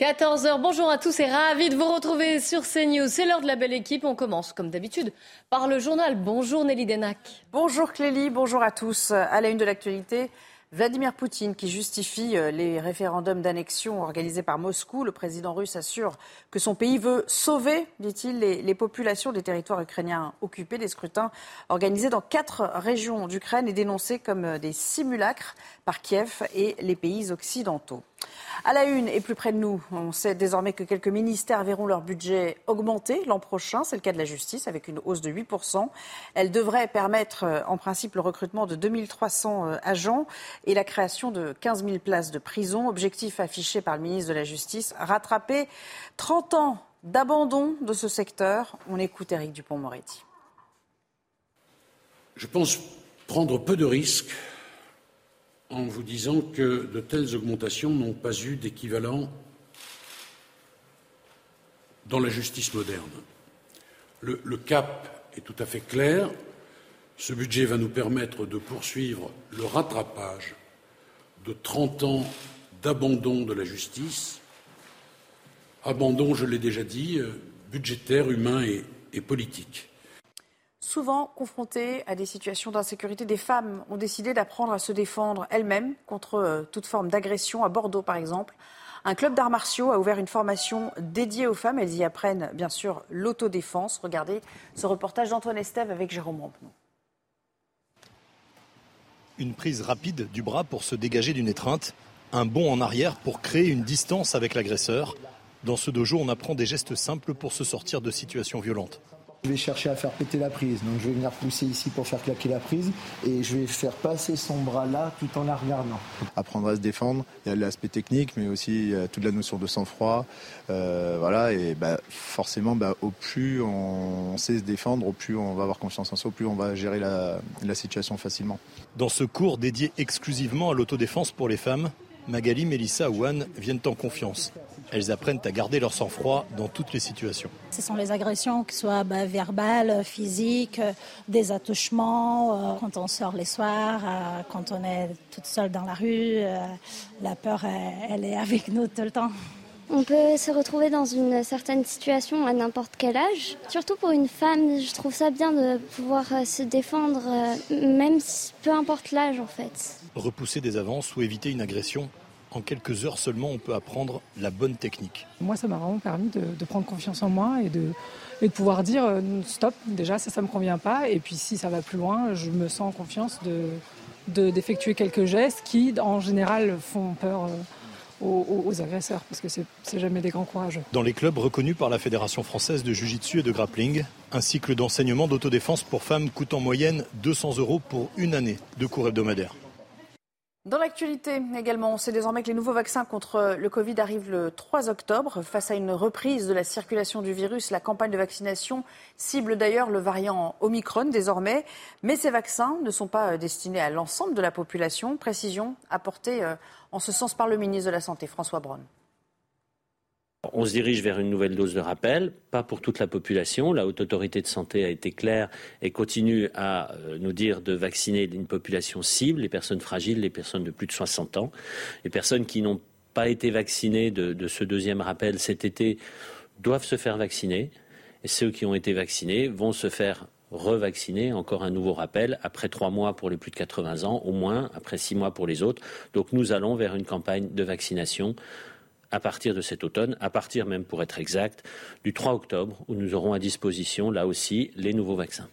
14h, bonjour à tous et ravi de vous retrouver sur CNews. C'est l'heure de la belle équipe. On commence, comme d'habitude, par le journal. Bonjour Nelly Denac. Bonjour Clélie, bonjour à tous. À la une de l'actualité, Vladimir Poutine qui justifie euh, les référendums d'annexion organisés par Moscou. Le président russe assure que son pays veut sauver, dit-il, les, populations des territoires ukrainiens occupés. Des scrutins organisés dans quatre régions d'Ukraine et dénoncés comme euh, des simulacres par Kiev et les pays occidentaux. À la une et plus près de nous, on sait désormais que quelques ministères verront leur budget augmenter l'an prochain. C'est le cas de la justice avec une hausse de 8%. Elle devrait permettre euh, en principe le recrutement de 2300 euh, agents et la création de 15 000 places de prison. Objectif affiché par le ministre de la Justice, rattraper 30 ans d'abandon de ce secteur. On écoute Éric Dupont-Moretti. Je pense prendre peu de risques en vous disant que de telles augmentations n'ont pas eu d'équivalent dans la justice moderne. Le, cap est tout à fait clair. Ce budget va nous permettre de poursuivre le rattrapage de 30 ans d'abandon de la justice, abandon, je l'ai déjà dit, euh, budgétaire, humain et politique. Souvent confrontées à des situations d'insécurité, des femmes ont décidé d'apprendre à se défendre elles-mêmes contre euh, toute forme d'agression. À Bordeaux, par exemple, un club d'arts martiaux a ouvert une formation dédiée aux femmes. Elles y apprennent, bien sûr, l'autodéfense. Regardez ce reportage d'Antoine Estève avec Jérôme Rampenou. Une prise rapide du bras pour se dégager d'une étreinte, un bond en arrière pour créer une distance avec l'agresseur. Dans ce dojo, on apprend des gestes simples pour se sortir de situations violentes. Je vais chercher à faire péter la prise. Donc je vais venir pousser ici pour faire claquer la prise et je vais faire passer son bras là tout en la regardant. Apprendre à se défendre, il y a l'aspect technique mais aussi toute la notion de sang-froid. Euh, voilà, et bah, forcément, bah, au plus on sait se défendre, au plus on va avoir confiance en soi, au plus on va gérer la, la situation facilement. Dans ce cours dédié exclusivement à l'autodéfense pour les femmes, Magali, Mélissa ou Anne viennent en confiance. Elles apprennent à garder leur sang-froid dans toutes les situations. Ce sont les agressions, que ce soit bah, verbales, physiques, des attouchements, euh, quand on sort les soirs, euh, quand on est toute seule dans la rue. Euh, la peur, elle est avec nous tout le temps. On peut se retrouver dans une certaine situation à n'importe quel âge. Surtout pour une femme, je trouve ça bien de pouvoir se défendre, même peu importe l'âge en fait. Repousser des avances ou éviter une agression, en quelques heures seulement, on peut apprendre la bonne technique. Moi, ça m'a vraiment permis de, prendre confiance en moi et de, et de pouvoir dire euh, stop, déjà, ça, ça ne me convient pas. Et puis, si ça va plus loin, je me sens en confiance de, d'effectuer quelques gestes qui, en général, font peur. Euh, aux, agresseurs, parce que c'est jamais des grands courageux. Dans les clubs reconnus par la Fédération française de Jiu-Jitsu et de Grappling, un cycle d'enseignement d'autodéfense pour femmes coûte en moyenne 200 euros pour une année de cours hebdomadaires. Dans l'actualité également, on sait désormais que les nouveaux vaccins contre le Covid arrivent le 3 octobre. Face à une reprise de la circulation du virus, la campagne de vaccination cible d'ailleurs le variant Omicron désormais. Mais ces vaccins ne sont pas destinés à l'ensemble de la population. Précision apportée euh, en ce sens par le ministre de la Santé, François Braun. On se dirige vers une nouvelle dose de rappel, pas pour toute la population. La Haute Autorité de Santé a été claire et continue à euh, nous dire de vacciner une population cible, les personnes fragiles, les personnes de plus de 60 ans. Les personnes qui n'ont pas été vaccinées de, de, ce deuxième rappel cet été doivent se faire vacciner. Et ceux qui ont été vaccinés vont se faire revacciner, encore un nouveau rappel, après trois mois pour les plus de 80 ans, au moins après six mois pour les autres. Donc nous allons vers une campagne de vaccination à partir de cet automne, à partir même pour être exact, du 3 octobre, où nous aurons à disposition, là aussi, les nouveaux vaccins.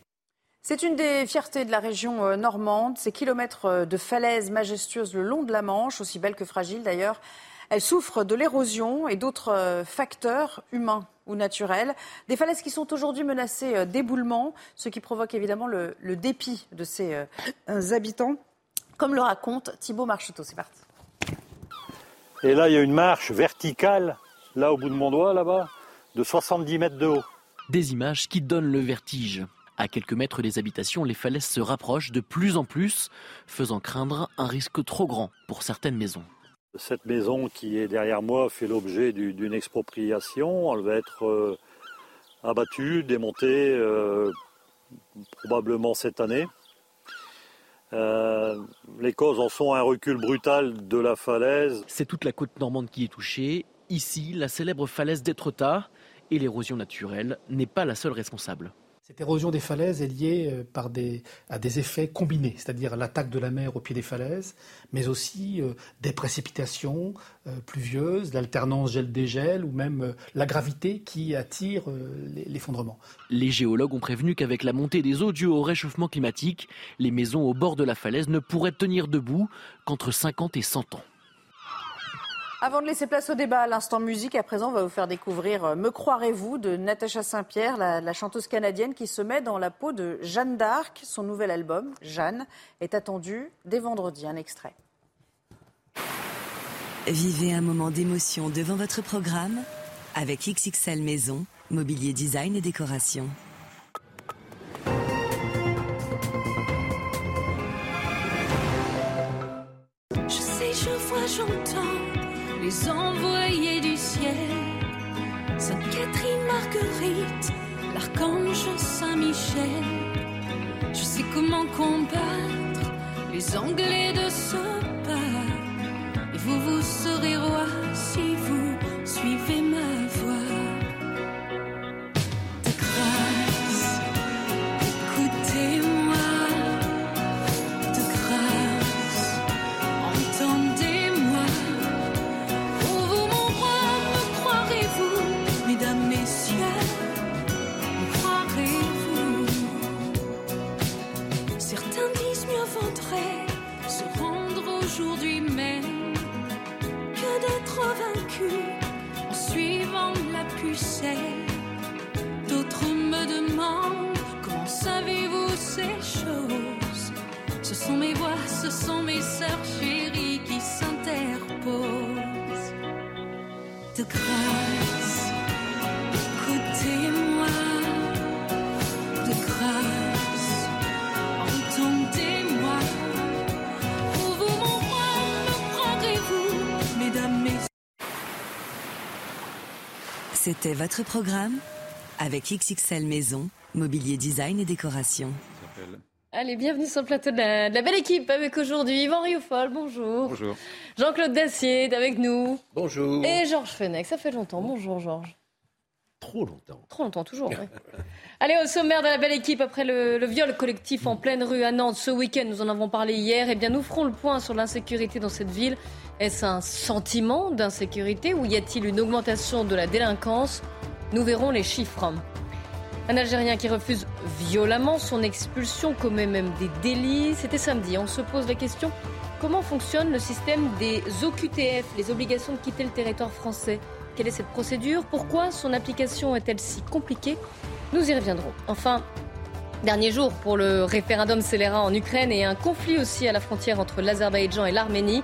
C'est une des fiertés de la région euh, normande. Ces kilomètres euh, de falaises majestueuses le long de la Manche, aussi belles que fragiles d'ailleurs, elles souffrent de l'érosion et d'autres euh, facteurs humains ou naturels. Des falaises qui sont aujourd'hui menacées d'éboulement, ce qui provoque évidemment le, dépit de ces habitants, comme le raconte Thibault Marcheteau. C'est parti. Et là, il y a une marche verticale, là au bout de mon doigt, là-bas, de 70 mètres de haut. Des images qui donnent le vertige. À quelques mètres des habitations, les falaises se rapprochent de plus en plus, faisant craindre un risque trop grand pour certaines maisons. Cette maison qui est derrière moi fait l'objet d'une expropriation. Elle va être euh, abattue, démontée euh, probablement cette année. Euh, les causes en sont un recul brutal de la falaise. C'est toute la côte normande qui est touchée. Ici, la célèbre falaise d'Étretat et l'érosion naturelle n'est pas la seule responsable. Cette érosion des falaises est liée euh, à des effets combinés, c'est-à-dire l'attaque de la mer au pied des falaises, mais aussi euh, des précipitations euh, pluvieuses, l'alternance gel-dégel ou même la gravité qui attire l'effondrement. Les géologues ont prévenu qu'avec la montée des eaux dues au réchauffement climatique, les maisons au bord de la falaise ne pourraient tenir debout qu'entre 50 et 100 ans. Avant de laisser place au débat, à l'instant musique, à présent, on va vous faire découvrir euh, Me croirez-vous de Natacha Saint-Pierre, la, chanteuse canadienne qui se met dans la peau de Jeanne d'Arc. Son nouvel album, Jeanne, est attendu dès vendredi. Un extrait. Vivez un moment d'émotion devant votre programme avec XXL Maison, mobilier design et décoration. Je sais, je vois, j'entends les envoyés du ciel. Sainte Catherine Marguerite, l'archange Saint-Michel. Je sais comment combattre les Anglais de ce pas. Et vous, vous serez roi si vous suivez ma Certains disent mieux vaudrait se rendre aujourd'hui même que d'être vaincu en suivant la pucelle. D'autres me demandent comment savez-vous ces choses? Ce sont mes voix, ce sont mes sœurs chéries qui s'interposent. De grâce. C'était votre programme avec XXL Maison, mobilier design et décoration. Allez, bienvenue sur le plateau de la, belle équipe avec aujourd'hui Yvan Rioufol, bonjour. Bonjour. Jean-Claude Dacier est avec nous. Bonjour. Et Georges Fenech, ça fait longtemps. Bonjour Georges. Trop longtemps. Trop longtemps, toujours. Allez, au sommaire de la belle équipe, après le, viol collectif en pleine rue à Nantes ce week-end, nous en avons parlé hier, eh bien nous ferons le point sur l'insécurité dans cette ville. Est-ce un sentiment d'insécurité ou y a-t-il une augmentation de la délinquance Nous verrons les chiffres. Un Algérien qui refuse violemment son expulsion commet même des délits. C'était samedi. On se pose la question comment fonctionne le système des OQTF, les obligations de quitter le territoire français Quelle est cette procédure Pourquoi son application est-elle si compliquée Nous y reviendrons. Enfin, Dernier jour pour le référendum scélérat en Ukraine et un conflit aussi à la frontière entre l'Azerbaïdjan et l'Arménie.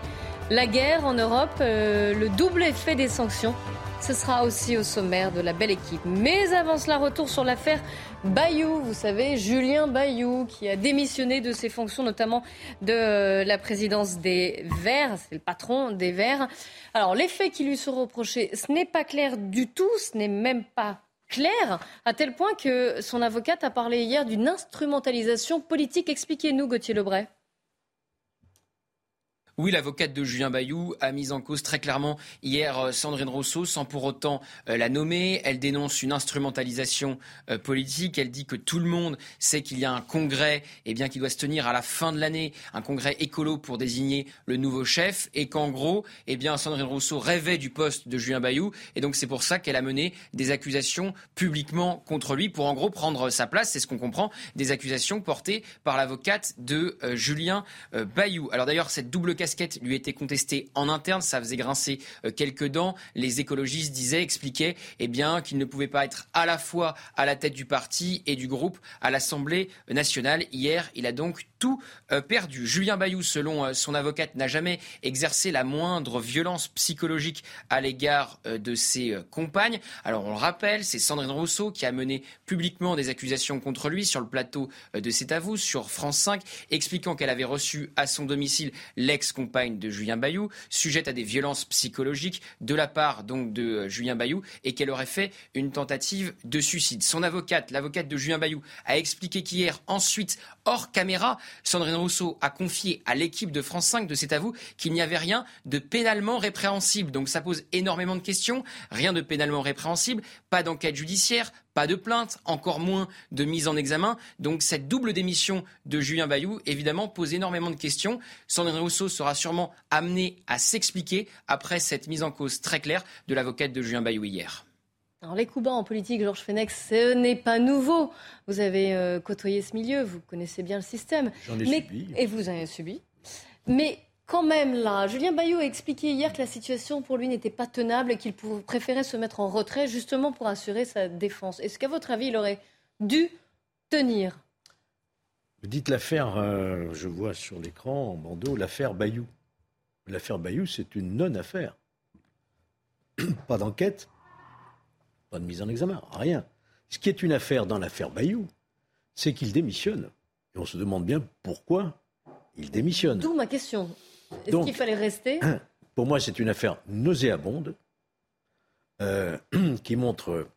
La guerre en Europe, euh, le double effet des sanctions, ce sera aussi au sommaire de la belle équipe. Mais avant cela, retour sur l'affaire Bayou. Vous savez, Julien Bayou, qui a démissionné de ses fonctions, notamment de la présidence des Verts. C'est le patron des Verts. Alors, les faits qui lui sont reprochés, ce n'est pas clair du tout, ce n'est même pas clair, à tel point que son avocate a parlé hier d'une instrumentalisation politique. Expliquez-nous, Gauthier Lebray. Oui, l'avocate de Julien Bayou a mis en cause très clairement hier euh, Sandrine Rousseau sans pour autant euh, la nommer. Elle dénonce une instrumentalisation euh, politique. Elle dit que tout le monde sait qu'il y a un congrès et bien qui doit se tenir à la fin de l'année, un congrès écolo pour désigner le nouveau chef et qu'en gros, eh Sandrine Rousseau rêvait du poste de Julien Bayou et donc c'est pour ça qu'elle a mené des accusations publiquement contre lui pour en gros prendre sa place. C'est ce qu'on comprend des accusations portées par l'avocate de Julien Bayou. Alors d'ailleurs cette double lui était contestée en interne, ça faisait grincer euh, quelques dents. Les écologistes disaient, expliquaient, eh bien, qu'il ne pouvait pas être à la fois à la tête du parti et du groupe à l'Assemblée nationale. Hier, il a donc tout euh, perdu. Julien Bayou, selon euh, son avocate, n'a jamais exercé la moindre violence psychologique à l'égard de ses compagnes. Alors on le rappelle, c'est Sandrine Rousseau qui a mené publiquement des accusations contre lui sur le plateau de C'est à sur France 5, expliquant qu'elle avait reçu à son domicile l'ex l'ex-compagne de Julien Bayou, sujette à des violences psychologiques de la part donc de euh, Julien Bayou et qu'elle aurait fait une tentative de suicide. Son avocate, l'avocate de Julien Bayou, a expliqué qu'hier, ensuite, hors caméra, Sandrine Rousseau a confié à l'équipe de France 5 de C'est à vous qu'il n'y avait rien de pénalement répréhensible. Donc ça pose énormément de questions. Rien de pénalement répréhensible, pas d'enquête judiciaire, pas de plainte, encore moins de mise en examen. Donc cette double démission de Julien Bayou, évidemment, pose énormément de questions. Sandrine Rousseau sera sûrement amenée à s'expliquer après cette mise en cause très claire de l'avocate de Julien Bayou hier. Alors les coups bas en politique, Georges Fenech, ce n'est pas nouveau. Vous avez euh, côtoyé ce milieu, vous connaissez bien le système. J'en ai Mais- subi. Et vous en avez subi. Mais quand même là, Julien Bayou a expliqué hier que la situation pour lui n'était pas tenable et qu'il préférait se mettre en retrait justement pour assurer sa défense. Est-ce qu'à votre avis, il aurait dû tenir? Vous dites l'affaire, euh, je vois sur l'écran en bandeau, l'affaire Bayou. L'affaire Bayou, c'est une non-affaire. pas d'enquête, pas de mise en examen, rien. Ce qui est une affaire dans l'affaire Bayou, c'est qu'il démissionne. Et on se demande bien pourquoi il démissionne. D'où ma question. Est-ce qu'il fallait rester Pour moi, c'est une affaire nauséabonde euh, qui montre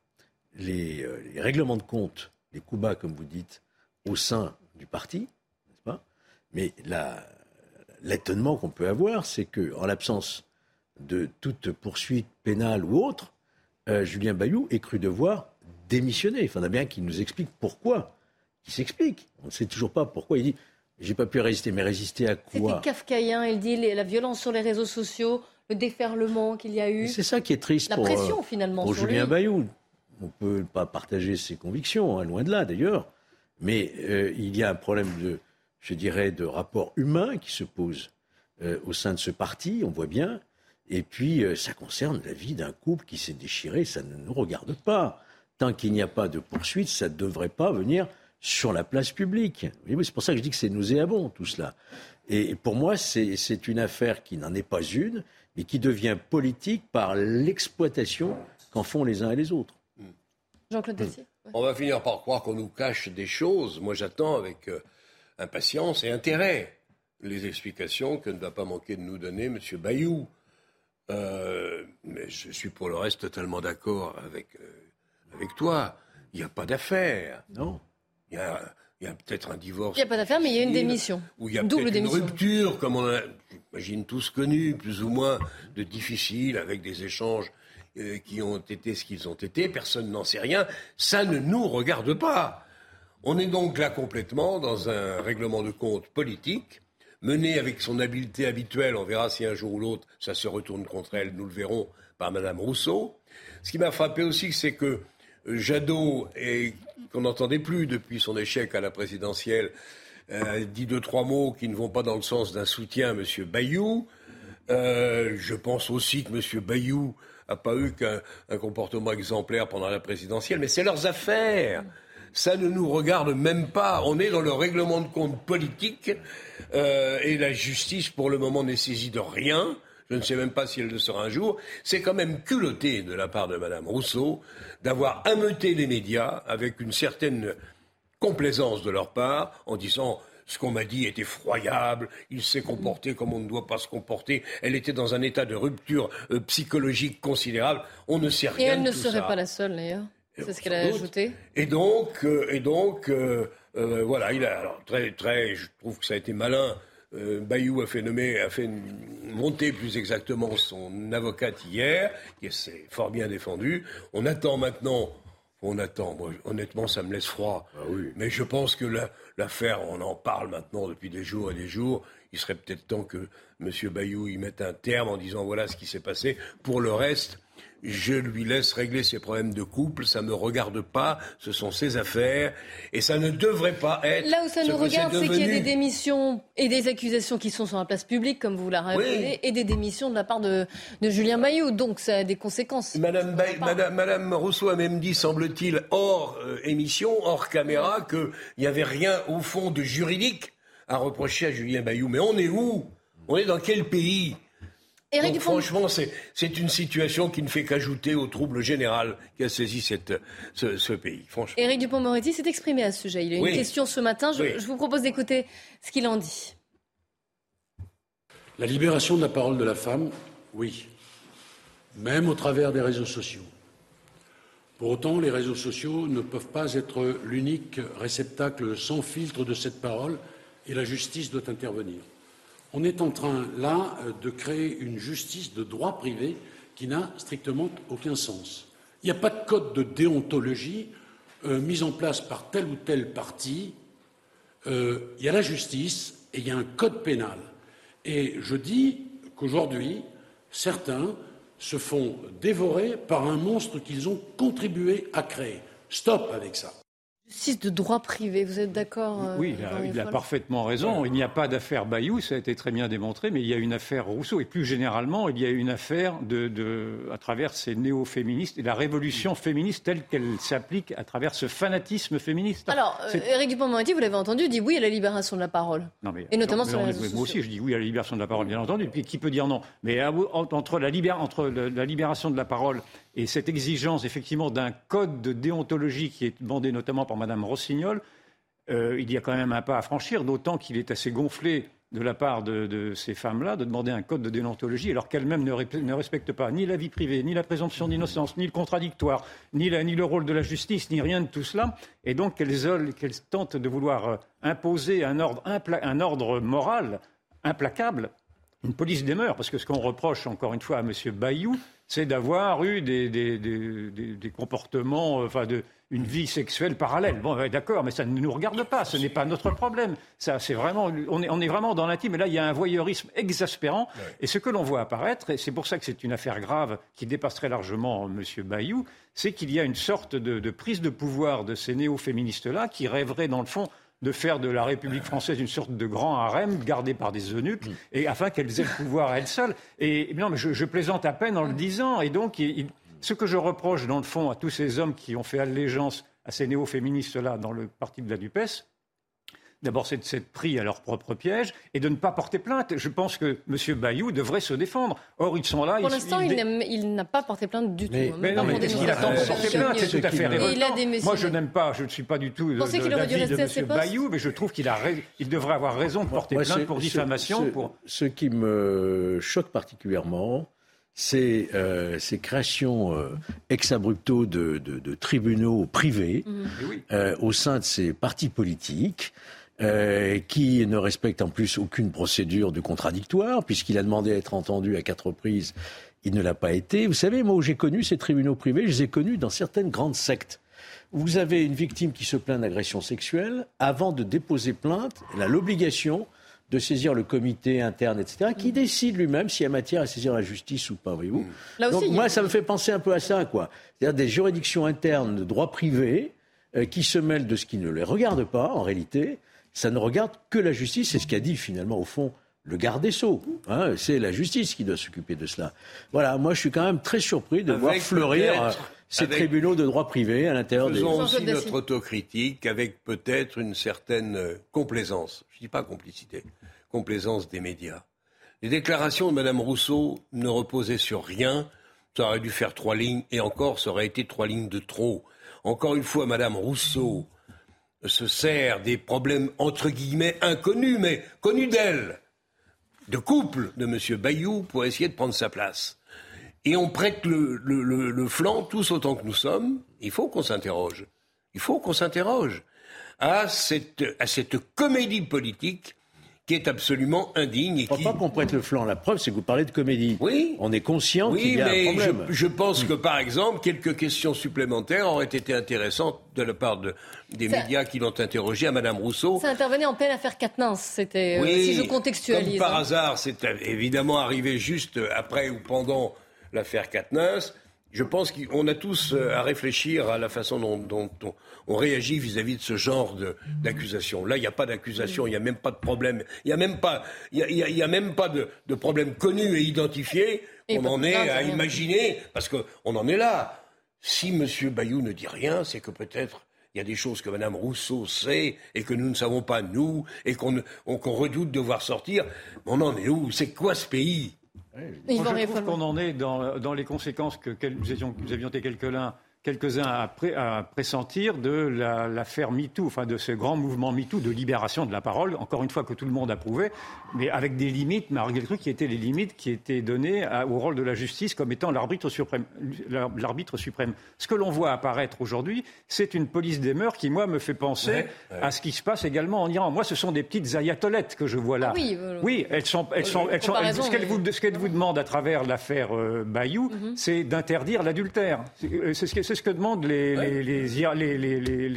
les, euh, les règlements de compte, les coups bas, comme vous dites, au sein du parti, n'est-ce pas? Mais l'étonnement qu'on peut avoir, c'est que, en l'absence de toute poursuite pénale ou autre, euh, Julien Bayou ait cru devoir démissionner. Il faudra bien qu'il nous explique pourquoi. Il s'explique. On ne sait toujours pas pourquoi. Il dit J'ai pas pu résister, mais résister à C'était quoi kafkaïen, il dit la violence sur les réseaux sociaux, le déferlement qu'il y a eu. C'est ça qui est triste La pour, pression, euh, finalement, pour sur Julien lui. Bayou. On ne peut pas partager ses convictions, hein, loin de là d'ailleurs. Mais euh, il y a un problème de, je dirais, de rapport humain qui se pose euh, au sein de ce parti, on voit bien. Et puis, euh, ça concerne la vie d'un couple qui s'est déchiré, ça ne nous regarde pas. Tant qu'il n'y a pas de poursuite, ça ne devrait pas venir sur la place publique. C'est pour ça que je dis que c'est nauséabond tout cela. Et pour moi, c'est une affaire qui n'en est pas une, mais qui devient politique par l'exploitation qu'en font les uns et les autres. Jean-Claude Tessier On va finir par croire qu'on nous cache des choses. Moi, j'attends avec euh, impatience et intérêt les explications que ne va pas manquer de nous donner M. Bayou. Euh, mais je suis pour le reste totalement d'accord avec, euh, avec toi. Il n'y a pas d'affaire. Non. Il y a, il y a peut-être un divorce. Il n'y a pas d'affaire, mais il y a une démission. Ou il y a Double une rupture, comme on a, j'imagine, tous connu, plus ou moins, de difficile, avec des échanges euh, qui ont été ce qu'ils ont été. Personne n'en sait rien. Ça ne nous regarde pas. On est donc là complètement dans un règlement de compte politique, mené avec son habileté habituelle. On verra si un jour ou l'autre ça se retourne contre elle. Nous le verrons par Madame Rousseau. Ce qui m'a frappé aussi, c'est que euh, Jadot, qu'on n'entendait plus depuis son échec à la présidentielle, euh, dit deux, trois mots qui ne vont pas dans le sens d'un soutien à M. Bayou. Euh, je pense aussi que M. Bayou n'a pas eu qu'un un comportement exemplaire pendant la présidentielle, mais c'est leurs affaires. Ça ne nous regarde même pas. On est dans le règlement de compte politique euh, et la justice, pour le moment, n'est saisie de rien. Je ne sais même pas si elle le sera un jour. C'est quand même culotté de la part de Mme Rousseau d'avoir ameuté les médias avec une certaine complaisance de leur part en disant ce qu'on m'a dit est effroyable, il s'est comporté comme on ne doit pas se comporter, elle était dans un état de rupture euh, psychologique considérable, on ne sait Et rien elle de ne tout serait ça. pas la seule, d'ailleurs. C'est ce qu'elle a doute. ajouté. Et donc, euh, et donc euh, euh, voilà, il a alors, très, très, je trouve que ça a été malin. Euh, Bayou a fait nommer, a fait monter plus exactement son avocate hier, qui s'est fort bien défendu. On attend maintenant. On attend. Moi, honnêtement, ça me laisse froid. Mais je pense que la- l'affaire, on en parle maintenant depuis des jours et des jours. Il serait peut-être temps que M. Bayou y mette un terme en disant voilà ce qui s'est passé. Pour le reste, je lui laisse régler ses problèmes de couple, ça ne me regarde pas, ce sont ses affaires, et ça ne devrait pas être. Là où ça ce nous regarde, c'est qu'il y a des démissions et des accusations qui sont sur la place publique, comme vous l'avez rappelé, et des démissions de la part de, de Julien Bayou. Donc ça a des conséquences. Madame, Bay- Madame, Madame Rousseau a même dit, semble-t-il, hors euh, émission, hors caméra, qu'il n'y avait rien au fond de juridique à reprocher à Julien Bayou. Mais on est où? On est dans quel pays? Éric Donc, Dupond- franchement, c'est une situation qui ne fait qu'ajouter au trouble général qui a saisi cette, ce, ce pays. Franchement. Éric Dupond-Moretti s'est exprimé à ce sujet. Il a eu Oui. une question ce matin. Je, Oui. je vous propose d'écouter ce qu'il en dit. La libération de la parole de la femme, oui, même au travers des réseaux sociaux. Pour autant, les réseaux sociaux ne peuvent pas être l'unique réceptacle sans filtre de cette parole et la justice doit intervenir. On est en train, là, de créer une justice de droit privé qui n'a strictement aucun sens. Il n'y a pas de code de déontologie euh, mis en place par tel ou tel parti. Euh, il y a la justice et il y a un code pénal. Et je dis qu'aujourd'hui, certains se font dévorer par un monstre qu'ils ont contribué à créer. Stop avec ça. Justice de droit privé, vous êtes d'accord euh, Oui, il a, il parfaitement raison. Il n'y a pas d'affaire Bayou, ça a été très bien démontré, mais il y a une affaire Rousseau. Et plus généralement, il y a une affaire de, de- à travers ces néo-féministes et la révolution féministe telle qu'elle s'applique à travers ce fanatisme féministe. Alors, euh, Éric Dupond-Moretti, vous l'avez entendu, dit oui à la libération de la parole. Non, mais- Et notamment non, sur mais les réseaux. Moi aussi, je dis oui à la libération de la parole, bien entendu. Puis qui peut dire non? Mais à- entre, la libération de la parole et cette exigence, effectivement, d'un code de déontologie qui est demandé notamment par Mme Rossignol, euh, il y a quand même un pas à franchir, d'autant qu'il est assez gonflé de la part de, ces femmes-là de demander un code de déontologie alors qu'elles-mêmes ne, respectent pas ni la vie privée, ni la présomption d'innocence, ni le contradictoire, ni, le rôle de la justice, ni rien de tout cela. Et donc qu'elles tentent de vouloir euh, imposer un ordre, un ordre moral implacable, une police des mœurs, parce que ce qu'on reproche encore une fois à M. Bayou, c'est d'avoir eu des, des- des- comportements, euh, enfin, de, une vie sexuelle parallèle. Bon, ouais, d'accord, mais ça ne nous regarde pas, ce n'est pas notre problème. Ça, c'est vraiment, on est, on est vraiment dans l'intime. Et là, il y a un voyeurisme exaspérant. Et ce que l'on voit apparaître, et c'est pour ça que c'est une affaire grave qui dépasse très largement M. Bayou, c'est qu'il y a une sorte de, de prise de pouvoir de ces néo-féministes-là qui rêveraient, dans le fond, de faire de la République française une sorte de grand harem gardé par des eunuques, et afin qu'elles aient le pouvoir à elles seules. Et non, mais je, plaisante à peine en le disant. Et donc, ce que je reproche, dans le fond, à tous ces hommes qui ont fait allégeance à ces néo-féministes-là dans le parti de la DUPES, D'abord, c'est de s'être pris à leur propre piège et de ne pas porter plainte. Je pense que M. Bayou devrait se défendre. Or, ils sont là. Pour ils- l'instant, il n'a- il n'a pas porté plainte du tout. mais, hein, mais non, mais pour est-ce qu'il attend de porter plainte? C'est tout à fait révoltant. Moi, je n'aime pas, je ne suis pas du tout de, pensez de qu'il aurait de rester à ses M. Bayou, mais je trouve qu'il il devrait avoir raison de porter Moi, plainte pour diffamation. Ce, pour... ce qui me choque particulièrement, c'est euh, ces créations euh, ex abrupto de, de- de tribunaux privés Mhm. Eh euh, au sein de ces partis politiques. Euh, qui ne respectent en plus aucune procédure de contradictoire, puisqu'il a demandé à être entendu à quatre reprises, il ne l'a pas été. Vous savez, moi où j'ai connu ces tribunaux privés, je les ai connus dans certaines grandes sectes. Vous avez une victime qui se plaint d'agression sexuelle, avant de déposer plainte, elle a l'obligation de saisir le comité interne, etc., qui décide lui-même s'il y a matière à saisir la justice ou pas, voyez-vous. Aussi, Donc a- moi, ça me fait penser un peu à ça, quoi. C'est-à-dire des juridictions internes de droit privé euh, qui se mêlent de ce qui ne les regarde pas, en réalité. Ça ne regarde que la justice, c'est ce qu'a dit finalement, au fond, le garde des Sceaux. hein. c'est la justice qui doit s'occuper de cela. Voilà, moi je suis quand même très surpris de Avec voir fleurir euh, ces avec- tribunaux de droit privé à l'intérieur des... Faisons aussi notre autocritique avec peut-être une certaine euh, complaisance. Je ne dis pas complicité, complaisance des médias. Les déclarations de Mme Rousseau ne reposaient sur rien. Ça aurait dû faire trois lignes, et encore, ça aurait été trois lignes de trop. Encore une fois, Mme Rousseau se sert des problèmes entre guillemets inconnus, mais connus d'elle, de couple de M. Bayou pour essayer de prendre sa place. Et on prête le, flanc, tous autant que nous sommes. Il faut qu'on s'interroge. Il faut qu'on s'interroge à cette comédie politique qui est absolument indigne. Et Je ne qui... crois pas qu'on prête le flanc. La preuve, c'est que vous parlez de comédie. Oui. On est conscient qu'il y a un mais je, problème. je pense que, par exemple, quelques questions supplémentaires auraient été intéressantes de la part de- des Ça- médias qui l'ont interrogé à Mme Rousseau. Ça intervenait en pleine affaire Quatennens, c'était, euh, Oui, si je contextualise. Comme par hein. hasard, c'est évidemment arrivé juste après ou pendant l'affaire Katniss. Je pense qu'on a tous euh, à réfléchir à la façon dont, dont on, on réagit vis-à-vis de ce genre de- d'accusation. Là, il n'y a pas d'accusation, il n'y a même pas de problème, il n'y a même pas, il y a, il y a- il y a même pas de, de problème connu et identifié. Et on en est à rien. imaginer, parce qu'on en est là. Si M. Bayou ne dit rien, c'est que peut-être il y a des choses que Mme Rousseau sait et que nous ne savons pas, nous, et qu'on redoute de voir sortir. Mais on en est où? C'est quoi ce pays? Moi, je Rieffel. trouve qu'on en est dans, dans les conséquences que nous, avions, nous avions été quelques-uns quelques-uns à, pré- à pressentir de la- l'affaire MeToo, enfin de ce grand mouvement MeToo de libération de la parole, encore une fois que tout le monde approuvait, mais avec des limites, malgré le truc qui étaient les limites qui étaient données à- au rôle de la justice comme étant l'arbitre suprême. L'arbitre suprême. Ce que l'on voit apparaître aujourd'hui, c'est une police des mœurs qui, moi, me fait penser Ouais, ouais. à ce qui se passe également en Iran. Moi, ce sont des petites ayatolettes que je vois là. Ah oui, euh, oui, elles sont, elles sont, elles sont- ce qu'elles vous, demandent à travers l'affaire euh, Bayou, Mhm. c'est d'interdire l'adultère. C'est euh, ce, que- ce que demandent les, les, les, Ira- les, les, les,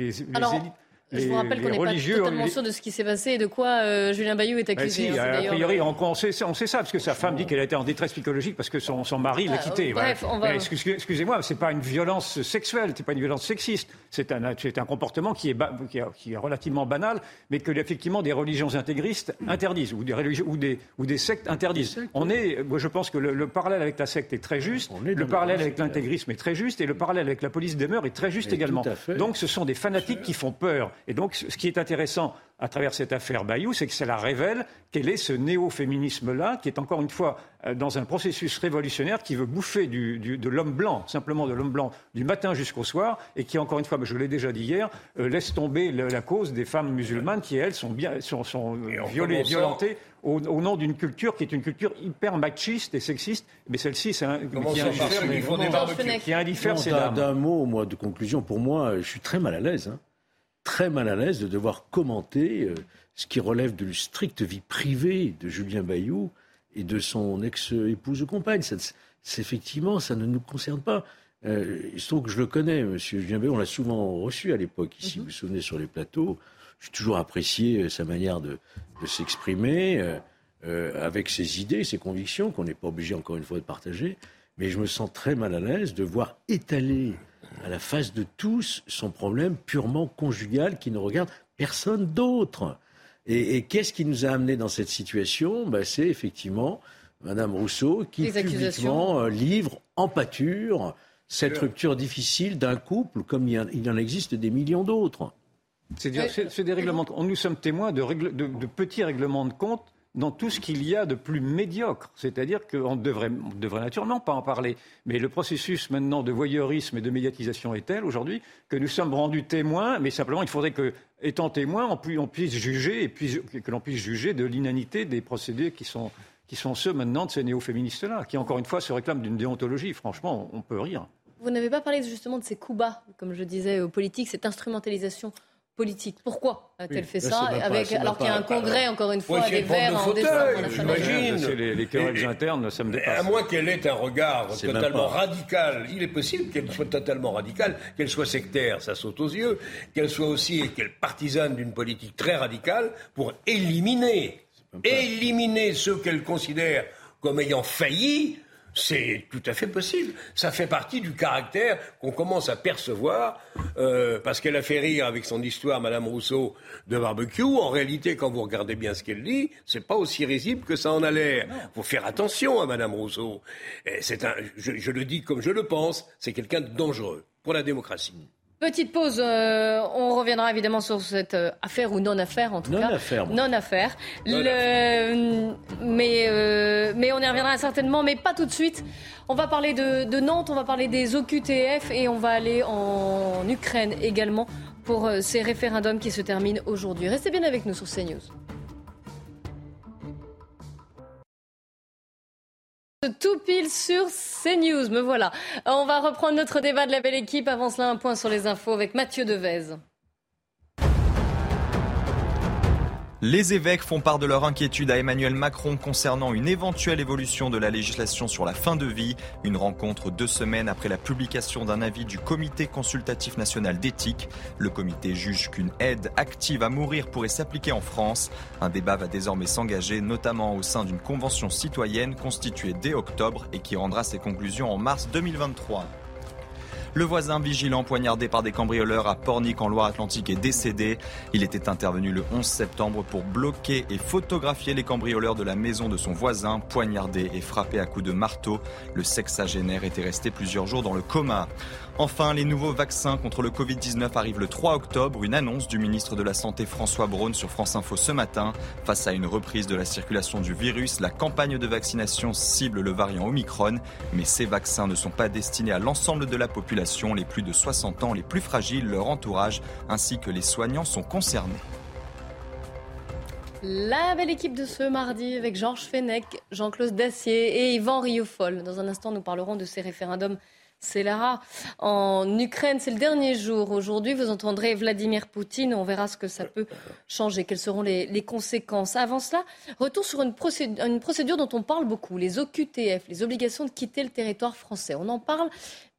les-. Je vous rappelle qu'on n'est pas totalement les- sûr de ce qui s'est passé et de quoi euh, Julien Bayou est accusé. si, hein, c'est a priori, le- on, on sait, ça- on sait ça, parce que sa femme dit qu'elle a été en détresse psychologique parce que son, son mari l'a Ah, quittée. bref, voilà. on va- Mais excuse- Excusez-moi, c'est pas une violence sexuelle, c'est pas une violence sexiste. C'est un, c'est un comportement qui est, ba- qui, est, qui est relativement banal, mais que effectivement des religions intégristes interdisent ou des, religions, ou des, ou des sectes interdisent. On est, moi, je pense que le, le parallèle avec la secte est très juste, le parallèle la- avec l'intégrisme est très juste, et le parallèle avec la police des mœurs est très juste Mais également. Donc, ce sont des fanatiques qui font peur. Et donc, ce qui est intéressant à travers cette affaire Bayou, c'est que ça la révèle quel est ce néo-féminisme-là, qui est encore une fois euh, dans un processus révolutionnaire qui veut bouffer du- du- de l'homme blanc, simplement de l'homme blanc, du matin jusqu'au soir, et qui, encore une fois, mais je l'ai déjà dit hier, euh, laisse tomber le- la cause des femmes musulmanes qui, elles, sont, bien, sont, violées, violentées au, au nom d'une culture qui est une culture hyper machiste et sexiste. Mais celle-ci, c'est un, qui indiffère- qui indiffère ces d'un- dames. D'un mot, moi, de conclusion, pour moi, je suis très mal à l'aise. hein. Très mal à l'aise de devoir commenter euh, ce qui relève de la stricte vie privée de Julien Bayou et de son ex-épouse ou compagne. Ça, c'est- effectivement, ça ne nous concerne pas. Euh, il se trouve que je le connais, monsieur Julien Bayou. On l'a souvent reçu à l'époque ici, vous vous souvenez, sur les plateaux. J'ai toujours apprécié euh, sa manière de, de s'exprimer, euh, euh, avec ses idées, ses convictions, qu'on n'est pas obligé, encore une fois, de partager. Mais je me sens très mal à l'aise de voir étaler à la face de tous son problème purement conjugal qui ne regarde personne d'autre. Et, et qu'est-ce qui nous a amené dans cette situation? Ben, C'est effectivement Madame Rousseau qui Les publiquement euh, livre en pâture cette rupture difficile d'un couple comme il y, en- il en existe des millions d'autres. C'est des règlements de compte. Nous sommes témoins de, règle- de- de petits règlements de compte dans tout ce qu'il y a de plus médiocre. C'est-à-dire qu'on ne devrait, devrait naturellement pas en parler. Mais le processus maintenant de voyeurisme et de médiatisation est tel aujourd'hui que nous sommes rendus témoins, mais simplement il faudrait que, étant témoins, on puisse juger et puis, que l'on puisse juger de l'inanité des procédés qui sont, qui sont ceux maintenant de ces néo-féministes-là, qui encore une fois se réclament d'une déontologie. Franchement, on peut rire. Vous n'avez pas parlé justement de ces coups bas, comme je disais, aux politiques, cette instrumentalisation politique. Pourquoi a-t-elle Oui, fait ça avec, Alors qu'il y a un congrès, encore une fois, des verts en décembre j'imagine. C'est les, les querelles Et- internes, ça me dépasse. À moins qu'elle ait un regard totalement radical. Il est possible qu'elle soit totalement radicale, qu'elle soit sectaire, ça saute aux yeux, qu'elle soit aussi qu'elle partisane d'une politique très radicale pour éliminer, éliminer ceux qu'elle considère comme ayant failli. C'est tout à fait possible. Ça fait partie du caractère qu'on commence à percevoir, euh, parce qu'elle a fait rire avec son histoire, Madame Rousseau, de barbecue. En réalité, quand vous regardez bien ce qu'elle dit, c'est pas aussi risible que ça en a l'air. Faut faire attention à Madame Rousseau. C'est un, je, je le dis comme je le pense, c'est quelqu'un de dangereux pour la démocratie. Petite pause, euh, on reviendra évidemment sur cette euh, affaire ou non-affaire en tout cas. Non-affaire, moi. Non-affaire. Le- Mais, euh, mais on y reviendra certainement, mais pas tout de suite. On va parler de, de Nantes, on va parler des OQTF et on va aller en Ukraine également pour euh, ces référendums qui se terminent aujourd'hui. Restez bien avec nous sur CNews. Tout pile sur CNews, me voilà. On va reprendre notre débat de la belle équipe. Avant cela, un point sur les infos avec Mathieu Devez. Les évêques font part de leur inquiétude à Emmanuel Macron concernant une éventuelle évolution de la législation sur la fin de vie. Une rencontre deux semaines après la publication d'un avis du Comité consultatif national d'éthique. Le comité juge qu'une aide active à mourir pourrait s'appliquer en France. Un débat va désormais s'engager, notamment au sein d'une convention citoyenne constituée dès octobre et qui rendra ses conclusions en mars 2023. Le voisin vigilant poignardé par des cambrioleurs à Pornic en Loire-Atlantique est décédé. Il était intervenu le 11 septembre pour bloquer et photographier les cambrioleurs de la maison de son voisin, poignardé et frappé à coups de marteau. Le sexagénaire était resté plusieurs jours dans le coma. Enfin, les nouveaux vaccins contre le Covid-19 arrivent le 3 octobre. Une annonce du ministre de la Santé François Braun sur France Info ce matin. Face à une reprise de la circulation du virus, la campagne de vaccination cible le variant Omicron. Mais ces vaccins ne sont pas destinés à l'ensemble de la population les plus de 60 ans, les plus fragiles, leur entourage, ainsi que les soignants sont concernés. La belle équipe de ce mardi avec Georges Fenech, Jean-Claude Dacier et Yvan Rioufol. Dans un instant, nous parlerons de ces référendums c'est Lara. En Ukraine, c'est le dernier jour. Aujourd'hui, vous entendrez Vladimir Poutine. On verra ce que ça peut changer. Quelles seront les, conséquences Avant cela, retour sur une procédure, une procédure, dont on parle beaucoup, les OQTF, les obligations de quitter le territoire français. On en parle,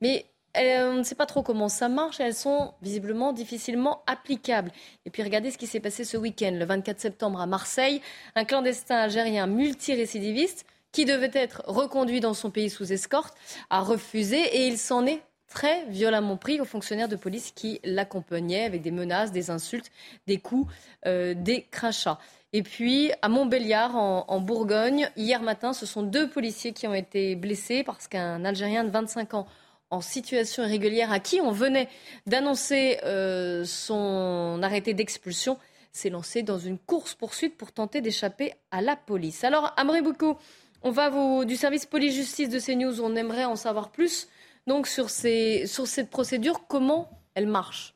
mais euh, on ne sait pas trop comment ça marche. Elles sont visiblement difficilement applicables. Et puis regardez ce qui s'est passé ce week-end, le 24 septembre à Marseille. Un clandestin algérien multirécidiviste qui devait être reconduit dans son pays sous escorte, a refusé et il s'en est très violemment pris aux fonctionnaires de police qui l'accompagnaient avec des menaces, des insultes, des coups, euh, des crachats. Et puis, à Montbéliard, en, Bourgogne, hier matin, ce sont deux policiers qui ont été blessés parce qu'un Algérien de 25 ans en situation irrégulière à qui on venait d'annoncer euh, son arrêté d'expulsion s'est lancé dans une course-poursuite pour tenter d'échapper à la police. Alors, Boukou, on va du service police-justice de CNews, on aimerait en savoir plus donc sur, ces, sur cette procédure, comment elle marche?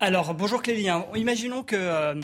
Alors, bonjour Clélie. Imaginons que euh,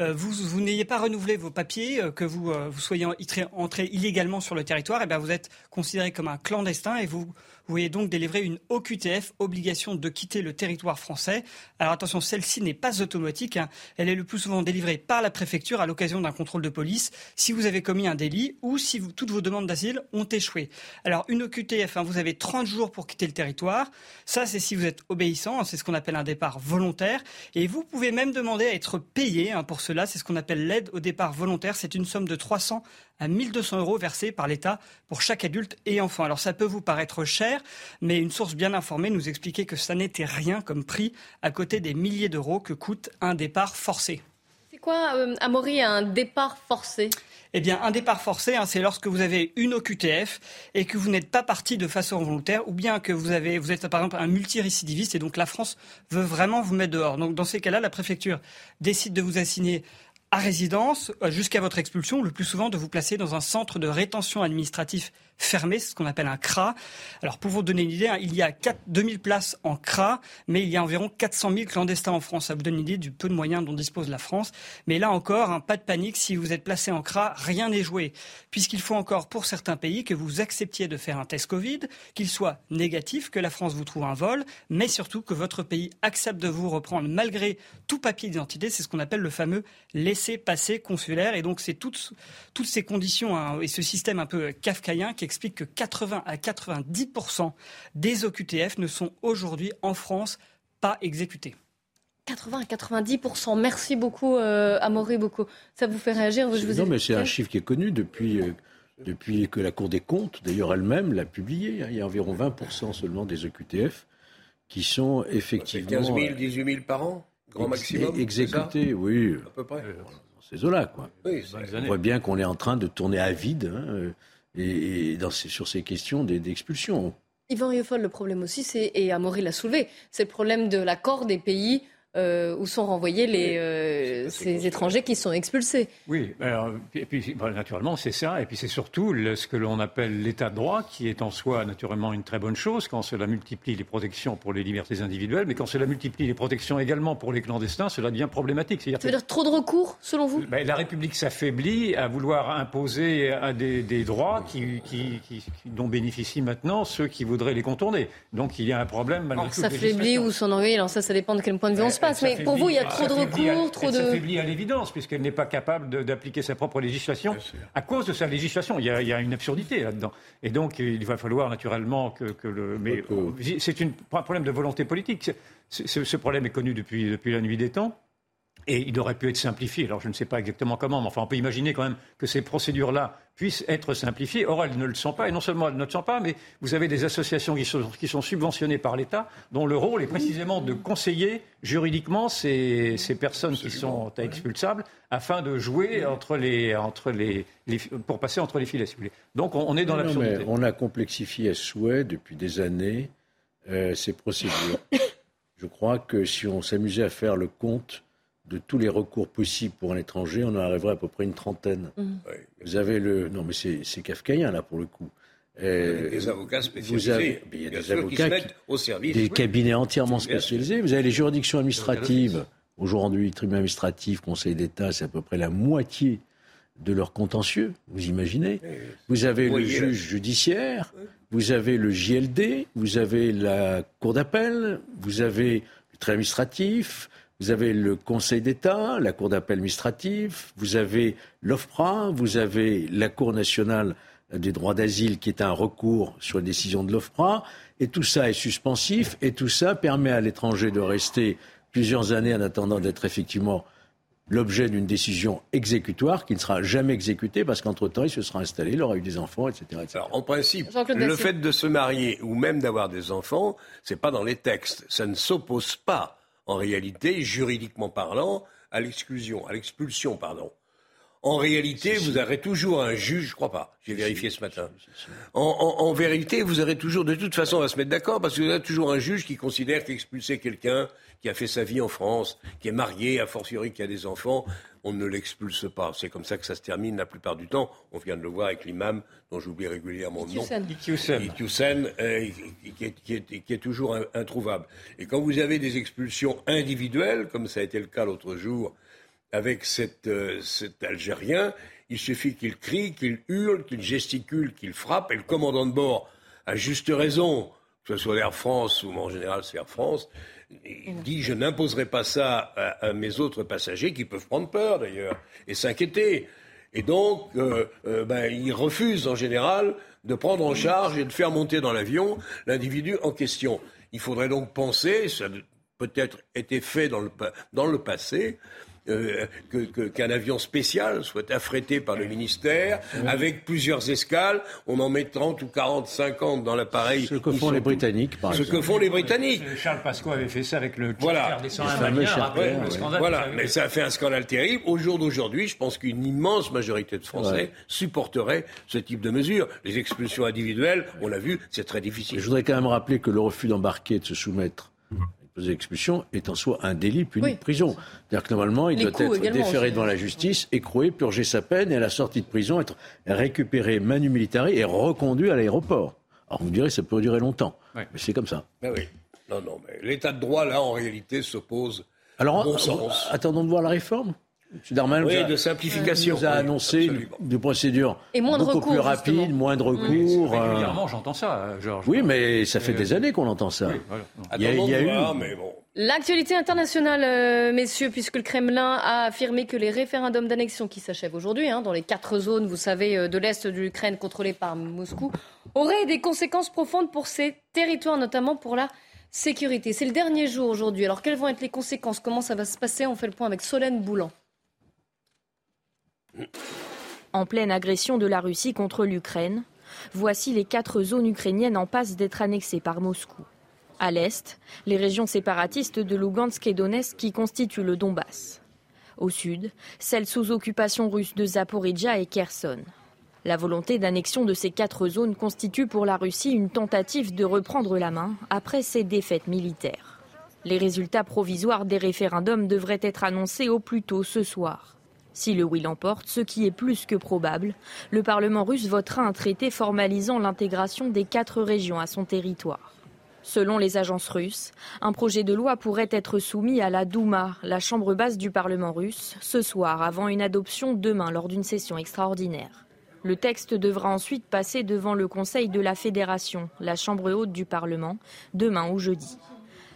euh, vous, vous n'ayez pas renouvelé vos papiers, euh, que vous, vous soyez entré illégalement sur le territoire, et bien vous êtes considéré comme un clandestin et vous vous voyez donc délivrer une OQTF, obligation de quitter le territoire français. Alors attention, celle-ci n'est pas automatique. Hein. Elle est le plus souvent délivrée par la préfecture à l'occasion d'un contrôle de police si vous avez commis un délit ou si toutes vos demandes d'asile ont échoué. Alors une OQTF, hein, vous avez 30 jours pour quitter le territoire. Ça, c'est si vous êtes obéissant. Hein, c'est ce qu'on appelle un départ volontaire. Et vous pouvez même demander à être payé pour cela. C'est ce qu'on appelle l'aide au départ volontaire. C'est une somme de 300 à 1200 euros versés par l'État pour chaque adulte et enfant. Alors ça peut vous paraître cher, mais une source bien informée nous expliquait que ça n'était rien comme prix à côté des milliers d'euros que coûte un départ forcé. C'est quoi, euh, Amaury, un départ forcé? Eh bien, un départ forcé, hein, c'est lorsque vous avez une OQTF et que vous n'êtes pas parti de façon volontaire, ou bien que vous avez, vous êtes par exemple un multirécidiviste et donc la France veut vraiment vous mettre dehors. Donc, dans ces cas-là, la préfecture décide de vous assigner à résidence euh, jusqu'à votre expulsion, le plus souvent de vous placer dans un centre de rétention administratif fermé, c'est ce qu'on appelle un CRA. Alors pour vous donner une idée, hein, il y a 4, 2000 places en CRA, mais il y a environ 400 000 clandestins en France. Ça vous donne une idée du peu de moyens dont dispose la France. Mais là encore, hein, pas de panique, si vous êtes placé en CRA, rien n'est joué, puisqu'il faut encore pour certains pays que vous acceptiez de faire un test Covid, qu'il soit négatif, que la France vous trouve un vol, mais surtout que votre pays accepte de vous reprendre malgré tout papier d'identité. C'est ce qu'on appelle le fameux laisser-passer consulaire. Et donc c'est toutes, toutes ces conditions hein, et ce système un peu kafkaïen qui explique que 80 à 90% des OQTF ne sont aujourd'hui en France pas exécutés. 80 à 90% Merci beaucoup, euh, Amaury beaucoup. Ça vous fait réagir je vous Non, mais c'est un chiffre qui est connu depuis, euh, depuis que la Cour des comptes, d'ailleurs elle-même, l'a publié. Hein. Il y a environ 20 seulement des OQTF qui sont effectivement. 15 000, 18 000 par an, grand maximum. Exécutés, oui. À peu près. Ces eaux-là, quoi. Oui, On voit bien qu'on est en train de tourner à vide. Hein, et, sur ces questions d'expulsion. Yvan Rieffol, le problème aussi, c'est, et Amaury l'a soulevé, c'est le problème de l'accord des pays euh, où sont renvoyés les, euh, ces étrangers qui sont expulsés. Oui, et puis bah, naturellement c'est ça, et puis c'est surtout ce que l'on appelle l'état de droit, qui est en soi naturellement une très bonne chose quand cela multiplie les protections pour les libertés individuelles, mais quand cela multiplie les protections également pour les clandestins, cela devient problématique. Ça veut dire trop de recours, selon vous? Ben, La République s'affaiblit à vouloir imposer des, des droits qui, qui, qui, dont bénéficient maintenant ceux qui voudraient les contourner. Donc il y a un problème malgré tout. S'affaiblit ou s'en alors ça, ça dépend de quel point de vue on se mais pour vous, il y a trop de recours, trop de. Elle s'affaiblit à l'évidence, puisqu'elle n'est pas capable d'appliquer sa propre législation à cause de sa législation. Il y a, il y a une absurdité là-dedans. Et donc, il va falloir naturellement que, que le. Mais c'est un problème de volonté politique. Ce, problème est connu depuis, depuis la nuit des temps. Et il aurait pu être simplifié. Alors je ne sais pas exactement comment, mais enfin on peut imaginer quand même que ces procédures-là puissent être simplifiées. Or, elles ne le sont pas. Et non seulement elles ne le sont pas, mais vous avez des associations qui sont, qui sont subventionnées par l'État, dont le rôle est précisément de conseiller juridiquement ces, ces personnes qui sont expulsables, afin de jouer entre les, entre les, pour passer entre les filets, si vous voulez. Donc on, est dans l'absurdité. On a complexifié à souhait depuis des années euh, ces procédures. Je crois que si on s'amusait à faire le compte de tous les recours possibles pour un étranger, on en arriverait à peu près une trentaine. Mmh. Vous avez le. Non, mais c'est kafkaïen, là, pour le coup. Euh, Des avocats vous spécialisés. avez- il y a bien des sûr, qui se avocats mettent qui- au service. des Oui. cabinets entièrement spécialisés. Vous avez les juridictions administratives. Aujourd'hui, tribunal administratif, conseil d'État, c'est à peu près la moitié de leur contentieux. Vous imaginez Vous avez le juge judiciaire, vous avez le JLD, vous avez la cour d'appel, vous avez le tribunal administratif, vous avez le Conseil d'État, la Cour d'appel administrative, vous avez l'OFPRA, vous avez la Cour nationale des droits d'asile qui est un recours sur la décision de l'OFPRA, et tout ça est suspensif, et tout ça permet à l'étranger de rester plusieurs années en attendant d'être effectivement l'objet d'une décision exécutoire qui ne sera jamais exécutée parce qu'entre-temps, il se sera installé, il aura eu des enfants, etc. etc. Alors, en principe, le fait de se marier ou même d'avoir des enfants, c'est pas dans les textes. Ça ne s'oppose pas, en réalité, juridiquement parlant, à l'exclusion, à l'expulsion, pardon. En réalité, vous aurez toujours un juge, je crois pas, j'ai vérifié ce matin. En, en- en vérité, vous aurez toujours, de toute façon, on va se mettre d'accord, parce que vous avez toujours un juge qui considère qu'expulser quelqu'un qui a fait sa vie en France, qui est marié, a fortiori qui a des enfants, on ne l'expulse pas. C'est comme ça que ça se termine la plupart du temps. On vient de le voir avec l'imam, dont j'oublie régulièrement le nom. Euh, qui, est, qui est- qui est toujours in- introuvable. Et quand vous avez des expulsions individuelles, comme ça a été le cas l'autre jour avec cet, euh, cet Algérien, il suffit qu'il crie, qu'il hurle, qu'il gesticule, qu'il frappe, et le commandant de bord, à juste raison, que ce soit Air France ou en général c'est Air France, il dit je n'imposerai pas ça à, mes autres passagers qui peuvent prendre peur d'ailleurs et s'inquiéter. Et donc, euh, euh, ben, il refuse en général de prendre en charge et de faire monter dans l'avion l'individu en question. Il faudrait donc penser, ça a peut-être été fait dans le, dans le passé, euh, que- qu'un avion spécial soit affrété par le ministère avec plusieurs escales. On en met 30 ou 40, 50 dans l'appareil. Ce que font les Britanniques, par Ce exemple. que font les Britanniques. Charles Pasqua avait fait ça avec le Voilà. Le après, ouais. le Voilà, mais ça a fait un scandale terrible. Au jour d'aujourd'hui, je pense qu'une immense majorité de Français Ouais. supporterait ce type de mesures. Les expulsions individuelles, on l'a vu, c'est très difficile. je voudrais quand même rappeler que le refus d'embarquer, de se soumettre à une expulsion, est en soi un délit puni Oui. de prison. C'est-à-dire que normalement, il Les doit être déféré aussi. devant la justice, écroué, purger sa peine et à la sortie de prison, être récupéré manu militari et reconduit à l'aéroport. Alors vous me direz, ça peut durer longtemps. Mais c'est comme ça. Mais oui. Non, non, mais l'état de droit, là, en réalité, s'oppose Alors, au bon en- sens. attendons de voir la réforme. M. Darmanin Oui, nous a- de simplification. nous a Oui, annoncé absolument. des procédures Et moins de beaucoup recours, plus rapides, justement. moins de recours. euh, Régulièrement, j'entends ça, euh, Georges. Oui, mais ça fait Euh, des années qu'on entend ça. Oui, voilà. Il y a, Attendons il y a de eu. voir, mais bon. L'actualité internationale, euh, messieurs, puisque le Kremlin a affirmé que les référendums d'annexion qui s'achèvent aujourd'hui, hein, dans les quatre zones, vous savez, euh, de l'Est de l'Ukraine contrôlées par Moscou, auraient des conséquences profondes pour ces territoires, notamment pour la sécurité. C'est le dernier jour aujourd'hui. Alors, quelles vont être les conséquences? Comment ça va se passer? On fait le point avec Solène Boulan. En pleine agression de la Russie contre l'Ukraine, voici les quatre zones ukrainiennes en passe d'être annexées par Moscou. À l'est, les régions séparatistes de Lugansk et Donetsk qui constituent le Donbass. Au sud, celles sous occupation russe de Zaporizhia et Kherson. La volonté d'annexion de ces quatre zones constitue pour la Russie une tentative de reprendre la main après ses défaites militaires. Les résultats provisoires des référendums devraient être annoncés au plus tôt ce soir. Si le oui l'emporte, ce qui est plus que probable, le Parlement russe votera un traité formalisant l'intégration des quatre régions à son territoire. Selon les agences russes, un projet de loi pourrait être soumis à la Douma, la chambre basse du Parlement russe, ce soir avant une adoption demain lors d'une session extraordinaire. Le texte devra ensuite passer devant le Conseil de la Fédération, la chambre haute du Parlement, demain ou jeudi.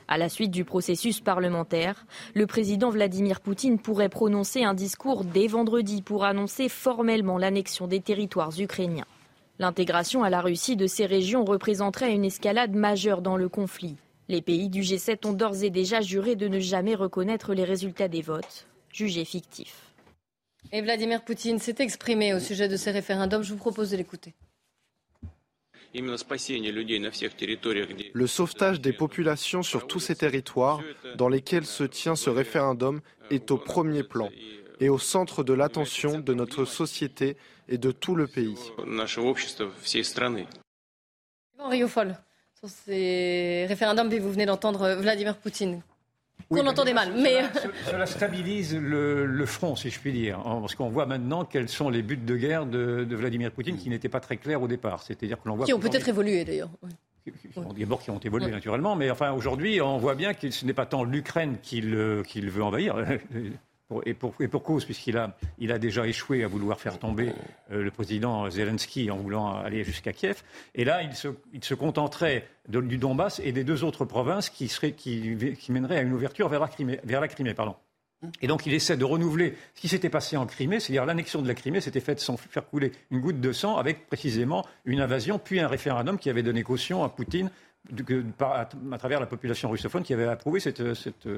À la suite du processus parlementaire, le président Vladimir Poutine pourrait prononcer un discours dès vendredi pour annoncer formellement l'annexion des territoires ukrainiens. L'intégration à la Russie de ces régions représenterait une escalade majeure dans le conflit. Les pays du G7 ont d'ores et déjà juré de ne jamais reconnaître les résultats des votes, jugés fictifs. Et Vladimir Poutine s'est exprimé au sujet de ces référendums. Je vous propose de l'écouter. Le sauvetage des populations sur tous ces territoires dans lesquels se tient ce référendum est au premier plan et au centre de l'attention de notre société et de tout le pays. Sur ces référendums, vous venez d'entendre Vladimir Poutine. Qu'on entendait mal. Mais cela stabilise le, le, front, si je puis dire, hein, parce qu'on voit maintenant quels sont les buts de guerre de, de Vladimir Poutine, qui n'étaient pas très clairs au départ. C'est-à-dire que l'on voit qui ont peut-être évolué d'ailleurs. D'abord qui ont évolué naturellement, mais enfin aujourd'hui, on voit bien que ce n'est pas tant l'Ukraine qu'il qu'il veut envahir. Et pour, cause, puisqu'il a, il a déjà échoué à vouloir faire tomber euh, le président Zelensky en voulant aller jusqu'à Kiev. Et là, il se, il se contenterait du Donbass et des deux autres provinces qui, qui mèneraient à une ouverture vers la Crimée. Vers la Crimée pardon. Et donc il essaie de renouveler ce qui s'était passé en Crimée, c'est-à-dire l'annexion de la Crimée s'était faite sans faire couler une goutte de sang, avec précisément une invasion, puis un référendum qui avait donné caution à Poutine à, travers la population russophone qui avait approuvé cette, cette,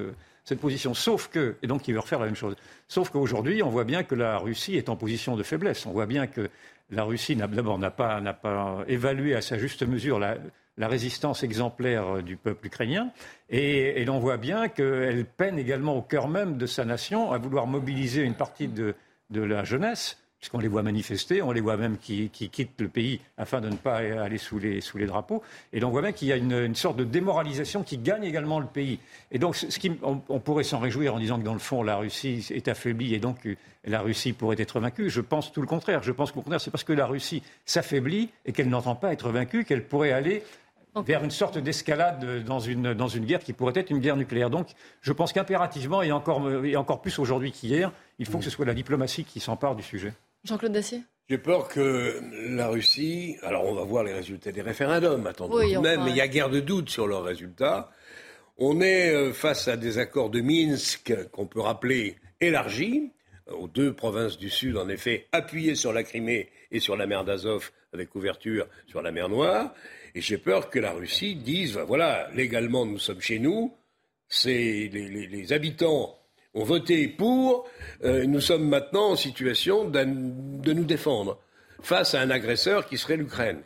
cette, position. Sauf que, et donc il veut refaire la même chose, sauf qu'aujourd'hui, on voit bien que la Russie est en position de faiblesse. On voit bien que la Russie, d'abord, n'a pas, pas, évalué à sa juste mesure la, la résistance exemplaire du peuple ukrainien, et, et l'on voit bien qu'elle peine également au cœur même de sa nation à vouloir mobiliser une partie de, de la jeunesse puisqu'on les voit manifester, on les voit même qui, qui, quittent le pays afin de ne pas aller sous les, sous les drapeaux. Et donc on voit bien qu'il y a une, une, sorte de démoralisation qui gagne également le pays. Et donc ce qui, on, on pourrait s'en réjouir en disant que dans le fond la Russie est affaiblie et donc la Russie pourrait être vaincue. Je pense tout le contraire. Je pense qu'au contraire c'est parce que la Russie s'affaiblit et qu'elle n'entend pas être vaincue qu'elle pourrait aller vers une sorte d'escalade dans une, dans une guerre qui pourrait être une guerre nucléaire. Donc je pense qu'impérativement, et encore, et encore plus aujourd'hui qu'hier, il faut que ce soit la diplomatie qui s'empare du sujet. Jean-Claude Dacier j'ai peur que la Russie, alors on va voir les résultats des référendums, attendons de même, mais il y a guère de doute sur leurs résultats. On est euh, face à des accords de Minsk qu'on peut rappeler élargis, aux deux provinces du Sud, en effet, appuyées sur la Crimée et sur la mer d'Azov, avec ouverture sur la mer Noire. Et j'ai peur que la Russie dise, voilà, légalement nous sommes chez nous, c'est les, les, les habitants ont voté pour, euh, nous sommes maintenant en situation de nous défendre face à un agresseur qui serait l'Ukraine.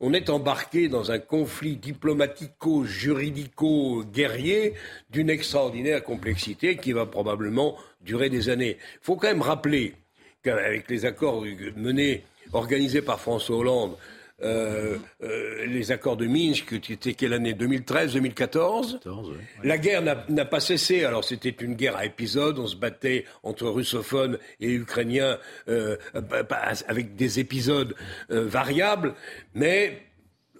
On est embarqué dans un conflit diplomatico-juridico-guerrier d'une extraordinaire complexité qui va probablement durer des années. Il faut quand même rappeler qu'avec les accords menés, organisés par François Hollande, euh, euh, les accords de Minsk, qui était quelle année? 2013, 2014 La guerre n'a pas cessé. Alors c'était une guerre à épisodes. On se battait entre russophones et ukrainiens euh, avec des épisodes variables. Mais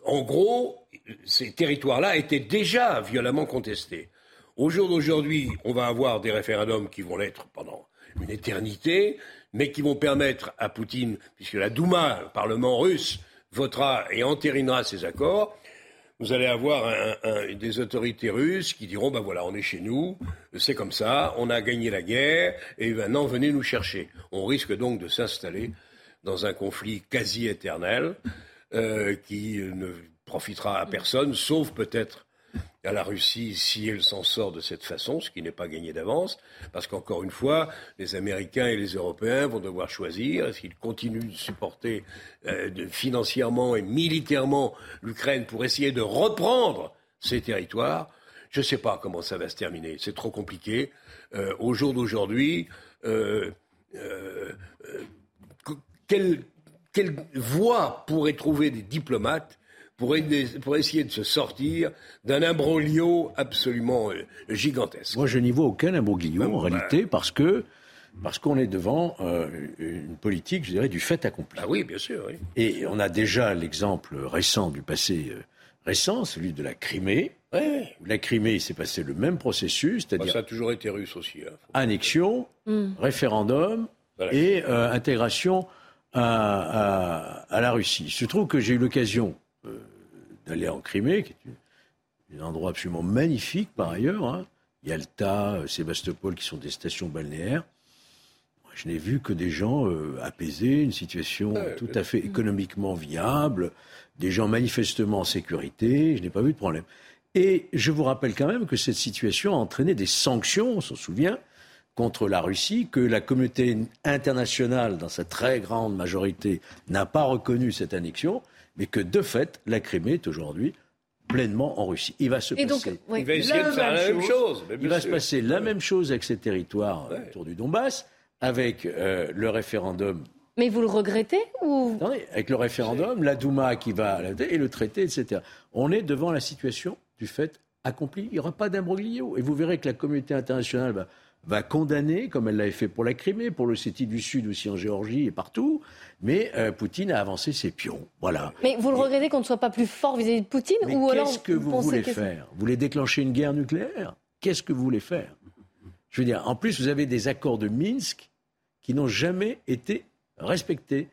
en gros, ces territoires-là étaient déjà violemment contestés. Au jour d'aujourd'hui, on va avoir des référendums qui vont l'être pendant une éternité, mais qui vont permettre à Poutine, puisque la Douma, le Parlement russe, votera et entérinera ces accords, vous allez avoir des autorités russes qui diront ben voilà, on est chez nous, c'est comme ça, on a gagné la guerre, et maintenant venez nous chercher. On risque donc de s'installer dans un conflit quasi éternel euh, qui ne profitera à personne, sauf peut-être à la Russie si elle s'en sort de cette façon, ce qui n'est pas gagné d'avance, parce qu'encore une fois, les Américains et les Européens vont devoir choisir est-ce qu'ils continuent de supporter euh, financièrement et militairement l'Ukraine pour essayer de reprendre ces territoires. Je ne sais pas comment ça va se terminer. C'est trop compliqué. Euh, au jour d'aujourd'hui, euh, quelle, quelle voie pourraient trouver des diplomates pour, essayer de se sortir d'un imbroglio absolument euh, gigantesque. Moi, je n'y vois aucun imbroglio en réalité, parce que parce qu'on est devant euh, une politique, je dirais, du fait accompli. Ah oui, bien sûr. Et on a déjà l'exemple récent du passé euh, récent, celui de la Crimée. La Crimée, il s'est passé le même processus, c'est-à-dire. Bah, ça a toujours été russe aussi. Hein. Annexion, mm. référendum et intégration à, à, la Russie. Je trouve que j'ai eu l'occasion d'aller en Crimée, qui est un endroit absolument magnifique par ailleurs. Hein. Yalta, euh, Sébastopol, qui sont des stations balnéaires. je n'ai vu que des gens euh, apaisés, une situation tout à fait économiquement viable, des gens manifestement en sécurité. Je n'ai pas vu de problème. Et je vous rappelle quand même que cette situation a entraîné des sanctions, on s'en souvient, contre la Russie, que la communauté internationale, dans sa très grande majorité, n'a pas reconnu cette annexion, mais que de fait, la Crimée est aujourd'hui pleinement en Russie. Il va se passer il va la même chose. il va se passer la même chose avec ces territoires autour du Donbass, avec euh, le référendum. Mais vous le regrettez ou avec le référendum, la Douma qui va et le traité, etc. On est devant la situation du fait accompli, il n'y aura pas d'imbroglio. Et vous verrez que la communauté internationale va, va condamner, comme elle l'avait fait pour la Crimée, pour le l'Ossétie du Sud aussi en Géorgie et partout. Mais euh, Poutine a avancé ses pions. Voilà. Mais vous le regrettez qu'on ne soit pas plus fort vis-à-vis de Poutine Mais ou alors qu'est-ce que vous voulez que faire? Vous voulez déclencher une guerre nucléaire? Qu'est-ce que vous voulez faire? Je veux dire, en plus, vous avez des accords de Minsk qui n'ont jamais été respectés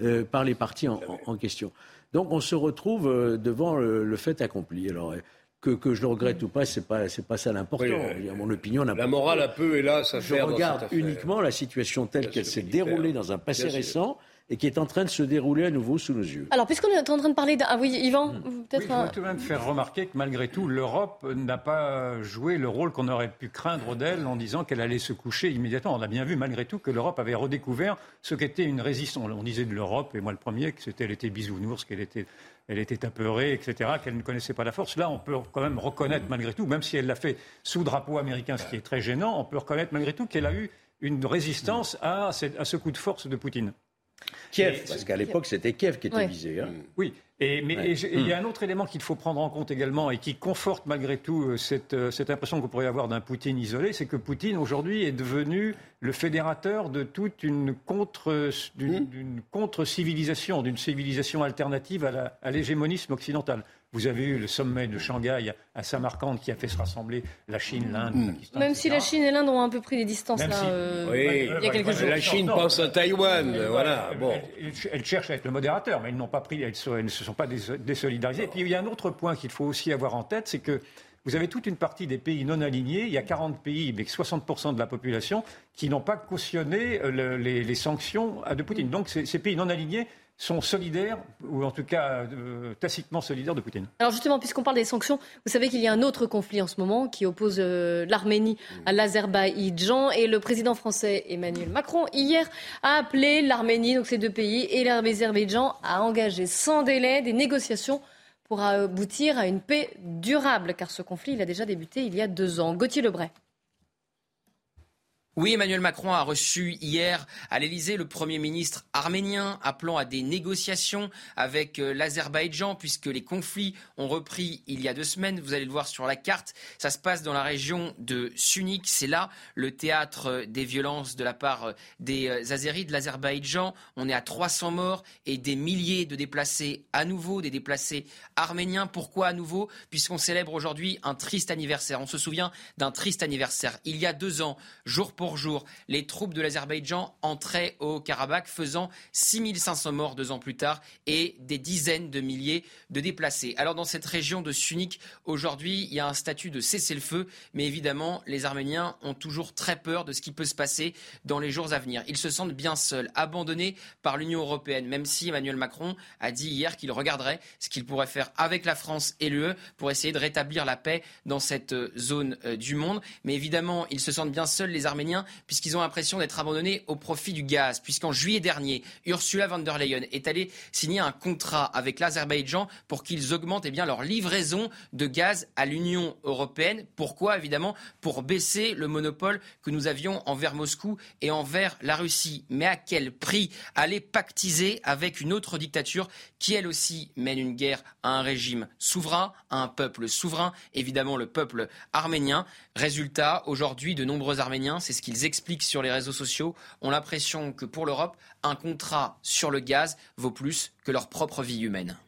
euh, par les partis en, en- en question. Donc on se retrouve euh, devant le, le fait accompli. Alors, euh, que, que je le regrette ou pas, c'est pas c'est pas ça l'important. Oui, Je dire, Mon opinion n'a La morale un peu, hélas, à Je faire dans regarde uniquement la situation telle qu'elle s'est déroulée dans un passé Bien sûr. récent et qui est en train de se dérouler à nouveau sous nos yeux. Alors, puisqu'on est en train de parler d'un. Ah oui, Yvan, Hmm. peut-être Oui, je un- voudrais tout de même faire remarquer que malgré tout, l'Europe n'a pas joué le rôle qu'on aurait pu craindre d'elle en disant qu'elle allait se coucher immédiatement. On a bien vu malgré tout que l'Europe avait redécouvert ce qu'était une résistance. On disait de l'Europe, et moi le premier, que c'était, elle était bisounours, qu'elle était, elle était apeurée, etc., qu'elle ne connaissait pas la force. Là, on peut quand même reconnaître malgré tout, même si elle l'a fait sous drapeau américain, ce qui est très gênant, on peut reconnaître malgré tout qu'elle a eu une résistance à, ce coup de force de Poutine. Kiev, parce qu'à l'époque, c'était Kiev qui était Ouais. visé. hein. Oui, et, mais Ouais. et je- et il y a Hmm. un autre élément qu'il faut prendre en compte également et qui conforte malgré tout euh, cette, euh, cette impression qu'on pourrait avoir d'un Poutine isolé, c'est que Poutine aujourd'hui est devenu le fédérateur de toute une contre d'une d'une contre-civilisation, d'une civilisation alternative à l'hégémonisme occidental. Vous avez eu le sommet de Shanghai à Samarcande qui a fait se rassembler la Chine, l'Inde, Pakistan. Même si la Chine et l'Inde ont un peu pris des distances Même là, si- euh, Oui, il y a quelques jours. la Chine pense à Taïwan, Mais voilà. elle- Bon. Elle, elle cherche à être le modérateur, mais elles n'ont pas pris, elles, se- elles ne se sont pas dés- désolidarisées. Et puis il y a un autre point qu'il faut aussi avoir en tête, c'est que vous avez toute une partie des pays non alignés. Il y a 40 pays avec 60% de la population qui n'ont pas cautionné euh, le- les, les sanctions à de Poutine. Donc ces, ces pays non alignés sont solidaires, ou en tout cas euh, tacitement solidaires de Poutine. Alors justement, puisqu'on parle des sanctions, vous savez qu'il y a un autre conflit en ce moment qui oppose euh, l'Arménie à l'Azerbaïdjan et le président français Emmanuel Macron hier a appelé l'Arménie, donc ces deux pays, et l'Azerbaïdjan à engager sans délai des négociations pour aboutir à une paix durable, car ce conflit il a déjà débuté il y a deux ans. Gauthier Lebray. Oui, Emmanuel Macron a reçu hier à l'Élysée le Premier ministre arménien appelant à des négociations avec euh, l'Azerbaïdjan puisque les conflits ont repris il y a deux semaines. Vous allez le voir sur la carte. Ça se passe dans la région de Sunik. C'est là le théâtre euh, des violences de la part euh, des Azéris de l'Azerbaïdjan. On est à 300 morts et des milliers de déplacés à nouveau, des déplacés arméniens. Pourquoi à nouveau? Puisqu'on célèbre aujourd'hui un triste anniversaire. On se souvient d'un triste anniversaire. Il y a deux ans, jour pour jour, les troupes de l'Azerbaïdjan entraient au Karabakh, faisant 6500 morts deux ans plus tard et des dizaines de milliers de déplacés. Alors dans cette région de Sunik, aujourd'hui, il y a un statut de cessez-le-feu, mais évidemment, les Arméniens ont toujours très peur de ce qui peut se passer dans les jours à venir. Ils se sentent bien seuls, abandonnés par l'Union européenne, même si Emmanuel Macron a dit hier qu'il regarderait ce qu'il pourrait faire avec la France et l'UE pour essayer de rétablir la paix dans cette euh, zone euh, du monde. Mais évidemment, ils se sentent bien seuls, les Arméniens, puisqu'ils ont l'impression d'être abandonnés au profit du gaz. Puisqu'en juillet dernier, Ursula von der Leyen est allée signer un contrat avec l'Azerbaïdjan pour qu'ils augmentent eh bien, leur livraison de gaz à l'Union européenne. Pourquoi Évidemment, pour baisser le monopole que nous avions envers Moscou et envers la Russie. Mais à quel prix? Aller pactiser avec une autre dictature qui, elle aussi, mène une guerre à un régime souverain, à un peuple souverain, évidemment le peuple arménien. Résultat, aujourd'hui, de nombreux Arméniens, c'est ce qu'ils expliquent sur les réseaux sociaux, ont l'impression que pour l'Europe, un contrat sur le gaz vaut plus que leur propre vie humaine.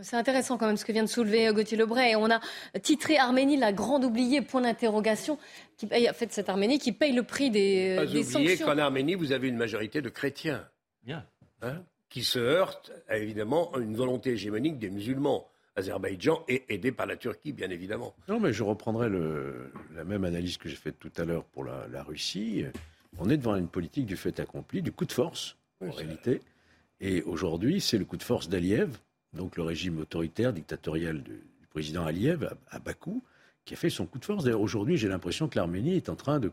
C'est intéressant quand même ce que vient de soulever euh, Gauthier Lebray. On a titré Arménie la grande oubliée, point d'interrogation, qui paye, en fait, cette Arménie qui paye le prix des, Pas des oublier sanctions. qu'en Arménie, vous avez une majorité de chrétiens. Bien. Hein, qui se heurtent à évidemment une volonté hégémonique des musulmans. Azerbaïdjan est aidé par la Turquie, bien évidemment. Non, mais je reprendrai le- la même analyse que j'ai faite tout à l'heure pour la, la Russie. On est devant une politique du fait accompli, du coup de force, en réalité. Et aujourd'hui, c'est le coup de force d'Aliyev, donc le régime autoritaire, dictatorial du, du président Aliyev à, à Bakou, qui a fait son coup de force. D'ailleurs, aujourd'hui, j'ai l'impression que l'Arménie est en train de,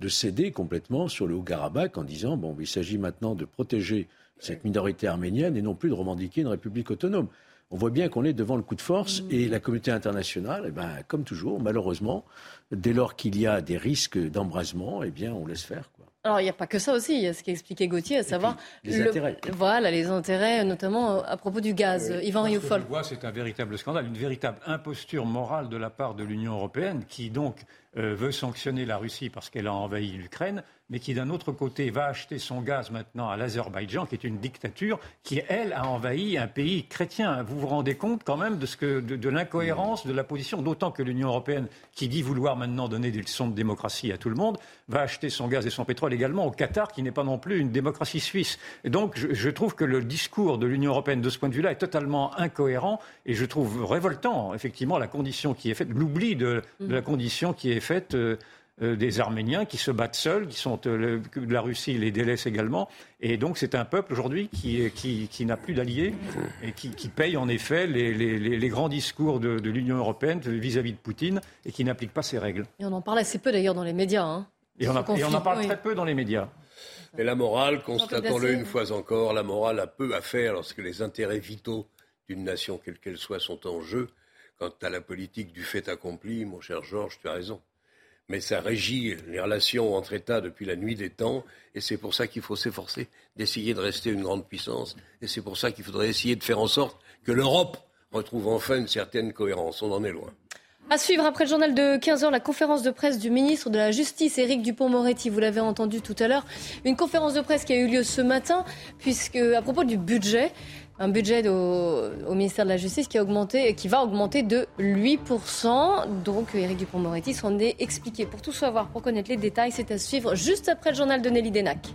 de céder complètement sur le Haut-Karabakh en disant bon, il s'agit maintenant de protéger cette minorité arménienne et non plus de revendiquer une république autonome. On voit bien qu'on est devant le coup de force et la communauté internationale, eh ben, comme toujours, malheureusement, dès lors qu'il y a des risques d'embrasement, eh bien, on laisse faire. Quoi. Alors, il n'y a pas que ça aussi, il y a ce qu'a expliqué Gauthier, à savoir les intérêts. Voilà, les intérêts, notamment à propos du gaz. Yvan Rioufol. C'est un véritable scandale, une véritable imposture morale de la part de l'Union européenne qui donc euh, veut sanctionner la Russie parce qu'elle a envahi l'Ukraine, mais qui d'un autre côté va acheter son gaz maintenant à l'Azerbaïdjan, qui est une dictature, qui elle a envahi un pays chrétien. Vous vous rendez compte quand même de, de, l'incohérence de la position, d'autant que l'Union européenne, qui dit vouloir maintenant donner des leçons de démocratie à tout le monde, va acheter son gaz et son pétrole également au Qatar, qui n'est pas non plus une démocratie suisse. Donc je, je trouve que le discours de l'Union européenne de ce point de vue-là est totalement incohérent et je trouve révoltant, effectivement, la condition qui est faite, l'oubli de, de, la condition qui est faite. Euh, euh, des Arméniens qui se battent seuls, qui sont euh, le, la Russie les délaisse également, et donc c'est un peuple aujourd'hui qui, qui, qui n'a plus d'alliés et qui, qui, paye en effet les, les, les grands discours de, de l'Union européenne vis-à-vis -vis de Poutine et qui n'applique pas ses règles. Et on en parle assez peu d'ailleurs dans les médias. Hein, et, on a, et, on en parle oui. très peu dans les médias. Et la morale, constatons-le une fois encore, la morale a peu à faire lorsque les intérêts vitaux d'une nation, quelle qu'elle soit, sont en jeu. Quant à la politique du fait accompli, mon cher Georges, tu as raison mais ça régit les relations entre États depuis la nuit des temps, et c'est pour ça qu'il faut s'efforcer d'essayer de rester une grande puissance, et c'est pour ça qu'il faudrait essayer de faire en sorte que l'Europe retrouve enfin une certaine cohérence. On en est loin. À suivre après le journal de 15h, la conférence de presse du ministre de la Justice, Éric Dupont-Moretti. Vous l'avez entendu tout à l'heure. Une conférence de presse qui a eu lieu ce matin, puisque à propos du budget, un budget au, ministère de la Justice qui, a augmenté, qui va augmenter de 8%. Donc, Éric Dupond-Moretti s'en est expliqué. Pour tout savoir, pour connaître les détails, c'est à suivre juste après le journal de Nelly Denac.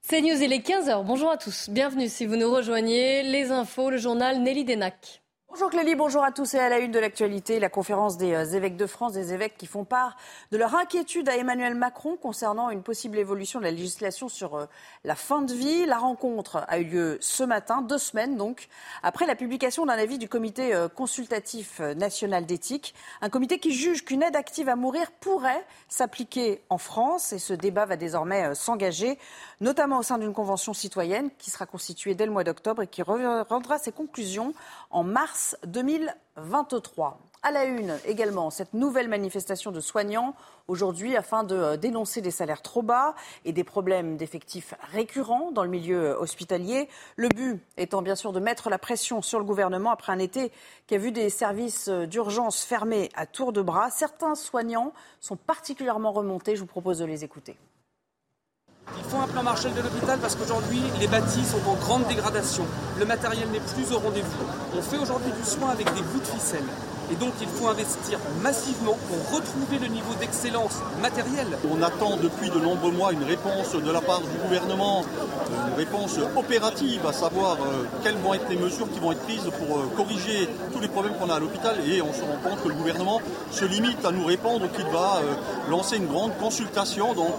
C'est News, il est 15h. Bonjour à tous. Bienvenue si vous nous rejoignez. Les infos, le journal Nelly Denac. Bonjour Clélie, bonjour à tous. Et à la une de l'actualité, la conférence des évêques de France, des évêques qui font part de leur inquiétude à Emmanuel Macron concernant une possible évolution de la législation sur la fin de vie. La rencontre a eu lieu ce matin, deux semaines donc, après la publication d'un avis du comité consultatif national d'éthique, un comité qui juge qu'une aide active à mourir pourrait s'appliquer en France. Et ce débat va désormais s'engager, notamment au sein d'une convention citoyenne qui sera constituée dès le mois d'octobre et qui rendra ses conclusions en mars 2023. À la une également, cette nouvelle manifestation de soignants aujourd'hui afin de dénoncer des salaires trop bas et des problèmes d'effectifs récurrents dans le milieu hospitalier. Le but étant bien sûr de mettre la pression sur le gouvernement après un été qui a vu des services d'urgence fermés à tour de bras. Certains soignants sont particulièrement remontés. Je vous propose de les écouter. Il faut un plan Marshall de l'hôpital parce qu'aujourd'hui, les bâtis sont en grande dégradation. Le matériel n'est plus au rendez-vous. On fait aujourd'hui du soin avec des bouts de ficelle. Et donc, il faut investir massivement pour retrouver le niveau d'excellence matérielle. On attend depuis de nombreux mois une réponse de la part du gouvernement, une réponse opérative, à savoir euh, quelles vont être les mesures qui vont être prises pour euh, corriger tous les problèmes qu'on a à l'hôpital. Et on se rend compte que le gouvernement se limite à nous répondre qu'il va euh, lancer une grande consultation. Donc,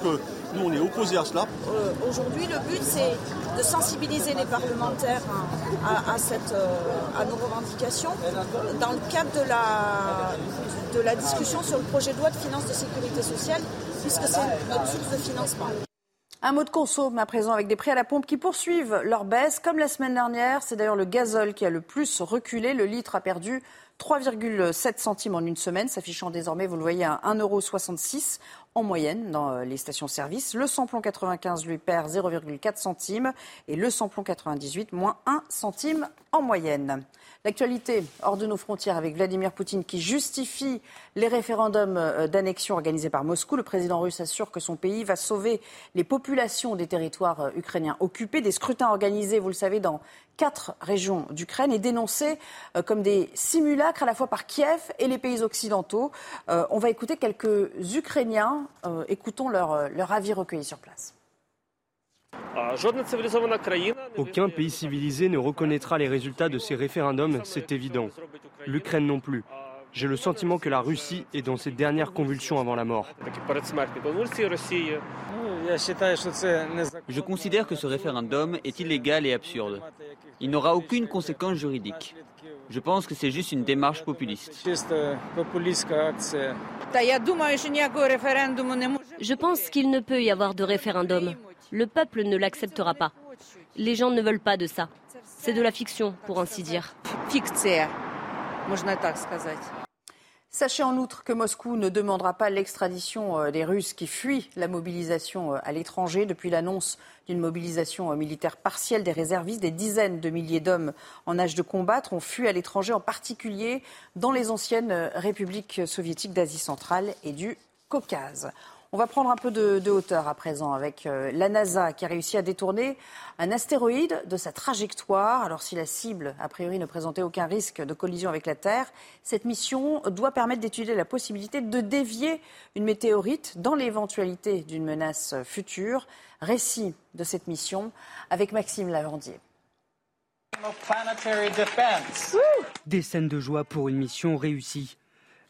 nous, on est opposés à cela. Euh, Aujourd'hui, le but, c'est de sensibiliser les parlementaires à, à, cette, euh, à, nos revendications dans le cadre de la, de la discussion sur le projet de loi de finances de sécurité sociale, puisque c'est notre source de financement. Un mot de consomme à présent avec des prix à la pompe qui poursuivent leur baisse. Comme la semaine dernière, c'est d'ailleurs le gazole qui a le plus reculé. Le litre a perdu 3,7 centimes en une semaine, s'affichant désormais, vous le voyez, à 1,66 en moyenne dans les stations-service. Le samplon 95 lui perd 0,4 centimes et le samplon 98 moins 1 centime en moyenne. L'actualité hors de nos frontières avec Vladimir Poutine qui justifie les référendums d'annexion organisés par Moscou. Le président russe assure que son pays va sauver les populations des territoires ukrainiens occupés. Des scrutins organisés, vous le savez, dans quatre régions d'Ukraine et dénoncés comme des simulacres à la fois par Kiev et les pays occidentaux. Euh, on va écouter quelques Ukrainiens. Euh, écoutons leur, leur avis recueillis sur place. Aucun pays civilisé ne reconnaîtra les résultats de ces référendums, c'est évident. L'Ukraine non plus. J'ai le sentiment que la Russie est dans ses dernières convulsions avant la mort. Je considère que ce référendum est illégal et absurde. Il n'aura aucune conséquence juridique. Je pense que c'est juste une démarche populiste. Je pense qu'il ne peut y avoir de référendum. Le peuple ne l'acceptera pas. Les gens ne veulent pas de ça. C'est de la fiction, pour ainsi dire. Sachez en outre que Moscou ne demandera pas l'extradition euh, des Russes qui fuient la mobilisation euh, à l'étranger. Depuis l'annonce d'une mobilisation euh, militaire partielle des réservistes, des dizaines de milliers d'hommes en âge de combattre ont fui à l'étranger, en particulier dans les anciennes républiques soviétiques d'Asie centrale et du Caucase. On va prendre un peu de, hauteur à présent avec euh, la NASA qui a réussi à détourner un astéroïde de sa trajectoire. Alors si la cible, a priori, ne présentait aucun risque de collision avec la Terre, cette mission doit permettre d'étudier la possibilité de dévier une météorite dans l'éventualité d'une menace future. Récit de cette mission avec Maxime Lavandier. Des scènes de joie pour une mission réussie.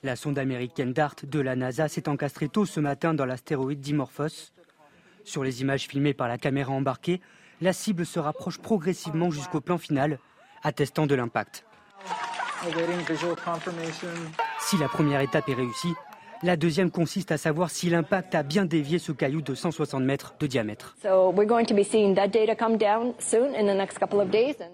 La sonde américaine DART de la NASA s'est encastrée tôt ce matin dans l'astéroïde Dimorphos. Sur les images filmées par la caméra embarquée, la cible se rapproche progressivement jusqu'au plan final, attestant de l'impact. Si la première étape est réussie, la deuxième consiste à savoir si l'impact a bien dévié ce caillou de 160 mètres de diamètre.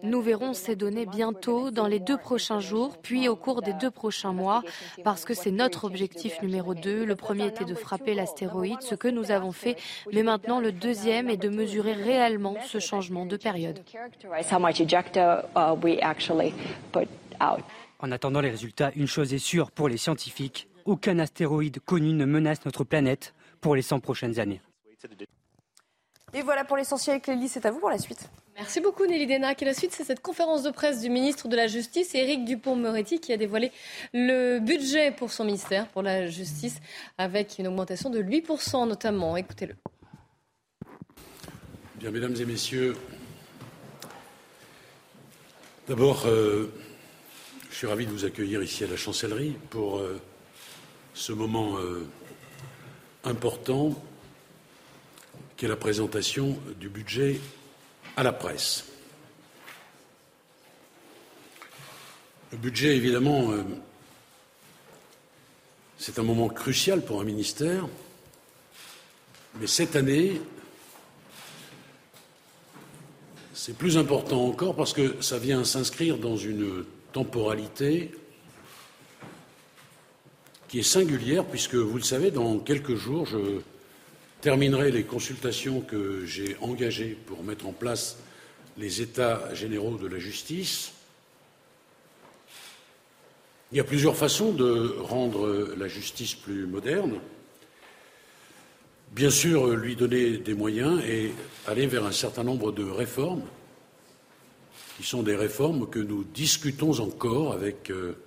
Nous verrons ces données bientôt, dans les deux prochains jours, puis au cours des deux prochains mois, parce que c'est notre objectif numéro deux. Le premier était de frapper l'astéroïde, ce que nous avons fait, mais maintenant le deuxième est de mesurer réellement ce changement de période. En attendant les résultats, une chose est sûre pour les scientifiques, aucun astéroïde connu ne menace notre planète pour les 100 prochaines années. Et voilà pour l'essentiel, Clélie, c'est à vous pour la suite. Merci beaucoup Nelly Denac. Et la suite, c'est cette conférence de presse du ministre de la Justice, Éric Dupont-Moretti, qui a dévoilé le budget pour son ministère, pour la justice, avec une augmentation de 8% notamment. Écoutez-le. Bien, mesdames et messieurs, d'abord, euh, je suis ravi de vous accueillir ici à la chancellerie pour euh, ce moment euh, important qui est la présentation du budget à la presse. Le budget, évidemment, euh, c'est un moment crucial pour un ministère, mais cette année, c'est plus important encore parce que ça vient s'inscrire dans une temporalité est singulière, puisque vous le savez, dans quelques jours, je terminerai les consultations que j'ai engagées pour mettre en place les États généraux de la justice. Il y a plusieurs façons de rendre la justice plus moderne. Bien sûr, lui donner des moyens et aller vers un certain nombre de réformes, qui sont des réformes que nous discutons encore avec euh,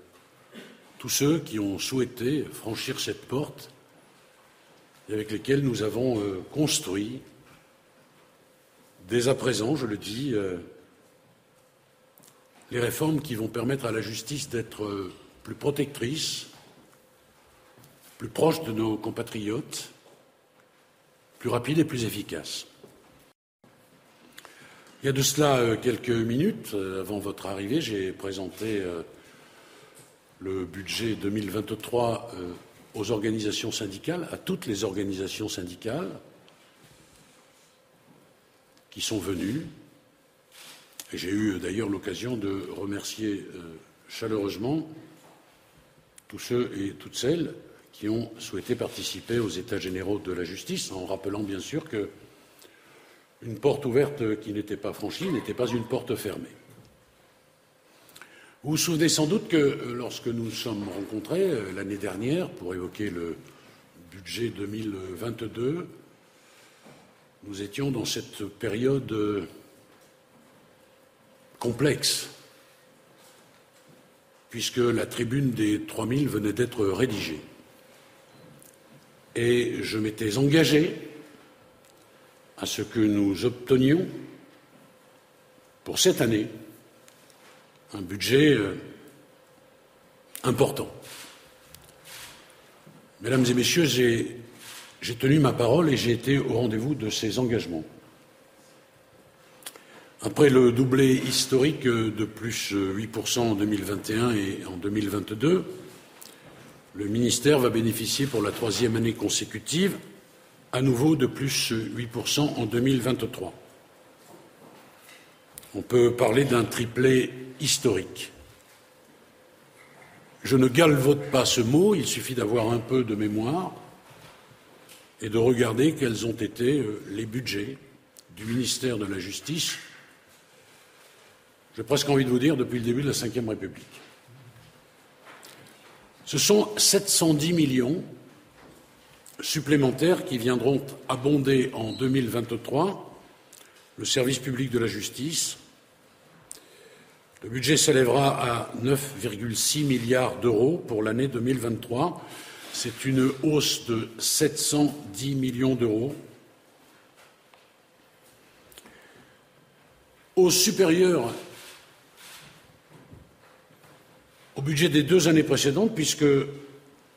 tous ceux qui ont souhaité franchir cette porte et avec lesquels nous avons euh, construit, dès à présent, je le dis, euh, les réformes qui vont permettre à la justice d'être euh, plus protectrice, plus proche de nos compatriotes, plus rapide et plus efficace. Il y a de cela quelques minutes, avant votre arrivée, j'ai présenté le budget 2023 euh, aux organisations syndicales, à toutes les organisations syndicales qui sont venues. J'ai eu d'ailleurs l'occasion de remercier euh, chaleureusement tous ceux et toutes celles qui ont souhaité participer aux États généraux de la justice, en rappelant bien sûr que une porte ouverte qui n'était pas franchie n'était pas une porte fermée. Vous vous souvenez sans doute que euh, lorsque nous nous sommes rencontrés euh, l'année dernière pour évoquer le budget 2022, nous étions dans cette période euh, complexe, puisque la tribune des 3000 venait d'être rédigée. Et je m'étais engagé à ce que nous obtenions pour cette année un budget euh, important. Mesdames et messieurs, j'ai tenu ma parole et j'ai été au rendez-vous de ces engagements. Après le doublé historique de plus 8% en 2021 et en 2022, le ministère va bénéficier pour la troisième année consécutive à nouveau de plus 8% en 2023. On peut parler d'un triplé historique. Je ne galvaude pas ce mot, il suffit d'avoir un peu de mémoire et de regarder quels ont été euh, les budgets du ministère de la Justice, j'ai presque envie de vous dire depuis le début de la Ve République. Ce sont 710 millions supplémentaires qui viendront abonder en 2023 le service public de la justice. Le budget s'élèvera à 9,6 milliards d'euros pour l'année 2023. C'est une hausse de 710 millions d'euros. Hausse supérieure au budget des deux années précédentes, puisque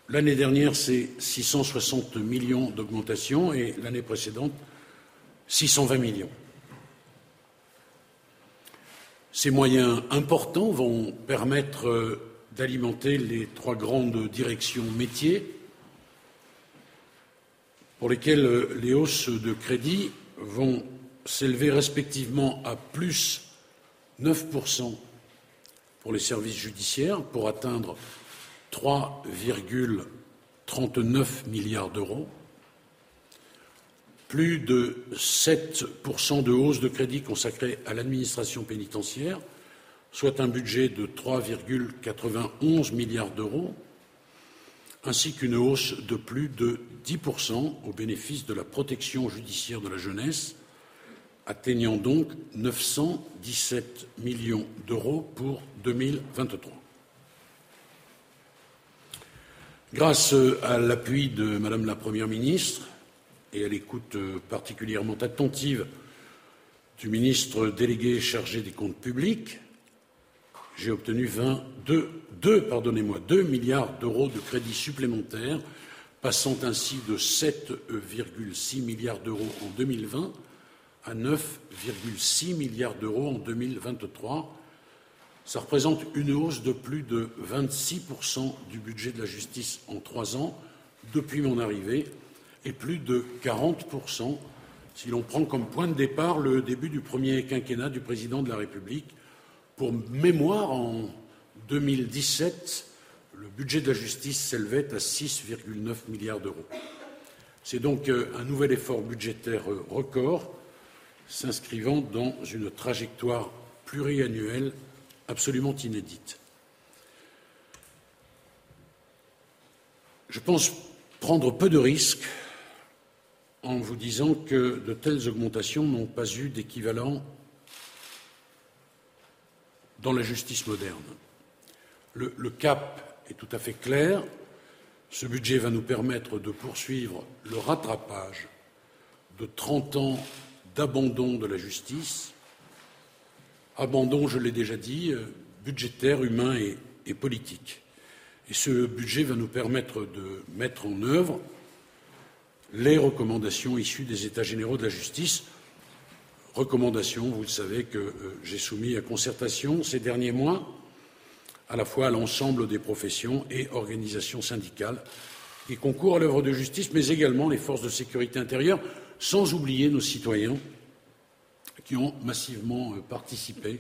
l'année dernière, c'est 660 millions d'augmentation et l'année précédente, 620 millions. Ces moyens importants vont permettre euh, d'alimenter les trois grandes directions métiers pour lesquelles euh, les hausses de crédit vont s'élever respectivement à plus 9% pour les services judiciaires pour atteindre 3,39 milliards d'euros, plus de 7% de hausse de crédit consacré à l'administration pénitentiaire, soit un budget de 3,91 milliards d'euros, ainsi qu'une hausse de plus de 10% au bénéfice de la protection judiciaire de la jeunesse, atteignant donc 917 millions d'euros pour 2023. Grâce à l'appui de Madame la Première ministre et à l'écoute particulièrement attentive du ministre délégué chargé des comptes publics, j'ai obtenu 22, pardonnez-moi, 2 milliards d'euros de crédits supplémentaires, passant ainsi de 7,6 milliards d'euros en 2020 à 9,6 milliards d'euros en 2023. Ça représente une hausse de plus de 26% du budget de la justice en trois ans depuis mon arrivée et plus de 40% si l'on prend comme point de départ le début du premier quinquennat du président de la République. Pour mémoire, en 2017, le budget de la justice s'élevait à 6,9 milliards d'euros. C'est donc euh, un nouvel effort budgétaire euh, record s'inscrivant dans une trajectoire pluriannuelle absolument inédite. Je pense prendre peu de risques en vous disant que de telles augmentations n'ont pas eu d'équivalent dans la justice moderne. Le, cap est tout à fait clair. Ce budget va nous permettre de poursuivre le rattrapage de 30 ans d'abandon de la justice, abandon, je l'ai déjà dit, budgétaire, humain et, politique. Et ce budget va nous permettre de mettre en œuvre les recommandations issues des États généraux de la justice, recommandations, vous le savez, que euh, j'ai soumises à concertation ces derniers mois, à la fois à l'ensemble des professions et organisations syndicales qui concourent à l'œuvre de justice, mais également les forces de sécurité intérieure, sans oublier nos citoyens qui ont massivement euh, participé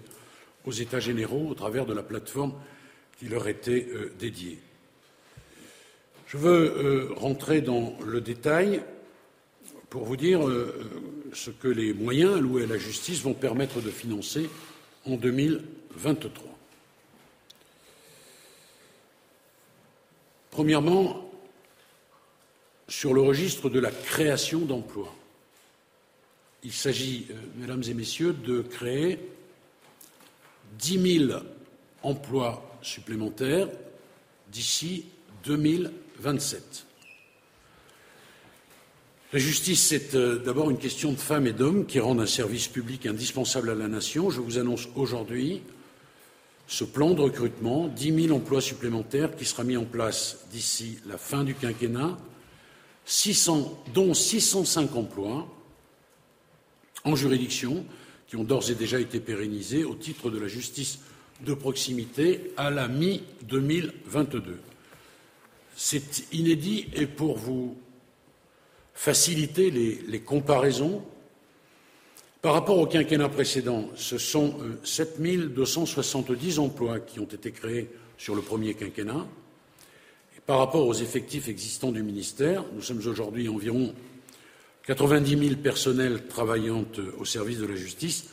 aux États généraux au travers de la plateforme qui leur était euh, dédiée. Je veux euh, rentrer dans le détail pour vous dire ce que les moyens alloués à la justice vont permettre de financer en 2023. Premièrement, sur le registre de la création d'emplois. Il s'agit, euh, mesdames et messieurs, de créer 10 000 emplois supplémentaires d'ici 2027. La justice, c'est euh, d'abord une question de femmes et d'hommes qui rendent un service public indispensable à la nation. Je vous annonce aujourd'hui ce plan de recrutement, 10 000 emplois supplémentaires qui sera mis en place d'ici la fin du quinquennat, 600, dont 605 emplois en juridiction qui ont d'ores et déjà été pérennisés au titre de la justice de proximité à la mi-2022. C'est inédit et pour vous faciliter les, comparaisons, par rapport au quinquennat précédent, ce sont 7 euh, 270 emplois qui ont été créés sur le premier quinquennat, par rapport aux effectifs existants du ministère, nous sommes aujourd'hui environ 90 000 personnels travaillant au service de la justice,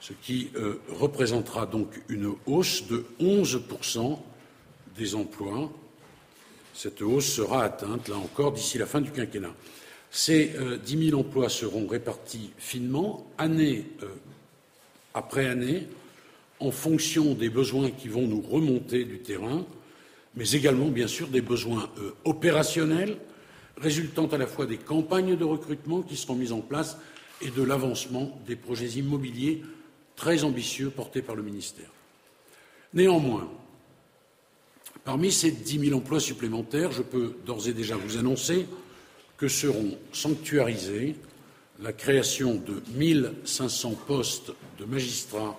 ce qui euh, représentera donc une hausse de 11 des emplois. Cette hausse sera atteinte, là encore, d'ici la fin du quinquennat. Ces euh, dix 10 000 emplois seront répartis finement, année euh, après année, en fonction des besoins qui vont nous remonter du terrain, mais également, bien sûr, des besoins opérationnels résultant à la fois des campagnes de recrutement qui seront mises en place et de l'avancement des projets immobiliers très ambitieux portés par le ministère. Néanmoins, parmi ces 10 000 emplois supplémentaires, je peux d'ores et déjà vous annoncer que seront sanctuarisés la création de 1 500 postes de magistrats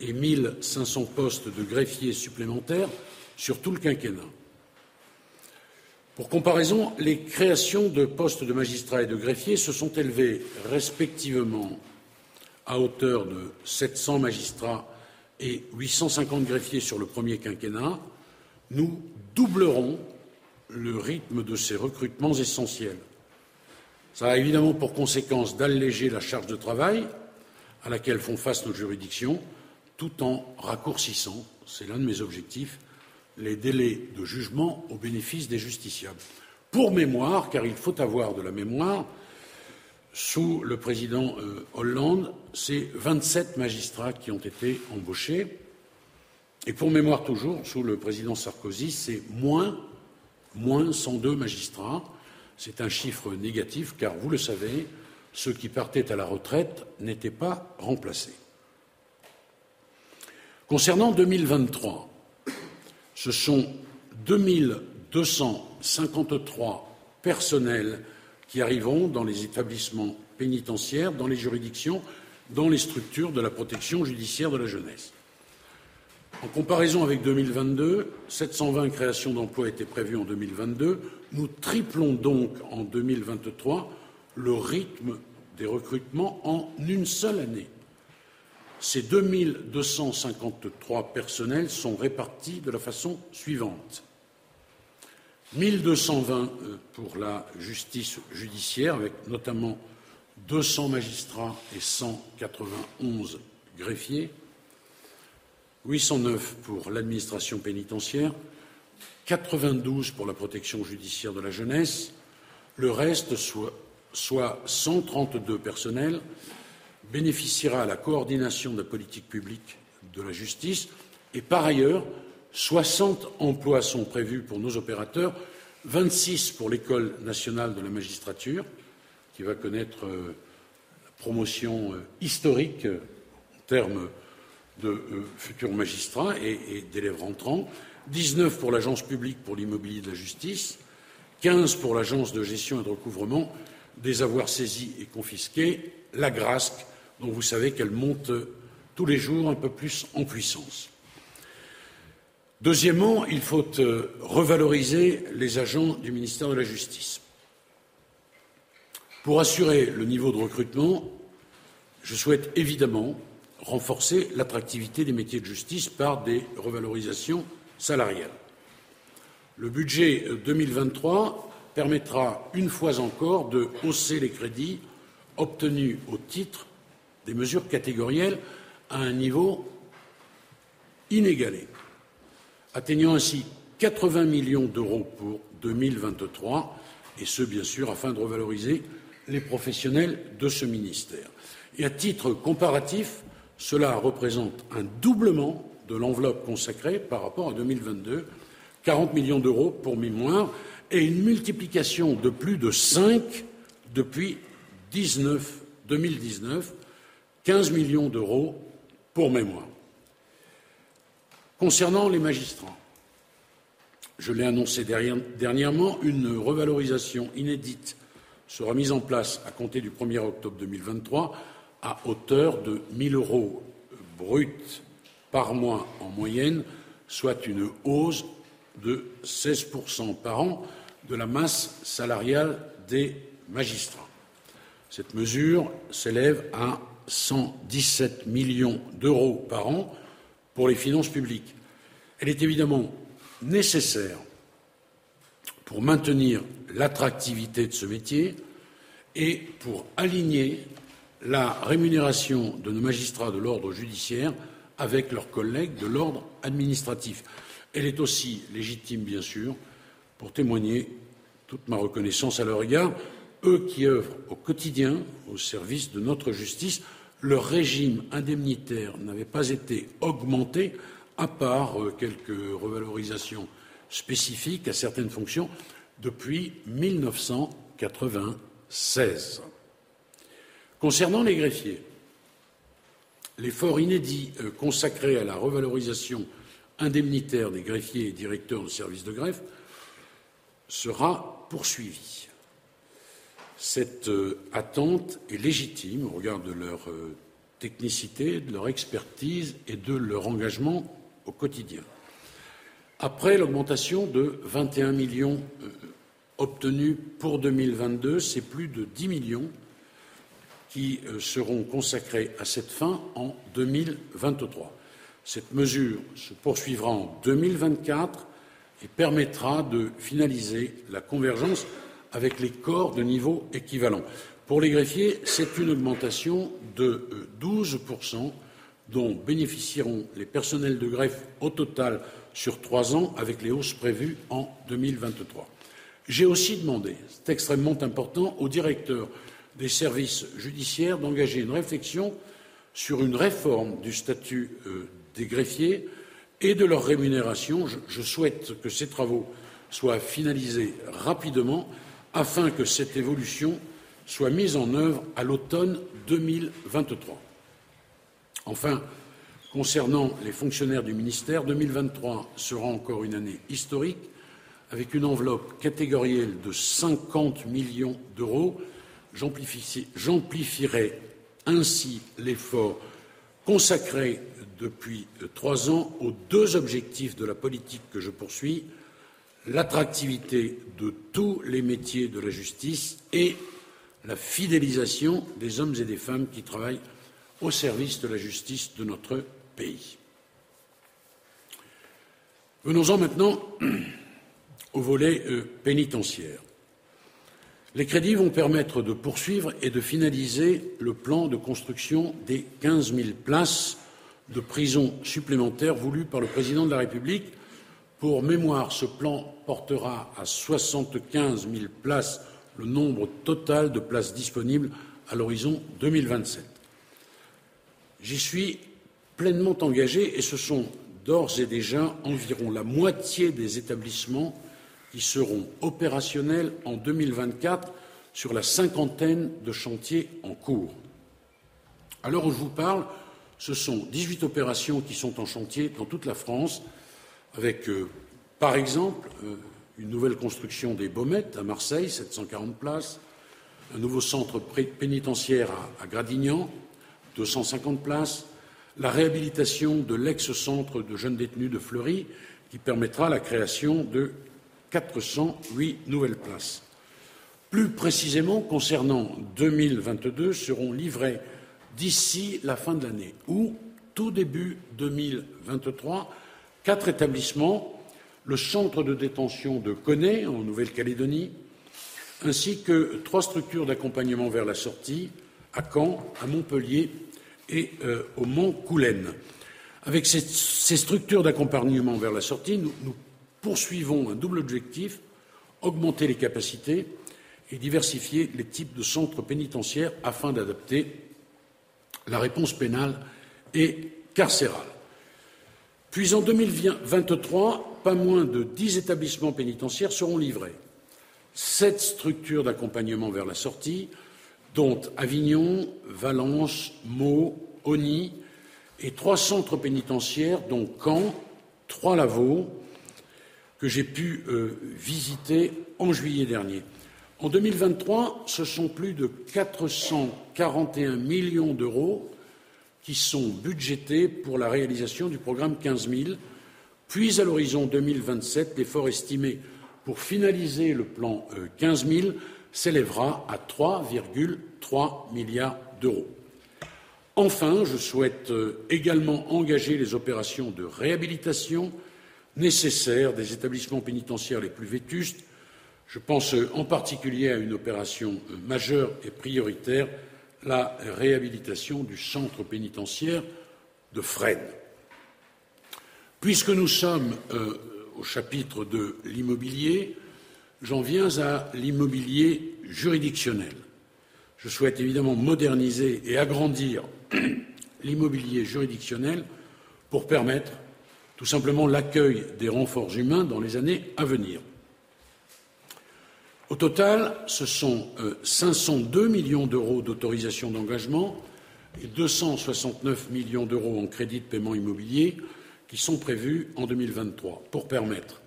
et 1 500 postes de greffiers supplémentaires sur tout le quinquennat. Pour comparaison, les créations de postes de magistrats et de greffiers se sont élevées respectivement à hauteur de 700 magistrats et 850 greffiers sur le premier quinquennat. Nous doublerons le rythme de ces recrutements essentiels. Ça a évidemment pour conséquence d'alléger la charge de travail à laquelle font face nos juridictions, tout en raccourcissant, c'est l'un de mes objectifs, les délais de jugement au bénéfice des justiciables. Pour mémoire, car il faut avoir de la mémoire, sous le président euh, Hollande, c'est 27 magistrats qui ont été embauchés. Et pour mémoire toujours, sous le président Sarkozy, c'est moins, moins 102 magistrats. C'est un chiffre négatif, car vous le savez, ceux qui partaient à la retraite n'étaient pas remplacés. Concernant 2023, ce sont 2253 personnels qui arriveront dans les établissements pénitentiaires, dans les juridictions, dans les structures de la protection judiciaire de la jeunesse. En comparaison avec 2022, 720 créations d'emplois étaient prévues en 2022. Nous triplons donc en 2023 le rythme des recrutements en une seule année. Ces 2253 personnels sont répartis de la façon suivante. 1220 euh, pour la justice judiciaire, avec notamment 200 magistrats et 191 greffiers, 809 pour l'administration pénitentiaire, 92 pour la protection judiciaire de la jeunesse, le reste, soit, soit 132 personnels, bénéficiera à la coordination de la politique publique de la justice et par ailleurs, 60 emplois sont prévus pour nos opérateurs, 26 pour l'École nationale de la magistrature, qui va connaître euh, promotion euh, historique euh, en termes de futurs magistrats et, d'élèves rentrants, 19 pour l'Agence publique pour l'immobilier de la justice, 15 pour l'Agence de gestion et de recouvrement des avoirs saisis et confisqués, la GRASC, dont vous savez qu'elle monte tous les jours un peu plus en puissance. Deuxièmement, il faut euh, revaloriser les agents du ministère de la Justice. Pour assurer le niveau de recrutement, je souhaite évidemment renforcer l'attractivité des métiers de justice par des revalorisations salariales. Le budget 2023 euh, permettra une fois encore de hausser les crédits obtenus au titre des mesures catégorielles à un niveau inégalé, atteignant ainsi 80 millions d'euros pour 2023, et ce, bien sûr, afin de revaloriser les professionnels de ce ministère. Et à titre comparatif, cela représente un doublement de l'enveloppe consacrée par rapport à 2022, 40 millions d'euros pour mémoire, et une multiplication de plus de 5 depuis 19, 2019, 15 millions d'euros pour mémoire. Concernant les magistrats, je l'ai annoncé dernièrement, une revalorisation inédite sera mise en place à compter du 1er octobre 2023 à hauteur de 1 000 euros bruts par mois en moyenne, soit une hausse de 16% par an de la masse salariale des magistrats. Cette mesure s'élève à 117 millions d'euros par an pour les finances publiques. Elle est évidemment nécessaire pour maintenir l'attractivité de ce métier et pour aligner la rémunération de nos magistrats de l'ordre judiciaire avec leurs collègues de l'ordre administratif. Elle est aussi légitime, bien sûr, pour témoigner toute ma reconnaissance à leur égard, eux qui œuvrent au quotidien au service de notre justice. Leur régime indemnitaire n'avait pas été augmenté, à part euh, quelques revalorisations spécifiques à certaines fonctions, depuis 1996. Concernant les greffiers, l'effort inédit euh, consacré à la revalorisation indemnitaire des greffiers et directeurs de services de greffe sera poursuivi. Cette euh, attente est légitime au regard de leur euh, technicité, de leur expertise et de leur engagement au quotidien. Après l'augmentation de 21 millions obtenus pour 2022, c'est plus de 10 millions qui euh, seront consacrés à cette fin en 2023. Cette mesure se poursuivra en 2024 et permettra de finaliser la convergence avec les corps de niveau équivalent. Pour les greffiers, c'est une augmentation de 12 euh, dont bénéficieront les personnels de greffe au total sur trois ans avec les hausses prévues en 2023. J'ai aussi demandé, c'est extrêmement important, aux directeurs des services judiciaires d'engager une réflexion sur une réforme du statut euh, des greffiers et de leur rémunération. Je, souhaite que ces travaux soient finalisés rapidement afin que cette évolution soit mise en œuvre à l'automne 2023. Enfin, concernant les fonctionnaires du ministère, 2023 sera encore une année historique avec une enveloppe catégorielle de 50 millions d'euros J'amplifierai ainsi l'effort consacré depuis trois ans aux deux objectifs de la politique que je poursuis l'attractivité de tous les métiers de la justice et la fidélisation des hommes et des femmes qui travaillent au service de la justice de notre pays. Venons-en maintenant au volet euh, pénitentiaire. Les crédits vont permettre de poursuivre et de finaliser le plan de construction des 15 000 places de prison supplémentaires voulu par le président de la République. Pour mémoire, ce plan portera à 75 000 places le nombre total de places disponibles à l'horizon 2027. J'y suis pleinement engagé et ce sont d'ores et déjà environ la moitié des établissements qui seront opérationnels en 2024 sur la cinquantaine de chantiers en cours. À l'heure où je vous parle, ce sont 18 opérations qui sont en chantier dans toute la France, avec, euh, par exemple, euh, une nouvelle construction des Baumettes à Marseille, 740 places, un nouveau centre pénitentiaire à, à Gradignan, 250 places, la réhabilitation de l'ex-centre de jeunes détenus de Fleury, qui permettra la création de 408 nouvelles places. Plus précisément, concernant 2022, seront livrées d'ici la fin de l'année ou tout début 2023 quatre établissements le centre de détention de Conet en Nouvelle-Calédonie, ainsi que trois structures d'accompagnement vers la sortie à Caen, à Montpellier et euh, au Mont Coulennes. Avec ces, structures d'accompagnement vers la sortie, nous poursuivons un double objectif augmenter les capacités et diversifier les types de centres pénitentiaires afin d'adapter la réponse pénale et carcérale. Puis en 2023, pas moins de dix établissements pénitentiaires seront livrés. Sept structures d'accompagnement vers la sortie, dont Avignon, Valence, Meaux, Oni, et trois centres pénitentiaires, dont Caen, Trois-Lavaux, que j'ai pu euh, visiter en juillet dernier. En 2023, ce sont plus de 441 millions d'euros qui sont budgétés pour la réalisation du programme 15 000. Puis, à l'horizon 2027, l'effort estimé pour finaliser le plan 15 euh, 000 s'élèvera à 3,3 milliards d'euros. Enfin, je souhaite euh, également engager les opérations de réhabilitation nécessaires des établissements pénitentiaires les plus vétustes, Je pense en particulier à une opération majeure et prioritaire, la réhabilitation du centre pénitentiaire de Fresnes. Puisque nous sommes euh, au chapitre de l'immobilier, j'en viens à l'immobilier juridictionnel. Je souhaite évidemment moderniser et agrandir l'immobilier juridictionnel pour permettre tout simplement l'accueil des renforts humains dans les années à venir. Au total, ce sont 502 euh, millions d'euros d'autorisation d'engagement et 269 millions d'euros en crédit de paiement immobilier qui sont prévus en 2023 pour permettre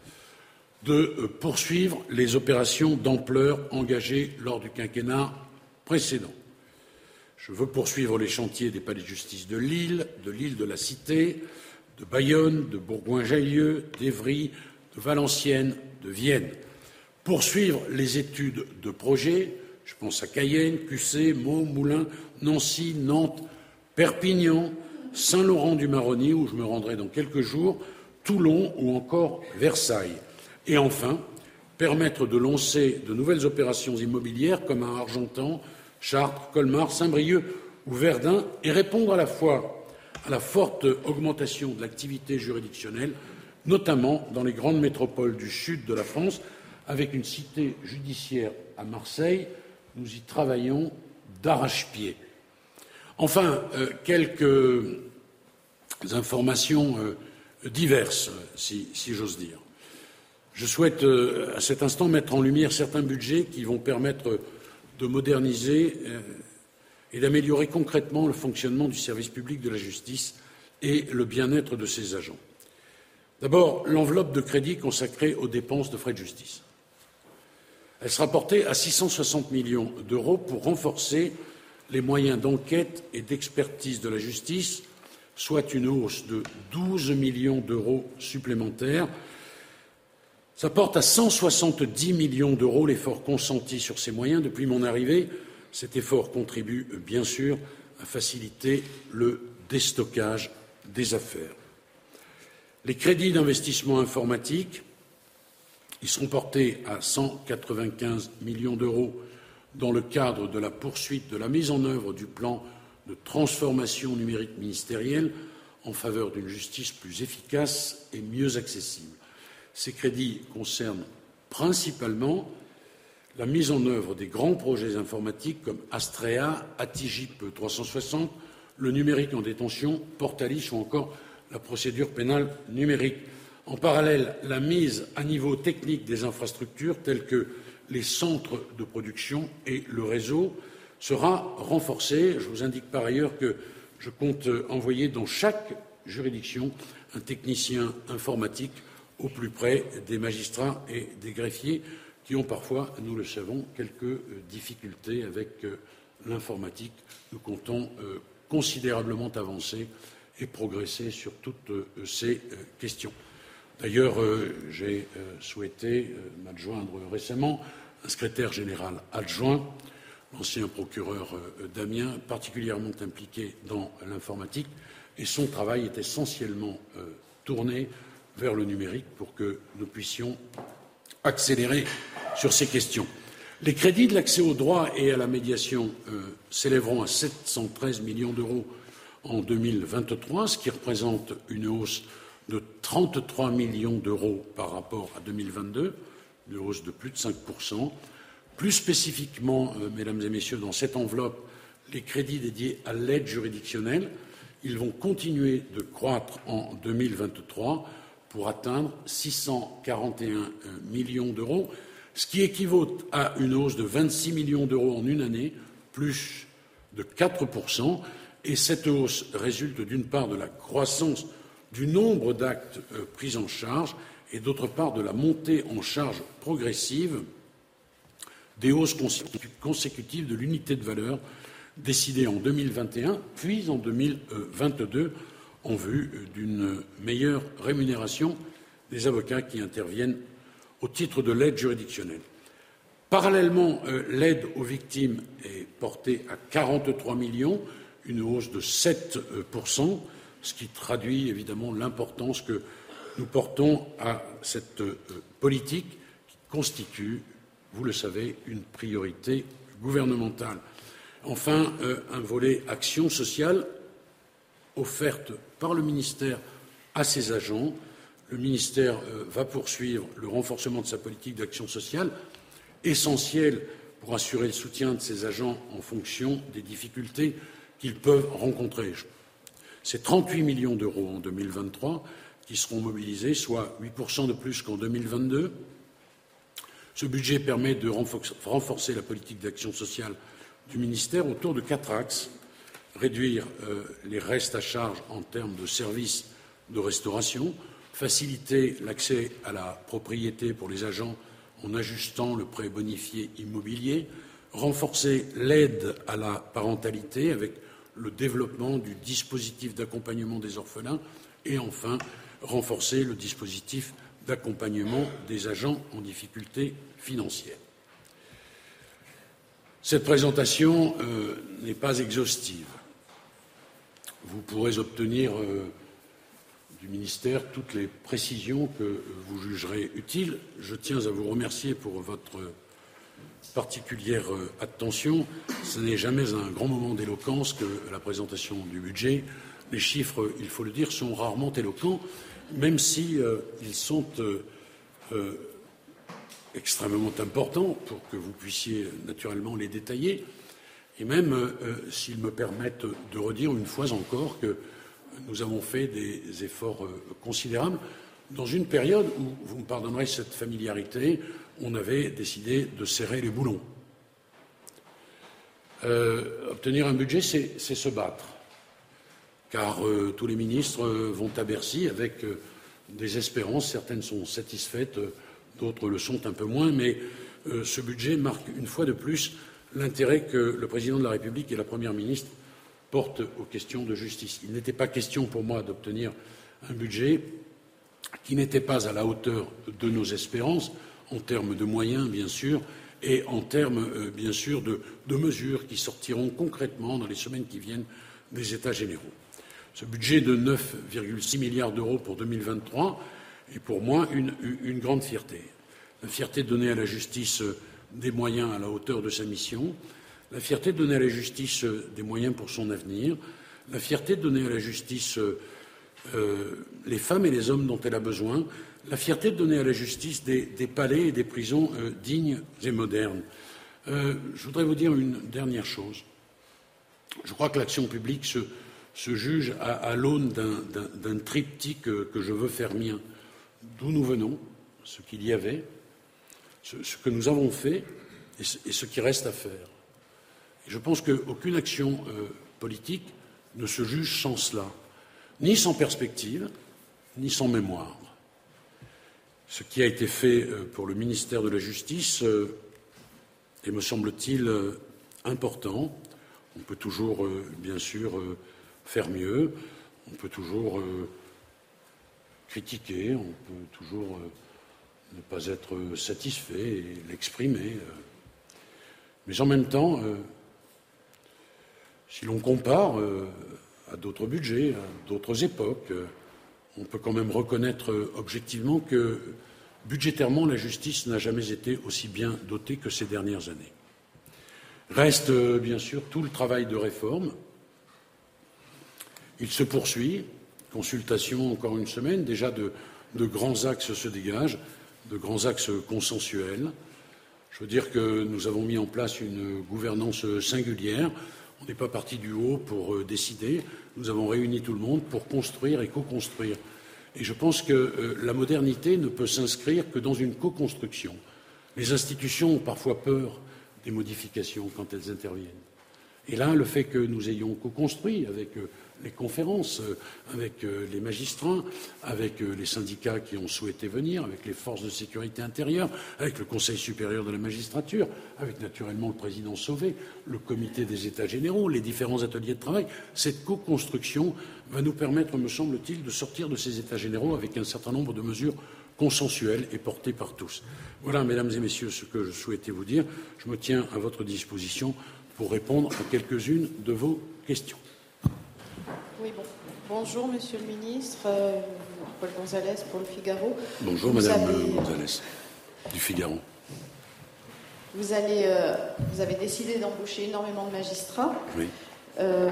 de euh, poursuivre les opérations d'ampleur engagées lors du quinquennat précédent. Je veux poursuivre les chantiers des palais de justice de Lille, de l'île de la Cité, de Bayonne, de Bourgoin-Jallieu, d'Evry, de Valenciennes, de Vienne. Poursuivre les études de projets, je pense à Cayenne, Cussé, Meaux, Moulins, Nancy, Nantes, Perpignan, Saint-Laurent-du-Maroni, où je me rendrai dans quelques jours, Toulon ou encore Versailles. Et enfin, permettre de lancer de nouvelles opérations immobilières comme à Argentan, Chartres, Colmar, Saint-Brieuc ou Verdun et répondre à la fois à la forte augmentation de l'activité juridictionnelle, notamment dans les grandes métropoles du sud de la France, avec une cité judiciaire à Marseille. Nous y travaillons d'arrache-pied. Enfin, euh, quelques informations euh, diverses, si j'ose dire. Je souhaite euh, à cet instant mettre en lumière certains budgets qui vont permettre de moderniser et d'améliorer concrètement le fonctionnement du service public de la justice et le bien-être de ses agents. D'abord, l'enveloppe de crédit consacrée aux dépenses de frais de justice. Elle sera portée à 660 millions d'euros pour renforcer les moyens d'enquête et d'expertise de la justice, soit une hausse de 12 millions d'euros supplémentaires ça porte à 170 millions d'euros l'effort consenti sur ces moyens depuis mon arrivée. Cet effort contribue bien sûr à faciliter le déstockage des affaires. Les crédits d'investissement informatique, ils seront portés à 195 millions d'euros dans le cadre de la poursuite de la mise en œuvre du plan de transformation numérique ministérielle en faveur d'une justice plus efficace et mieux accessible. Ces crédits concernent principalement la mise en œuvre des grands projets informatiques comme Astrea, Atigip 360, le numérique en détention, Portalis ou encore la procédure pénale numérique. En parallèle, la mise à niveau technique des infrastructures telles que les centres de production et le réseau sera renforcée. Je vous indique par ailleurs que je compte envoyer dans chaque juridiction un technicien informatique au plus près des magistrats et des greffiers qui ont parfois, nous le savons, quelques euh, difficultés avec euh, l'informatique. Nous comptons euh, considérablement avancer et progresser sur toutes ces questions. D'ailleurs, j'ai souhaité m'adjoindre récemment un secrétaire général adjoint, l'ancien procureur Damien, particulièrement impliqué dans l'informatique, et son travail est essentiellement tourné vers le numérique pour que nous puissions accélérer sur ces questions. Les crédits de l'accès au droit et à la médiation euh, s'élèveront à 713 millions d'euros en 2023, ce qui représente une hausse de 33 millions d'euros par rapport à 2022, une hausse de plus de 5%. Plus spécifiquement, euh, mesdames et messieurs, dans cette enveloppe, les crédits dédiés à l'aide juridictionnelle, ils vont continuer de croître en 2023 pour atteindre 641 euh, millions d'euros, ce qui équivaut à une hausse de 26 millions d'euros en une année, plus de 4%. Et cette hausse résulte d'une part de la croissance du nombre d'actes euh, pris en charge et d'autre part de la montée en charge progressive des hausses consécutives de l'unité de valeur décidées en 2021 puis en 2022 en vue d'une meilleure rémunération des avocats qui interviennent au titre de l'aide juridictionnelle. Parallèlement, euh, l'aide aux victimes est portée à 43 millions, une hausse de 7 ce qui traduit évidemment l'importance que nous portons à cette euh, politique qui constitue vous le savez, une priorité gouvernementale. Enfin, euh, un volet action sociale offerte par le ministère à ses agents. Le ministère euh, va poursuivre le renforcement de sa politique d'action sociale, essentiel pour assurer le soutien de ses agents en fonction des difficultés qu'ils peuvent rencontrer. C'est 38 millions d'euros en 2023 qui seront mobilisés, soit 8% de plus qu'en 2022. Ce budget permet de renforcer la politique d'action sociale du ministère autour de quatre axes. Réduire euh, les restes à charge en termes de services de restauration, faciliter l'accès à la propriété pour les agents en ajustant le prêt bonifié immobilier, renforcer l'aide à la parentalité avec le développement du dispositif d'accompagnement des orphelins et enfin renforcer le dispositif d'accompagnement des agents en difficulté financière. Cette présentation euh, n'est pas exhaustive. Vous pourrez obtenir euh, du ministère toutes les précisions que vous jugerez utiles. Je tiens à vous remercier pour votre particulière euh, attention. Ce n'est jamais un grand moment d'éloquence que la présentation du budget. Les chiffres, il faut le dire, sont rarement éloquents, même si ils sont extrêmement importants pour que vous puissiez naturellement les détailler, et même euh, s'ils me permettent de redire une fois encore que nous avons fait des efforts euh, considérables dans une période où, vous me pardonnerez cette familiarité, on avait décidé de serrer les boulons. Euh, obtenir un budget, c'est se battre, car tous les ministres vont à Bercy avec des espérances, certaines sont satisfaites d'autres le sont un peu moins, mais euh, ce budget marque une fois de plus l'intérêt que le président de la République et la première ministre portent aux questions de justice. Il n'était pas question pour moi d'obtenir un budget qui n'était pas à la hauteur de nos espérances, en termes de moyens, bien sûr, et en termes, euh, bien sûr, de, mesures qui sortiront concrètement dans les semaines qui viennent des États généraux. Ce budget de 9,6 milliards d'euros pour 2023 est pour moi une, grande fierté. La fierté de donner à la justice euh, des moyens à la hauteur de sa mission, la fierté de donner à la justice euh, des moyens pour son avenir, la fierté de donner à la justice euh, les femmes et les hommes dont elle a besoin, la fierté de donner à la justice des, palais et des prisons dignes et modernes. je voudrais vous dire une dernière chose. Je crois que l'action publique se, juge à, l'aune d'un triptyque que je veux faire mien d'où nous venons, ce qu'il y avait, ce, que nous avons fait et ce, qui reste à faire. je pense qu'aucune action euh, politique ne se juge sans cela, ni sans perspective, ni sans mémoire. Ce qui a été fait euh, pour le ministère de la Justice euh, est, me semble-t-il, important. On peut toujours, bien sûr, faire mieux. On peut toujours critiquer, on peut toujours ne pas être satisfait et l'exprimer. Euh. Mais en même temps, euh, si l'on compare à d'autres budgets, à d'autres époques, on peut quand même reconnaître objectivement que budgétairement, la justice n'a jamais été aussi bien dotée que ces dernières années. Reste bien sûr tout le travail de réforme. Il se poursuit. Consultation encore une semaine. Déjà de, grands axes se dégagent, de grands axes consensuels. Je veux dire que nous avons mis en place une gouvernance singulière. On n'est pas parti du haut pour euh, décider. Nous avons réuni tout le monde pour construire et co-construire. Et je pense que euh, la modernité ne peut s'inscrire que dans une co-construction. Les institutions ont parfois peur des modifications quand elles interviennent. Et là, le fait que nous ayons co-construit avec euh, les conférences euh, avec euh, les magistrats, avec euh, les syndicats qui ont souhaité venir, avec les forces de sécurité intérieure, avec le Conseil supérieur de la magistrature, avec naturellement le président Sauvé, le comité des États généraux, les différents ateliers de travail. Cette co-construction va nous permettre, me semble-t-il, de sortir de ces États généraux avec un certain nombre de mesures consensuelles et portées par tous. Voilà, mesdames et messieurs, ce que je souhaitais vous dire. Je me tiens à votre disposition pour répondre à quelques-unes de vos questions. Oui, bon. Bonjour, Monsieur le Ministre. Euh, Paul Gonzalez pour le Figaro. Bonjour, Madame Gonzalez, du Figaro. vous, allez, euh, vous avez décidé d'embaucher énormément de magistrats. Oui. Euh,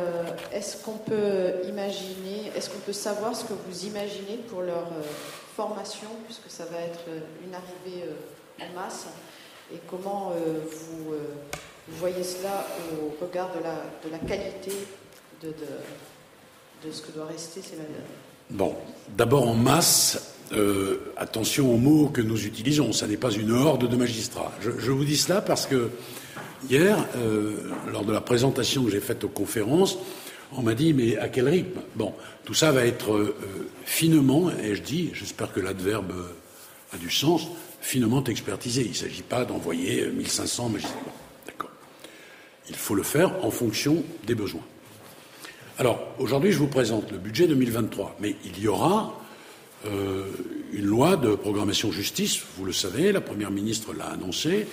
est-ce qu'on peut imaginer, est-ce qu'on peut savoir ce que vous imaginez pour leur euh, formation, puisque ça va être une arrivée en masse, et comment vous, voyez cela au regard de la, de la qualité de, de, ce que doit rester ces Bon, d'abord en masse, attention aux mots que nous utilisons. Ça n'est pas une horde de magistrats. Je, je, vous dis cela parce que Hier, euh, lors de la présentation que j'ai faite aux conférences, on m'a dit mais à quel rythme? Bon, tout ça va être euh, finement, et je dis, j'espère que l'adverbe a du sens, finement expertisé. Il ne s'agit pas d'envoyer 1500 magistrats. D'accord. Il faut le faire en fonction des besoins. Alors, aujourd'hui, je vous présente le budget 2023, mais il y aura euh, une loi de programmation justice, vous le savez, la Première ministre l'a annoncé,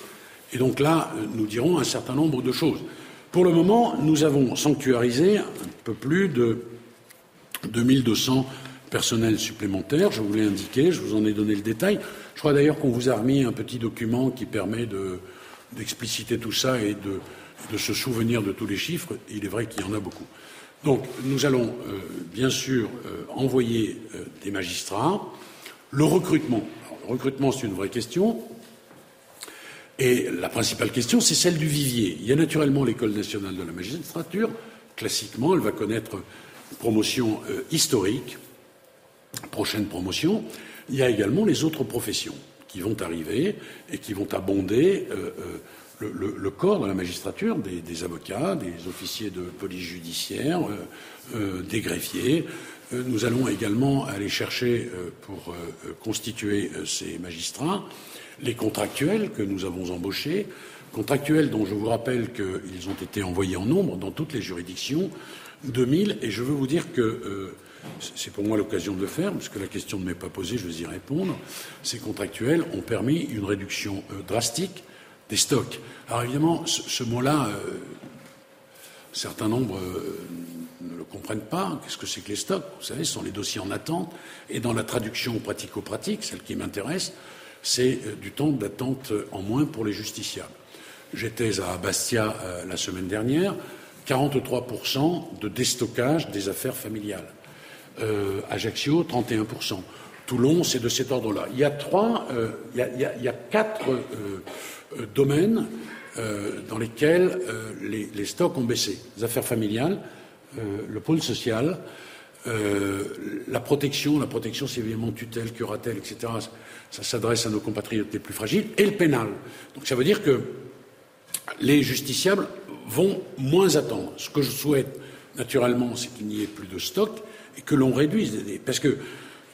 et donc là, nous dirons un certain nombre de choses. Pour le moment, nous avons sanctuarisé un peu plus de 2200 personnels supplémentaires. Je vous l'ai indiqué, je vous en ai donné le détail. Je crois d'ailleurs qu'on vous a remis un petit document qui permet d'expliciter tout ça et de, se souvenir de tous les chiffres. Il est vrai qu'il y en a beaucoup. Donc, nous allons euh, bien sûr euh, envoyer euh, des magistrats. Le recrutement. le recrutement, c'est une vraie question. Et la principale question, c'est celle du vivier. Il y a naturellement l'École nationale de la magistrature. Classiquement, elle va connaître une promotion historique, prochaine promotion. Il y a également les autres professions qui vont arriver et qui vont abonder euh, euh, le, corps de la magistrature, des, avocats, des officiers de police judiciaire, des greffiers. nous allons également aller chercher pour constituer ces magistrats les contractuels que nous avons embauchés, contractuels dont je vous rappelle qu'ils ont été envoyés en nombre dans toutes les juridictions, 2000, et je veux vous dire que euh, c'est pour moi l'occasion de le faire, puisque la question ne m'est pas posée, je vais y répondre. Ces contractuels ont permis une réduction euh, drastique des stocks. Alors évidemment, ce, mot-là, euh, certains nombres ne le comprennent pas. Qu'est-ce que c'est que les stocks? Vous savez, ce sont les dossiers en attente. Et dans la traduction pratico-pratique, celle qui m'intéresse, c'est euh, du temps d'attente en moins pour les justiciables. J'étais à Bastia euh, la semaine dernière, 43% de déstockage des affaires familiales. Euh, Ajaccio, 31%. Toulon, c'est de cet ordre-là. Il y a trois, il, y a, quatre domaines dans lesquels les, les, stocks ont baissé. Les affaires familiales, le pôle social, euh, la protection, la protection c'est évidemment tutelle, curatelle, etc. Ça s'adresse à nos compatriotes les plus fragiles, et le pénal. Donc ça veut dire que les justiciables vont moins attendre. Ce que je souhaite, naturellement, c'est qu'il n'y ait plus de stock et que l'on réduise. Parce que,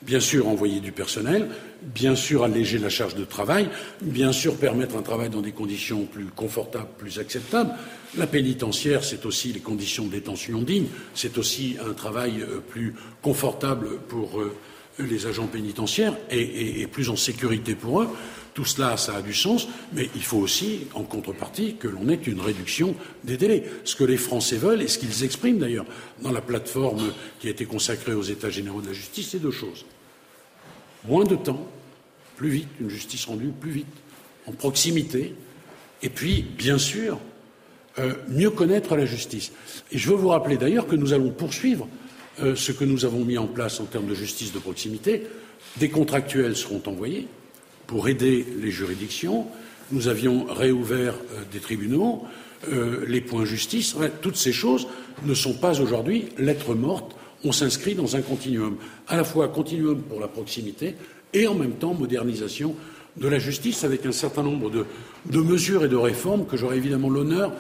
bien sûr, envoyer du personnel, bien sûr, alléger la charge de travail, bien sûr, permettre un travail dans des conditions plus confortables, plus acceptables, la pénitentiaire, c'est aussi les conditions de détention dignes, c'est aussi un travail euh, plus confortable pour euh, les agents pénitentiaires et, plus en sécurité pour eux. Tout cela, ça a du sens, mais il faut aussi, en contrepartie, que l'on ait une réduction des délais. Ce que les Français veulent, et ce qu'ils expriment d'ailleurs dans la plateforme qui a été consacrée aux États généraux de la justice, c'est deux choses. Moins de temps, plus vite, une justice rendue plus vite, en proximité, et puis, bien sûr, euh, mieux connaître la justice. Et je veux vous rappeler d'ailleurs que nous allons poursuivre euh, ce que nous avons mis en place en termes de justice de proximité. Des contractuels seront envoyés pour aider les juridictions. Nous avions réouvert euh, des tribunaux, les points justice. toutes ces choses ne sont pas aujourd'hui lettres mortes. On s'inscrit dans un continuum, à la fois continuum pour la proximité et en même temps modernisation de la justice avec un certain nombre de mesures et de réformes que j'aurai évidemment l'honneur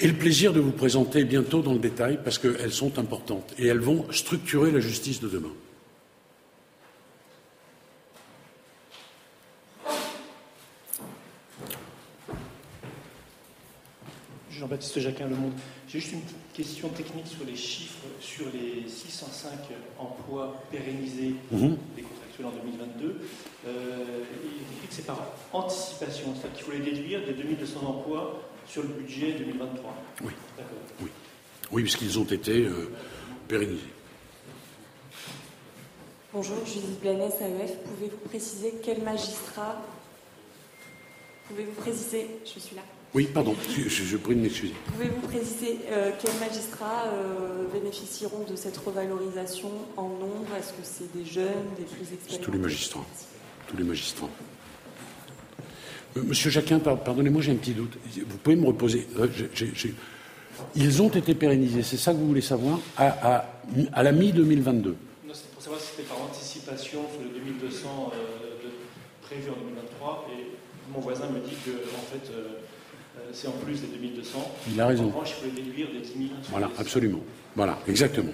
et le plaisir de vous présenter bientôt dans le détail parce qu'elles sont importantes et elles vont structurer la justice de demain. Jean-Baptiste Jacquin, Le Monde. J'ai juste une question technique sur les chiffres, sur les 605 emplois pérennisés mhm. des contractuels en 2022. Euh, il est écrit que c'est par anticipation, c'est-à-dire qu'il faut les déduire des 2200 emplois sur le budget 2023 Oui. Oui, oui puisqu'ils ont été euh, pérennisés. Bonjour, Judith Blanès, AEF. Pouvez-vous préciser quel magistrat? Pouvez-vous préciser, je suis là. Oui, pardon, je, je prie de m'excuser. Pouvez-vous préciser euh, quels magistrats euh, bénéficieront de cette revalorisation en nombre? Est-ce que c'est des jeunes, des plus expérimentés? Tous les magistrats. Tous les magistrats. Euh, Monsieur Jacquin, pardonnez-moi, j'ai un petit doute. Vous pouvez me reposer. Ils ont été pérennisés, c'est ça que vous voulez savoir, à, à, la mi-2022 Non, c'est pour savoir si c'était par anticipation sur les 2200 de, prévus en 2023. Et mon voisin me dit que, en fait, c'est en plus des 2200. Il a raison. En revanche, il faut déduire des 10 000. Voilà, absolument. Voilà, exactement.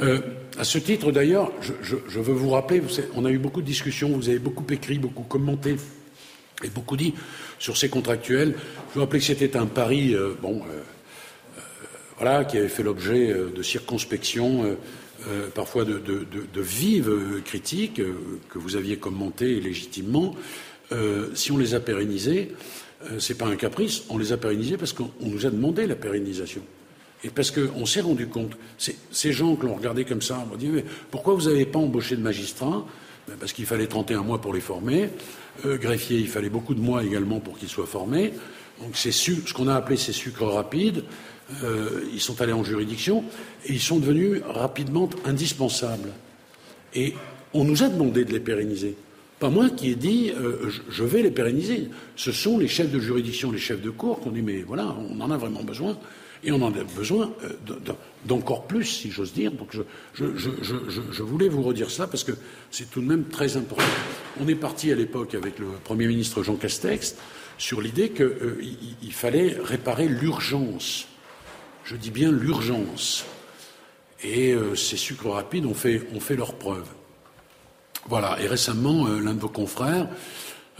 Euh, à ce titre, d'ailleurs, je, je, je, veux vous rappeler, vous savez, on a eu beaucoup de discussions, vous avez beaucoup écrit, beaucoup commenté et beaucoup dit sur ces contractuels. Je vous rappelle que c'était un pari, euh, bon, euh, euh, voilà, qui avait fait l'objet euh, de circonspection, euh, parfois de, de, de, de, vives critiques que vous aviez commentées légitimement. si on les a pérennisés, euh, ce n'est pas un caprice, on les a pérennisés parce qu'on nous a demandé la pérennisation. Et parce qu'on s'est rendu compte, ces gens que l'on regardait comme ça, on dit mais pourquoi vous n'avez pas embauché de magistrats? Ben Parce qu'il fallait 31 mois pour les former. Euh, greffier, il fallait beaucoup de mois également pour qu'ils soient formés. Donc c'est ce qu'on a appelé ces sucres rapides. Euh, ils sont allés en juridiction et ils sont devenus rapidement indispensables. Et on nous a demandé de les pérenniser pas moi qui ai dit euh, je vais les pérenniser. Ce sont les chefs de juridiction, les chefs de cour qui ont dit mais voilà, on en a vraiment besoin et on en a besoin euh, d'encore plus, si j'ose dire. Donc je, je, voulais vous redire ça parce que c'est tout de même très important. On est parti à l'époque avec le Premier ministre Jean Castex sur l'idée qu'il euh, fallait réparer l'urgence. Je dis bien l'urgence. Et ces sucres rapides ont fait leur preuve. Voilà. Et récemment, euh, l'un de vos confrères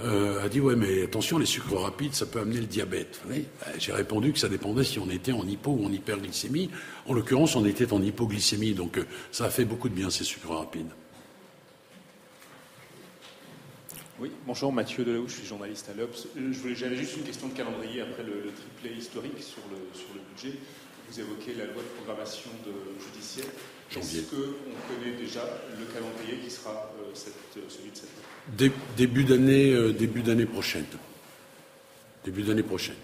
euh, a dit ouais, mais attention, les sucres rapides, ça peut amener le diabète. Ben, j'ai répondu que ça dépendait si on était en hypo ou en hyperglycémie. En l'occurrence, on était en hypoglycémie, donc euh, ça a fait beaucoup de bien ces sucres rapides. Oui, bonjour, Mathieu Delahaut, je suis journaliste à l'Obs. J'avais juste une question de calendrier après le, le triplet historique sur le, sur le budget. Vous évoquez la loi de programmation de, judiciaire. Est-ce qu'on connaît déjà le calendrier qui sera euh, cette, euh, celui de cette Dé, Début d'année euh, début d'année prochaine. Début d'année prochaine.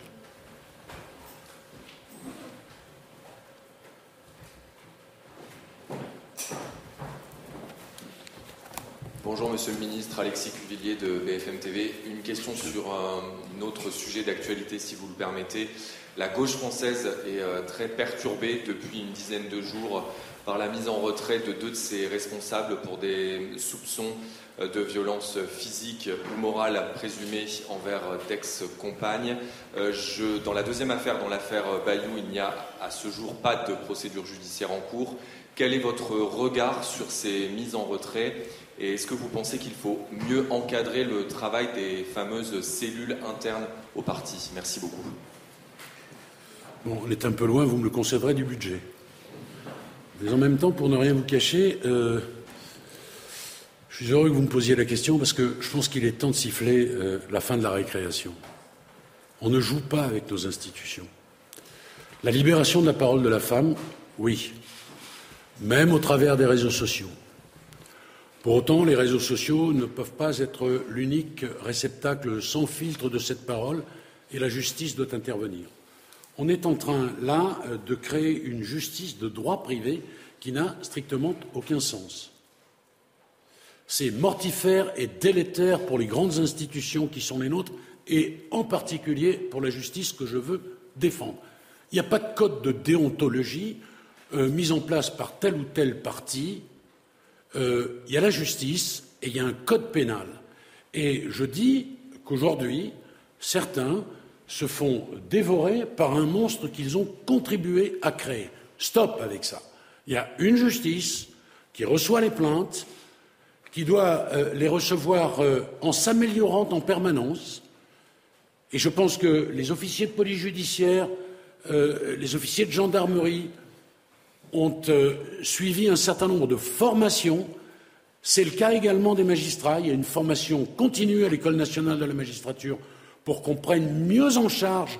Bonjour Monsieur le Ministre, Alexis Cuvillier de BFM TV. Une question sur un autre sujet d'actualité, si vous le permettez. La gauche française est euh, très perturbée depuis une dizaine de jours par la mise en retrait de deux de ses responsables pour des soupçons euh, de violence physique ou morale présumée envers d'ex-compagnes. Euh, dans la deuxième affaire, dans l'affaire Bayou, il n'y a à ce jour pas de procédure judiciaire en cours. Quel est votre regard sur ces mises en retrait et est-ce que vous pensez qu'il faut mieux encadrer le travail des fameuses cellules internes au parti? Merci beaucoup. On est un peu loin, vous me le concéderez du budget. Mais en même temps, pour ne rien vous cacher, euh, je suis heureux que vous me posiez la question parce que je pense qu'il est temps de siffler euh, la fin de la récréation. On ne joue pas avec nos institutions. La libération de la parole de la femme, oui, même au travers des réseaux sociaux. Pour autant, les réseaux sociaux ne peuvent pas être l'unique réceptacle sans filtre de cette parole et la justice doit intervenir. On est en train, là, euh, de créer une justice de droit privé qui n'a strictement aucun sens. C'est mortifère et délétère pour les grandes institutions qui sont les nôtres et en particulier pour la justice que je veux défendre. Il n'y a pas de code de déontologie euh, mis en place par tel ou tel parti. Euh, il y a la justice et il y a un code pénal. Et je dis qu'aujourd'hui, certains se font dévorer par un monstre qu'ils ont contribué à créer. Stop avec ça. Il y a une justice qui reçoit les plaintes, qui doit euh, les recevoir euh, en s'améliorant en permanence. Et je pense que les officiers de police judiciaire, euh, les officiers de gendarmerie ont suivi un certain nombre de formations. C'est le cas également des magistrats. Il y a une formation continue à l'École nationale de la magistrature pour qu'on prenne mieux en charge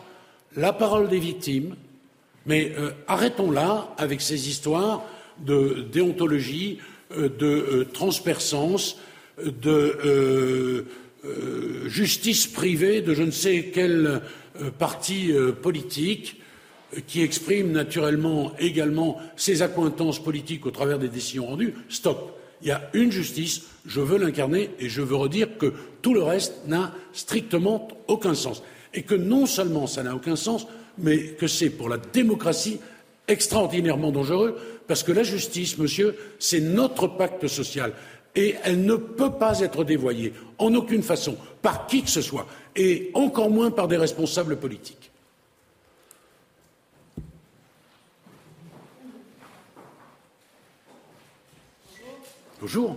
la parole des victimes. Mais euh, arrêtons là avec ces histoires de déontologie, euh, de euh, transpercence, de justice privée de je ne sais quel parti politique qui exprime naturellement également ses accointances politiques au travers des décisions rendues. Stop. Il y a une justice, je veux l'incarner et je veux redire que tout le reste n'a strictement aucun sens. Et que non seulement ça n'a aucun sens, mais que c'est pour la démocratie extraordinairement dangereux, parce que la justice, monsieur, c'est notre pacte social. Et elle ne peut pas être dévoyée, en aucune façon, par qui que ce soit, et encore moins par des responsables politiques. Bonjour.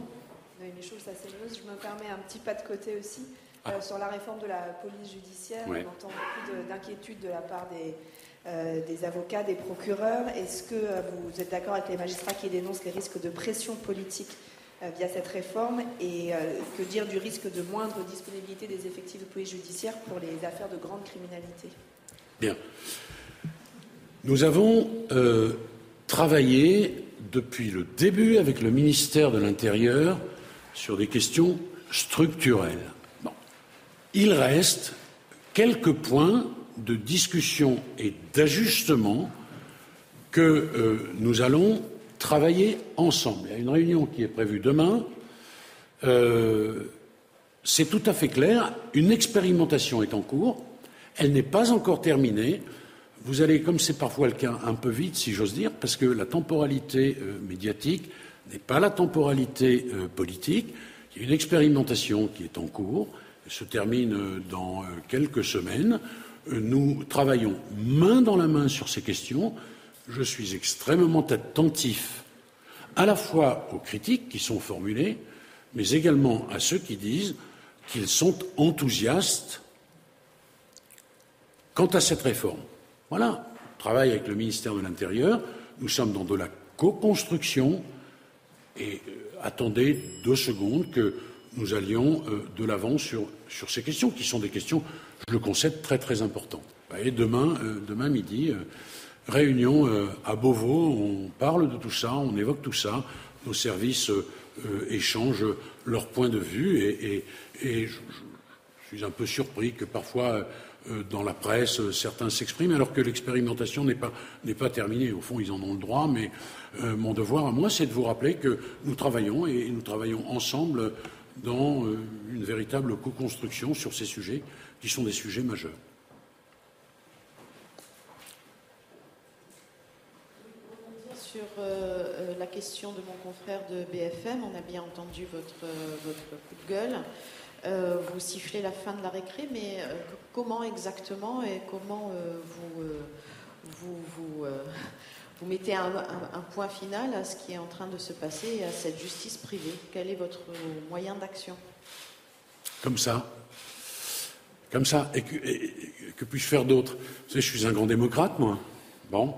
je me permets un petit pas de côté aussi. Euh, ah. sur la réforme de la police judiciaire, on entend beaucoup d'inquiétudes de la part des, euh, des avocats, des procureurs. Est-ce que euh, vous êtes d'accord avec les magistrats qui dénoncent les risques de pression politique via cette réforme et que dire du risque de moindre disponibilité des effectifs de police judiciaire pour les affaires de grande criminalité? Bien. Nous avons travaillé depuis le début avec le ministère de l'Intérieur sur des questions structurelles. Il reste quelques points de discussion et d'ajustement que euh, nous allons travailler ensemble. Il y a une réunion qui est prévue demain. Euh, c'est tout à fait clair. Une expérimentation est en cours. Elle n'est pas encore terminée. Vous allez, comme c'est parfois le cas, un peu vite, si j'ose dire, parce que la temporalité euh, médiatique n'est pas la temporalité politique. Il y a une expérimentation qui est en cours, elle se termine dans quelques semaines. Nous travaillons main dans la main sur ces questions. Je suis extrêmement attentif à la fois aux critiques qui sont formulées, mais également à ceux qui disent qu'ils sont enthousiastes quant à cette réforme. Voilà, on travaille avec le ministère de l'Intérieur, nous sommes dans de la co-construction. Et euh, attendez deux secondes que nous allions euh, de l'avant sur, sur ces questions, qui sont des questions je le concède, très très important. Et demain, euh, demain midi, réunion à Beauvau, on parle de tout ça, on évoque tout ça, nos services échangent leurs points de vue et, je, suis un peu surpris que parfois dans la presse certains s'expriment alors que l'expérimentation n'est pas, pas terminée. Au fond, ils en ont le droit, mais mon devoir à moi, c'est de vous rappeler que nous travaillons et nous travaillons ensemble dans une véritable co-construction sur ces sujets qui sont des sujets majeurs. Sur euh, euh, la question de mon confrère de BFM, on a bien entendu votre, euh, votre coup de gueule. vous sifflez la fin de la récré, mais comment exactement et comment vous, vous, vous, vous, mettez un, point final à ce qui est en train de se passer et à cette justice privée? Quel est votre moyen d'action? Comme ça, comme ça. Et que, puis-je faire d'autre? Vous savez, je suis un grand démocrate, moi. Bon,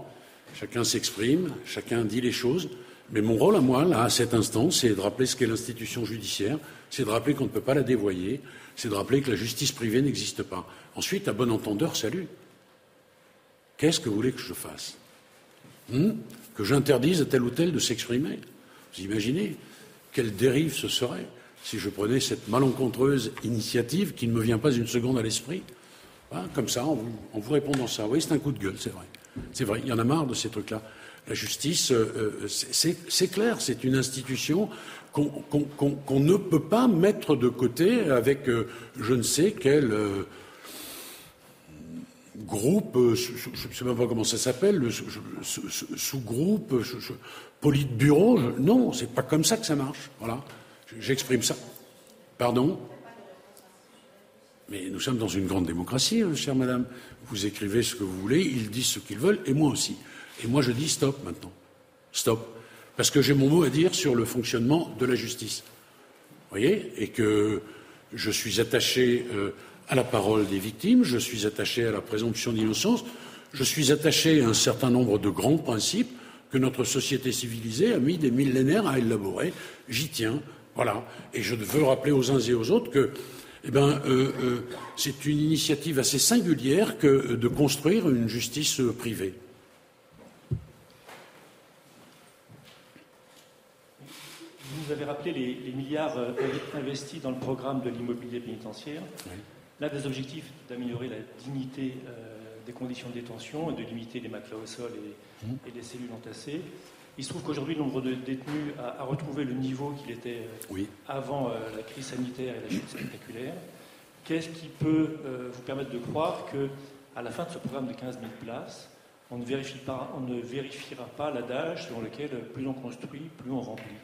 chacun s'exprime, chacun dit les choses. Mais mon rôle à moi, là, à cet instant, c'est de rappeler ce qu'est l'institution judiciaire, c'est de rappeler qu'on ne peut pas la dévoyer, c'est de rappeler que la justice privée n'existe pas. Ensuite, à bon entendeur, salut. Qu'est-ce que vous voulez que je fasse hmm Que j'interdise à tel ou tel de s'exprimer Vous imaginez Quelle dérive ce serait si je prenais cette malencontreuse initiative qui ne me vient pas une seconde à l'esprit, hein, comme ça, en vous, répondant ça. Oui, c'est un coup de gueule, c'est vrai. C'est vrai, il y en a marre de ces trucs-là. La justice, euh, euh, c'est clair, c'est une institution qu'on ne peut pas mettre de côté avec euh, je ne sais quel groupe, je ne sais même pas comment ça s'appelle, sous-groupe, politburo. Non, c'est pas comme ça que ça marche. Voilà. J'exprime ça. Pardon Mais nous sommes dans une grande démocratie, euh, chère madame. Vous écrivez ce que vous voulez, ils disent ce qu'ils veulent, et moi aussi. Et moi, je dis stop maintenant. Stop. Parce que j'ai mon mot à dire sur le fonctionnement de la justice. Vous voyez? Et que je suis attaché euh, à la parole des victimes, je suis attaché à la présomption d'innocence, je suis attaché à un certain nombre de grands principes que notre société civilisée a mis des millénaires à élaborer. J'y tiens. Voilà. Et je veux rappeler aux uns et aux autres que eh ben, euh, euh, c'est une initiative assez singulière que de construire une justice privée. Vous avez rappelé les, milliards euh, investis dans le programme de l'immobilier pénitentiaire. L'un des objectifs d'améliorer la dignité des conditions de détention et de limiter les matelas au sol et, mmh. les cellules entassées. Il se trouve qu'aujourd'hui, le nombre de détenus a, retrouvé le niveau qu'il était avant la crise sanitaire et la chute spectaculaire. Qu'est-ce qui peut vous permettre de croire que, à la fin de ce programme de 15 000 places, on ne, vérifie pas, on ne vérifiera pas l'adage selon lequel plus on construit, plus on remplit?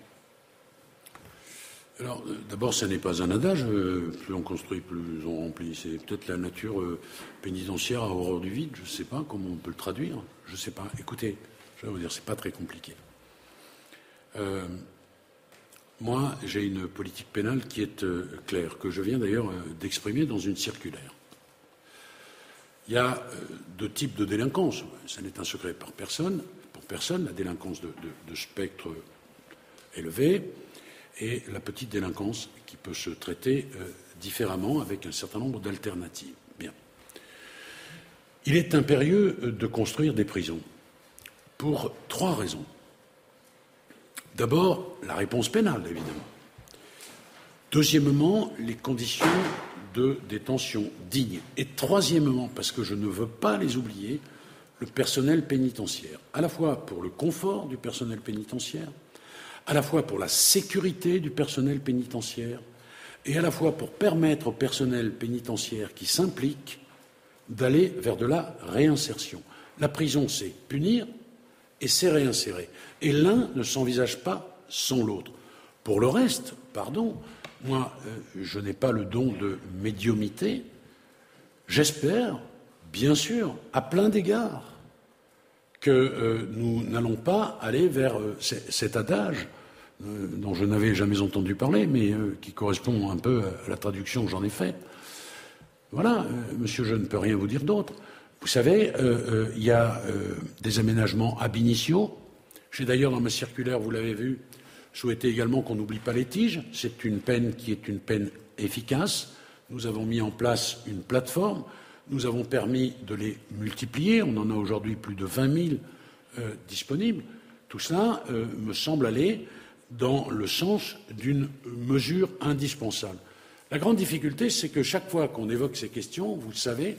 Alors, euh, d'abord, ce n'est pas un adage, euh, plus on construit, plus on remplit. C'est peut-être la nature euh, pénitentiaire à horreur du vide, je ne sais pas comment on peut le traduire, je ne sais pas. Écoutez, je vais vous dire, c'est pas très compliqué. moi, j'ai une politique pénale qui est claire, que je viens d'ailleurs d'exprimer dans une circulaire. Il y a deux types de délinquance. Ce n'est un secret pour personne, pour personne, la délinquance de, spectre élevé et la petite délinquance qui peut se traiter euh, différemment avec un certain nombre d'alternatives. Bien. Il est impérieux euh, de construire des prisons pour trois raisons. D'abord, la réponse pénale, évidemment. Deuxièmement, les conditions de détention digne. Et troisièmement, parce que je ne veux pas les oublier, le personnel pénitentiaire, à la fois pour le confort du personnel pénitentiaire, à la fois pour la sécurité du personnel pénitentiaire, et à la fois pour permettre au personnel pénitentiaire qui s'implique d'aller vers de la réinsertion. La prison, c'est punir et c'est réinsérer. Et l'un ne s'envisage pas sans l'autre. Pour le reste, pardon, moi, euh, je n'ai pas le don de médiumité. J'espère, bien sûr, à plein d'égards, que euh, nous n'allons pas aller vers euh, cet adage dont je n'avais jamais entendu parler, mais qui correspond un peu à la traduction que j'en ai faite. Voilà, monsieur, je ne peux rien vous dire d'autre. Vous savez, il y a des aménagements ab initio. J'ai d'ailleurs dans ma circulaire, vous l'avez vu, souhaité également qu'on n'oublie pas les tiges. C'est une peine qui est une peine efficace. Nous avons mis en place une plateforme. Nous avons permis de les multiplier. On en a aujourd'hui plus de 20 000 euh, disponibles. Tout cela euh, me semble aller dans le sens d'une mesure indispensable. La grande difficulté, c'est que chaque fois qu'on évoque ces questions, vous le savez,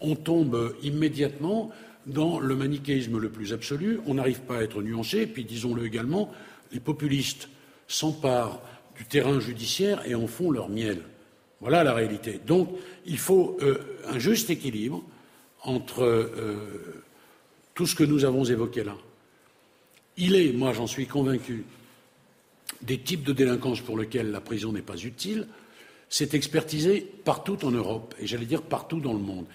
on tombe immédiatement dans le manichéisme le plus absolu. On n'arrive pas à être nuancé. Puis, disons-le également, les populistes s'emparent du terrain judiciaire et en font leur miel. Voilà la réalité. Donc, il faut euh, un juste équilibre entre euh, tout ce que nous avons évoqué là. Il est, moi j'en suis convaincu, des types de délinquance pour lesquels la prison n'est pas utile. C'est expertisé partout en Europe et j'allais dire partout dans le monde.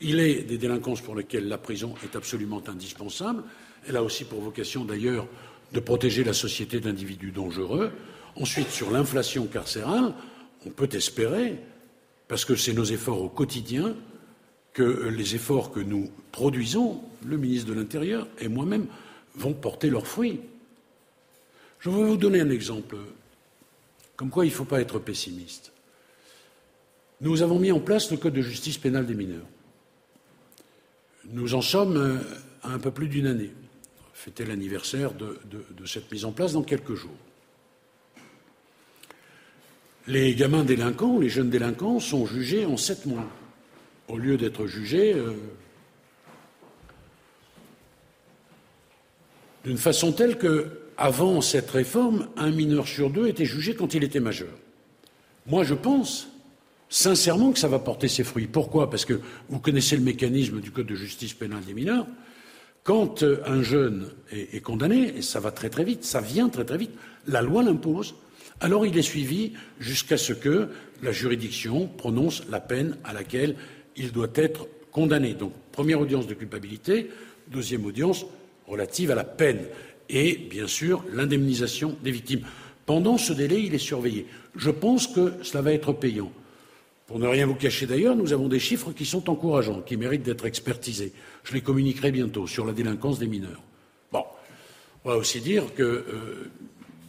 Il est des délinquances pour lesquelles la prison est absolument indispensable. Elle a aussi pour vocation d'ailleurs de protéger la société d'individus dangereux. Ensuite, sur l'inflation carcérale, on peut espérer, parce que c'est nos efforts au quotidien, que les efforts que nous produisons, le ministre de l'Intérieur et moi-même, vont porter leurs fruits. Je vais vous donner un exemple, comme quoi il ne faut pas être pessimiste. Nous avons mis en place le Code de justice pénale des mineurs. Nous en sommes à un peu plus d'une année fêter l'anniversaire de, cette mise en place dans quelques jours. Les gamins délinquants, les jeunes délinquants sont jugés en sept mois, au lieu d'être jugés euh, d'une façon telle que, avant cette réforme, un mineur sur deux était jugé quand il était majeur. Moi, je pense sincèrement que ça va porter ses fruits. Pourquoi? Parce que vous connaissez le mécanisme du Code de justice pénale des mineurs. Quand euh, un jeune est, condamné, et ça va très très vite, ça vient très très vite, la loi l'impose, alors il est suivi jusqu'à ce que la juridiction prononce la peine à laquelle il doit être condamné. Donc, première audience de culpabilité, deuxième audience relative à la peine et, bien sûr, l'indemnisation des victimes. Pendant ce délai, il est surveillé. Je pense que cela va être payant. Pour ne rien vous cacher d'ailleurs, nous avons des chiffres qui sont encourageants, qui méritent d'être expertisés. Je les communiquerai bientôt sur la délinquance des mineurs. Bon, on va aussi dire que, euh,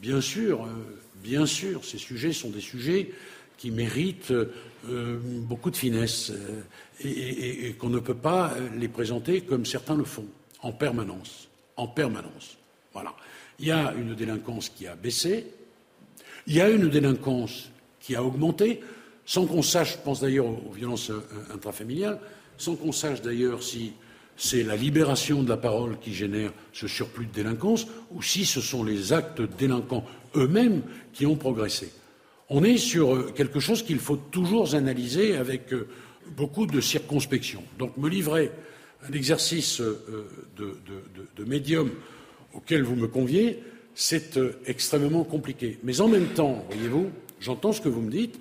bien sûr, euh, bien sûr, ces sujets sont des sujets qui méritent euh, beaucoup de finesse et, et qu'on ne peut pas les présenter comme certains le font, en permanence, en permanence. Voilà. Il y a une délinquance qui a baissé, Il y a une délinquance qui a augmenté, sans qu'on sache, je pense d'ailleurs aux violences intrafamiliales, sans qu'on sache d'ailleurs si c'est la libération de la parole qui génère ce surplus de délinquance ou si ce sont les actes délinquants eux-mêmes qui ont progressé. On est sur euh, quelque chose qu'il faut toujours analyser avec euh, beaucoup de circonspection. Donc me livrer un exercice euh, de, médium auquel vous me conviez, c'est extrêmement compliqué. Mais en même temps, voyez-vous, j'entends ce que vous me dites,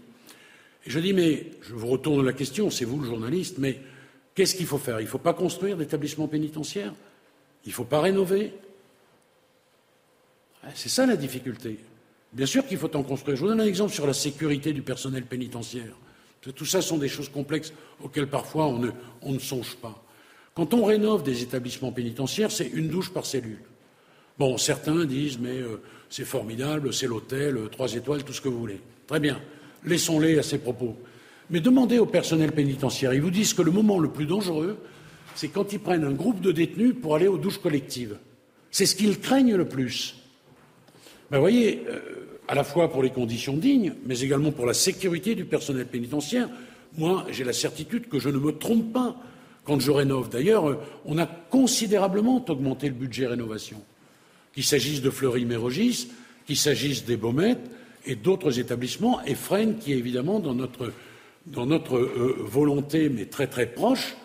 et je dis, mais je vous retourne la question, c'est vous le journaliste, mais Qu'est-ce qu'il faut faire? Il ne faut pas construire d'établissements pénitentiaires Il ne faut pas rénover? C'est ça la difficulté. Bien sûr qu'il faut en construire. Je vous donne un exemple sur la sécurité du personnel pénitentiaire. Tout ça sont des choses complexes auxquelles parfois on ne, songe pas. Quand on rénove des établissements pénitentiaires, c'est une douche par cellule. Bon, certains disent, mais euh, c'est formidable, c'est l'hôtel, euh, trois étoiles, tout ce que vous voulez. Très bien. Laissons-les à ces propos. Mais demandez au personnel pénitentiaire, ils vous disent que le moment le plus dangereux, c'est quand ils prennent un groupe de détenus pour aller aux douches collectives. C'est ce qu'ils craignent le plus. Ben, vous voyez, euh, à la fois pour les conditions dignes, mais également pour la sécurité du personnel pénitentiaire, moi, j'ai la certitude que je ne me trompe pas quand je rénove. D'ailleurs, euh, on a considérablement augmenté le budget rénovation, qu'il s'agisse de Fleury-Mérogis, qu'il s'agisse des Baumettes et d'autres établissements, et Fresnes, qui est évidemment dans notre dans notre euh, volonté, mais très très proche,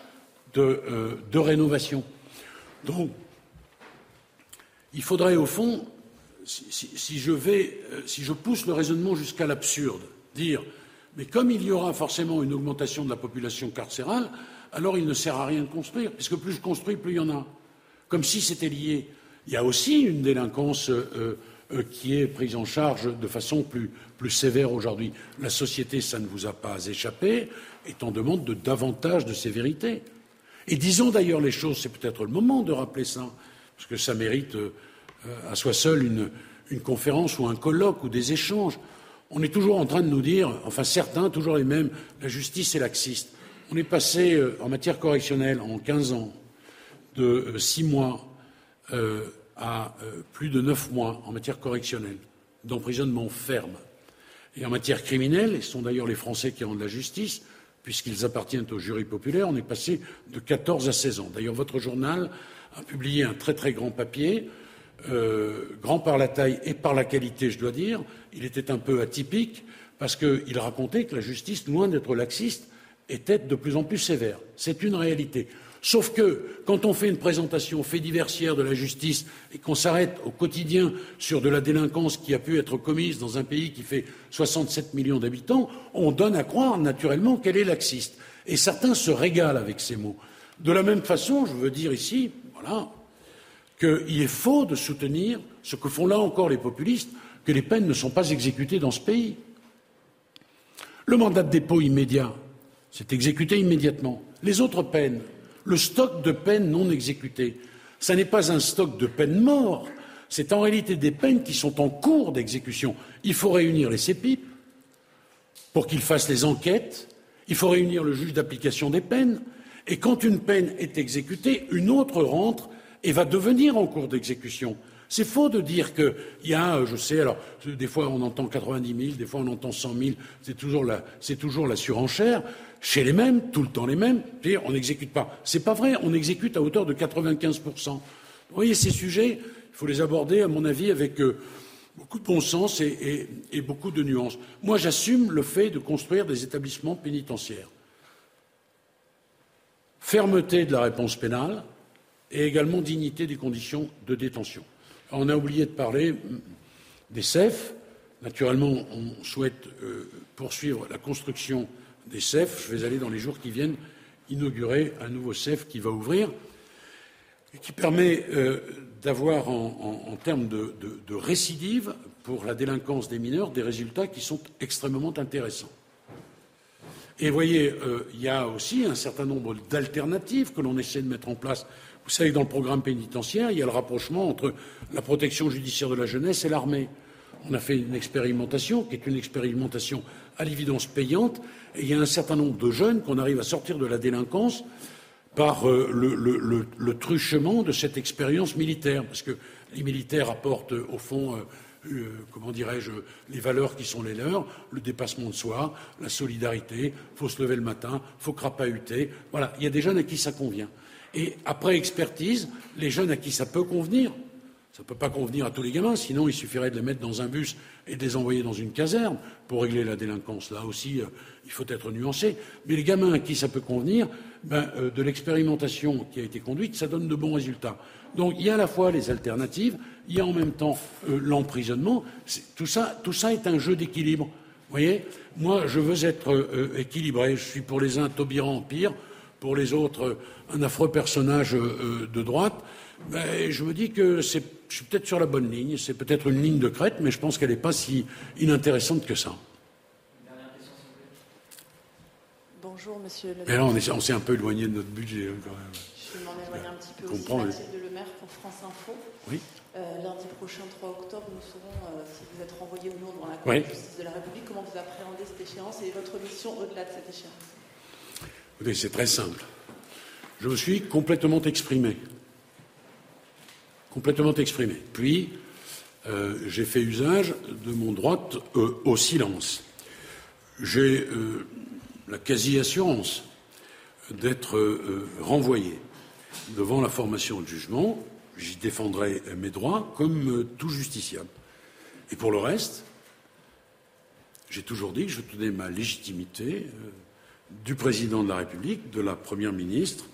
de, euh, rénovation. Donc, il faudrait au fond, si, je vais, euh, si je pousse le raisonnement jusqu'à l'absurde, dire mais comme il y aura forcément une augmentation de la population carcérale, alors il ne sert à rien de construire, puisque plus je construis, plus il y en a? Comme si c'était lié. Il y a aussi une délinquance euh, qui est prise en charge de façon plus, sévère aujourd'hui. La société, ça ne vous a pas échappé, est en demande de davantage de sévérité. Et disons d'ailleurs les choses, c'est peut-être le moment de rappeler ça, parce que ça mérite euh, à soi seul une, conférence ou un colloque ou des échanges. On est toujours en train de nous dire, enfin certains, toujours les mêmes, la justice est laxiste. On est passé euh, en matière correctionnelle en 15 ans de six mois à euh, plus de neuf mois en matière correctionnelle d'emprisonnement ferme. Et en matière criminelle, et ce sont d'ailleurs les Français qui rendent la justice, puisqu'ils appartiennent au jury populaire, on est passé de 14 à 16 ans. D'ailleurs, votre journal a publié un très très grand papier, euh, grand par la taille et par la qualité, je dois dire. Il était un peu atypique parce qu'il racontait que la justice, loin d'être laxiste, était de plus en plus sévère. C'est une réalité. Sauf que quand on fait une présentation fait diversière de la justice et qu'on s'arrête au quotidien sur de la délinquance qui a pu être commise dans un pays qui fait 67 millions d'habitants, on donne à croire naturellement qu'elle est laxiste. Et certains se régalent avec ces mots. De la même façon, je veux dire ici, voilà, qu'il est faux de soutenir ce que font là encore les populistes, que les peines ne sont pas exécutées dans ce pays. Le mandat de dépôt immédiat, c'est exécuté immédiatement. Les autres peines, le stock de peines non exécutées. Ce n'est pas un stock de peines mortes, c'est en réalité des peines qui sont en cours d'exécution. Il faut réunir les CEPIP pour qu'ils fassent les enquêtes, il faut réunir le juge d'application des peines, et quand une peine est exécutée, une autre rentre et va devenir en cours d'exécution. C'est faux de dire qu'il y a, je sais, alors des fois on entend 90 000, des fois on entend 100 000, c'est toujours, la surenchère chez les mêmes, tout le temps les mêmes, dire on n'exécute pas. C'est pas vrai, on exécute à hauteur de 95%. Vous voyez, ces sujets, il faut les aborder, à mon avis, avec euh, beaucoup de bon sens et, beaucoup de nuances. Moi, j'assume le fait de construire des établissements pénitentiaires. Fermeté de la réponse pénale et également dignité des conditions de détention. on a oublié de parler des CEF. Naturellement, on souhaite euh, poursuivre la construction des CEF. Je vais aller dans les jours qui viennent inaugurer un nouveau CEF qui va ouvrir et qui permet euh, d'avoir en, termes de, récidive pour la délinquance des mineurs des résultats qui sont extrêmement intéressants. Et voyez, euh, il y a aussi un certain nombre d'alternatives que l'on essaie de mettre en place. Vous savez dans le programme pénitentiaire, il y a le rapprochement entre la protection judiciaire de la jeunesse et l'armée. On a fait une expérimentation qui est une expérimentation à l'évidence payante, et il y a un certain nombre de jeunes qu'on arrive à sortir de la délinquance par euh, le, truchement de cette expérience militaire, parce que les militaires apportent au fond euh, comment dirais-je, les valeurs qui sont les leurs, le dépassement de soi, la solidarité, faut se lever le matin, faut crapahuter. Voilà, il y a des jeunes à qui ça convient. Et après expertise, les jeunes à qui ça peut convenir, ça ne peut pas convenir à tous les gamins, sinon il suffirait de les mettre dans un bus et de les envoyer dans une caserne pour régler la délinquance. Là aussi, euh, il faut être nuancé. Mais les gamins à qui ça peut convenir, ben, euh, de l'expérimentation qui a été conduite, ça donne de bons résultats. Donc il y a à la fois les alternatives, il y a en même temps euh, l'emprisonnement. Tout ça, tout ça est un jeu d'équilibre. Vous voyez? Moi, je veux être équilibré. Je suis pour les uns Taubira Empire, pour les autres un affreux personnage de droite. Ben, je me dis que je suis peut-être sur la bonne ligne, c'est peut-être une ligne de crête, mais je pense qu'elle n'est pas si inintéressante que ça. Bonjour, monsieur le Mais là, on, s'est un peu éloigné de notre budget, hein, quand même. Je vais m'en éloigner un petit peu aussi. Mathilde Le Maire pour France Info. Oui. Euh, lundi prochain, 3 octobre, nous saurons euh, si vous êtes renvoyé ou non dans la Cour de justice de la République. Comment vous appréhendez cette échéance et votre mission au-delà de cette échéance? C'est très simple. Je me suis complètement exprimé complètement exprimé. Puis, euh, j'ai fait usage de mon droit euh, au silence. J'ai euh, la quasi-assurance d'être renvoyé devant la formation de jugement. J'y défendrai mes droits comme tout justiciable. Et pour le reste, j'ai toujours dit que je tenais ma légitimité du président de la République, de la première ministre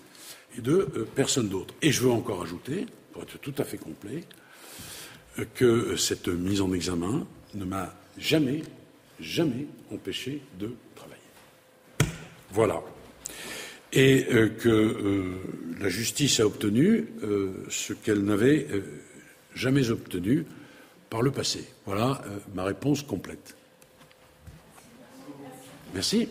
et de personne d'autre. Et je veux encore ajouter pour être tout à fait complet, que cette mise en examen ne m'a jamais, jamais empêché de travailler. Voilà. Et euh, que euh, la justice a obtenu euh, ce qu'elle n'avait jamais obtenu par le passé. Voilà ma réponse complète. Merci.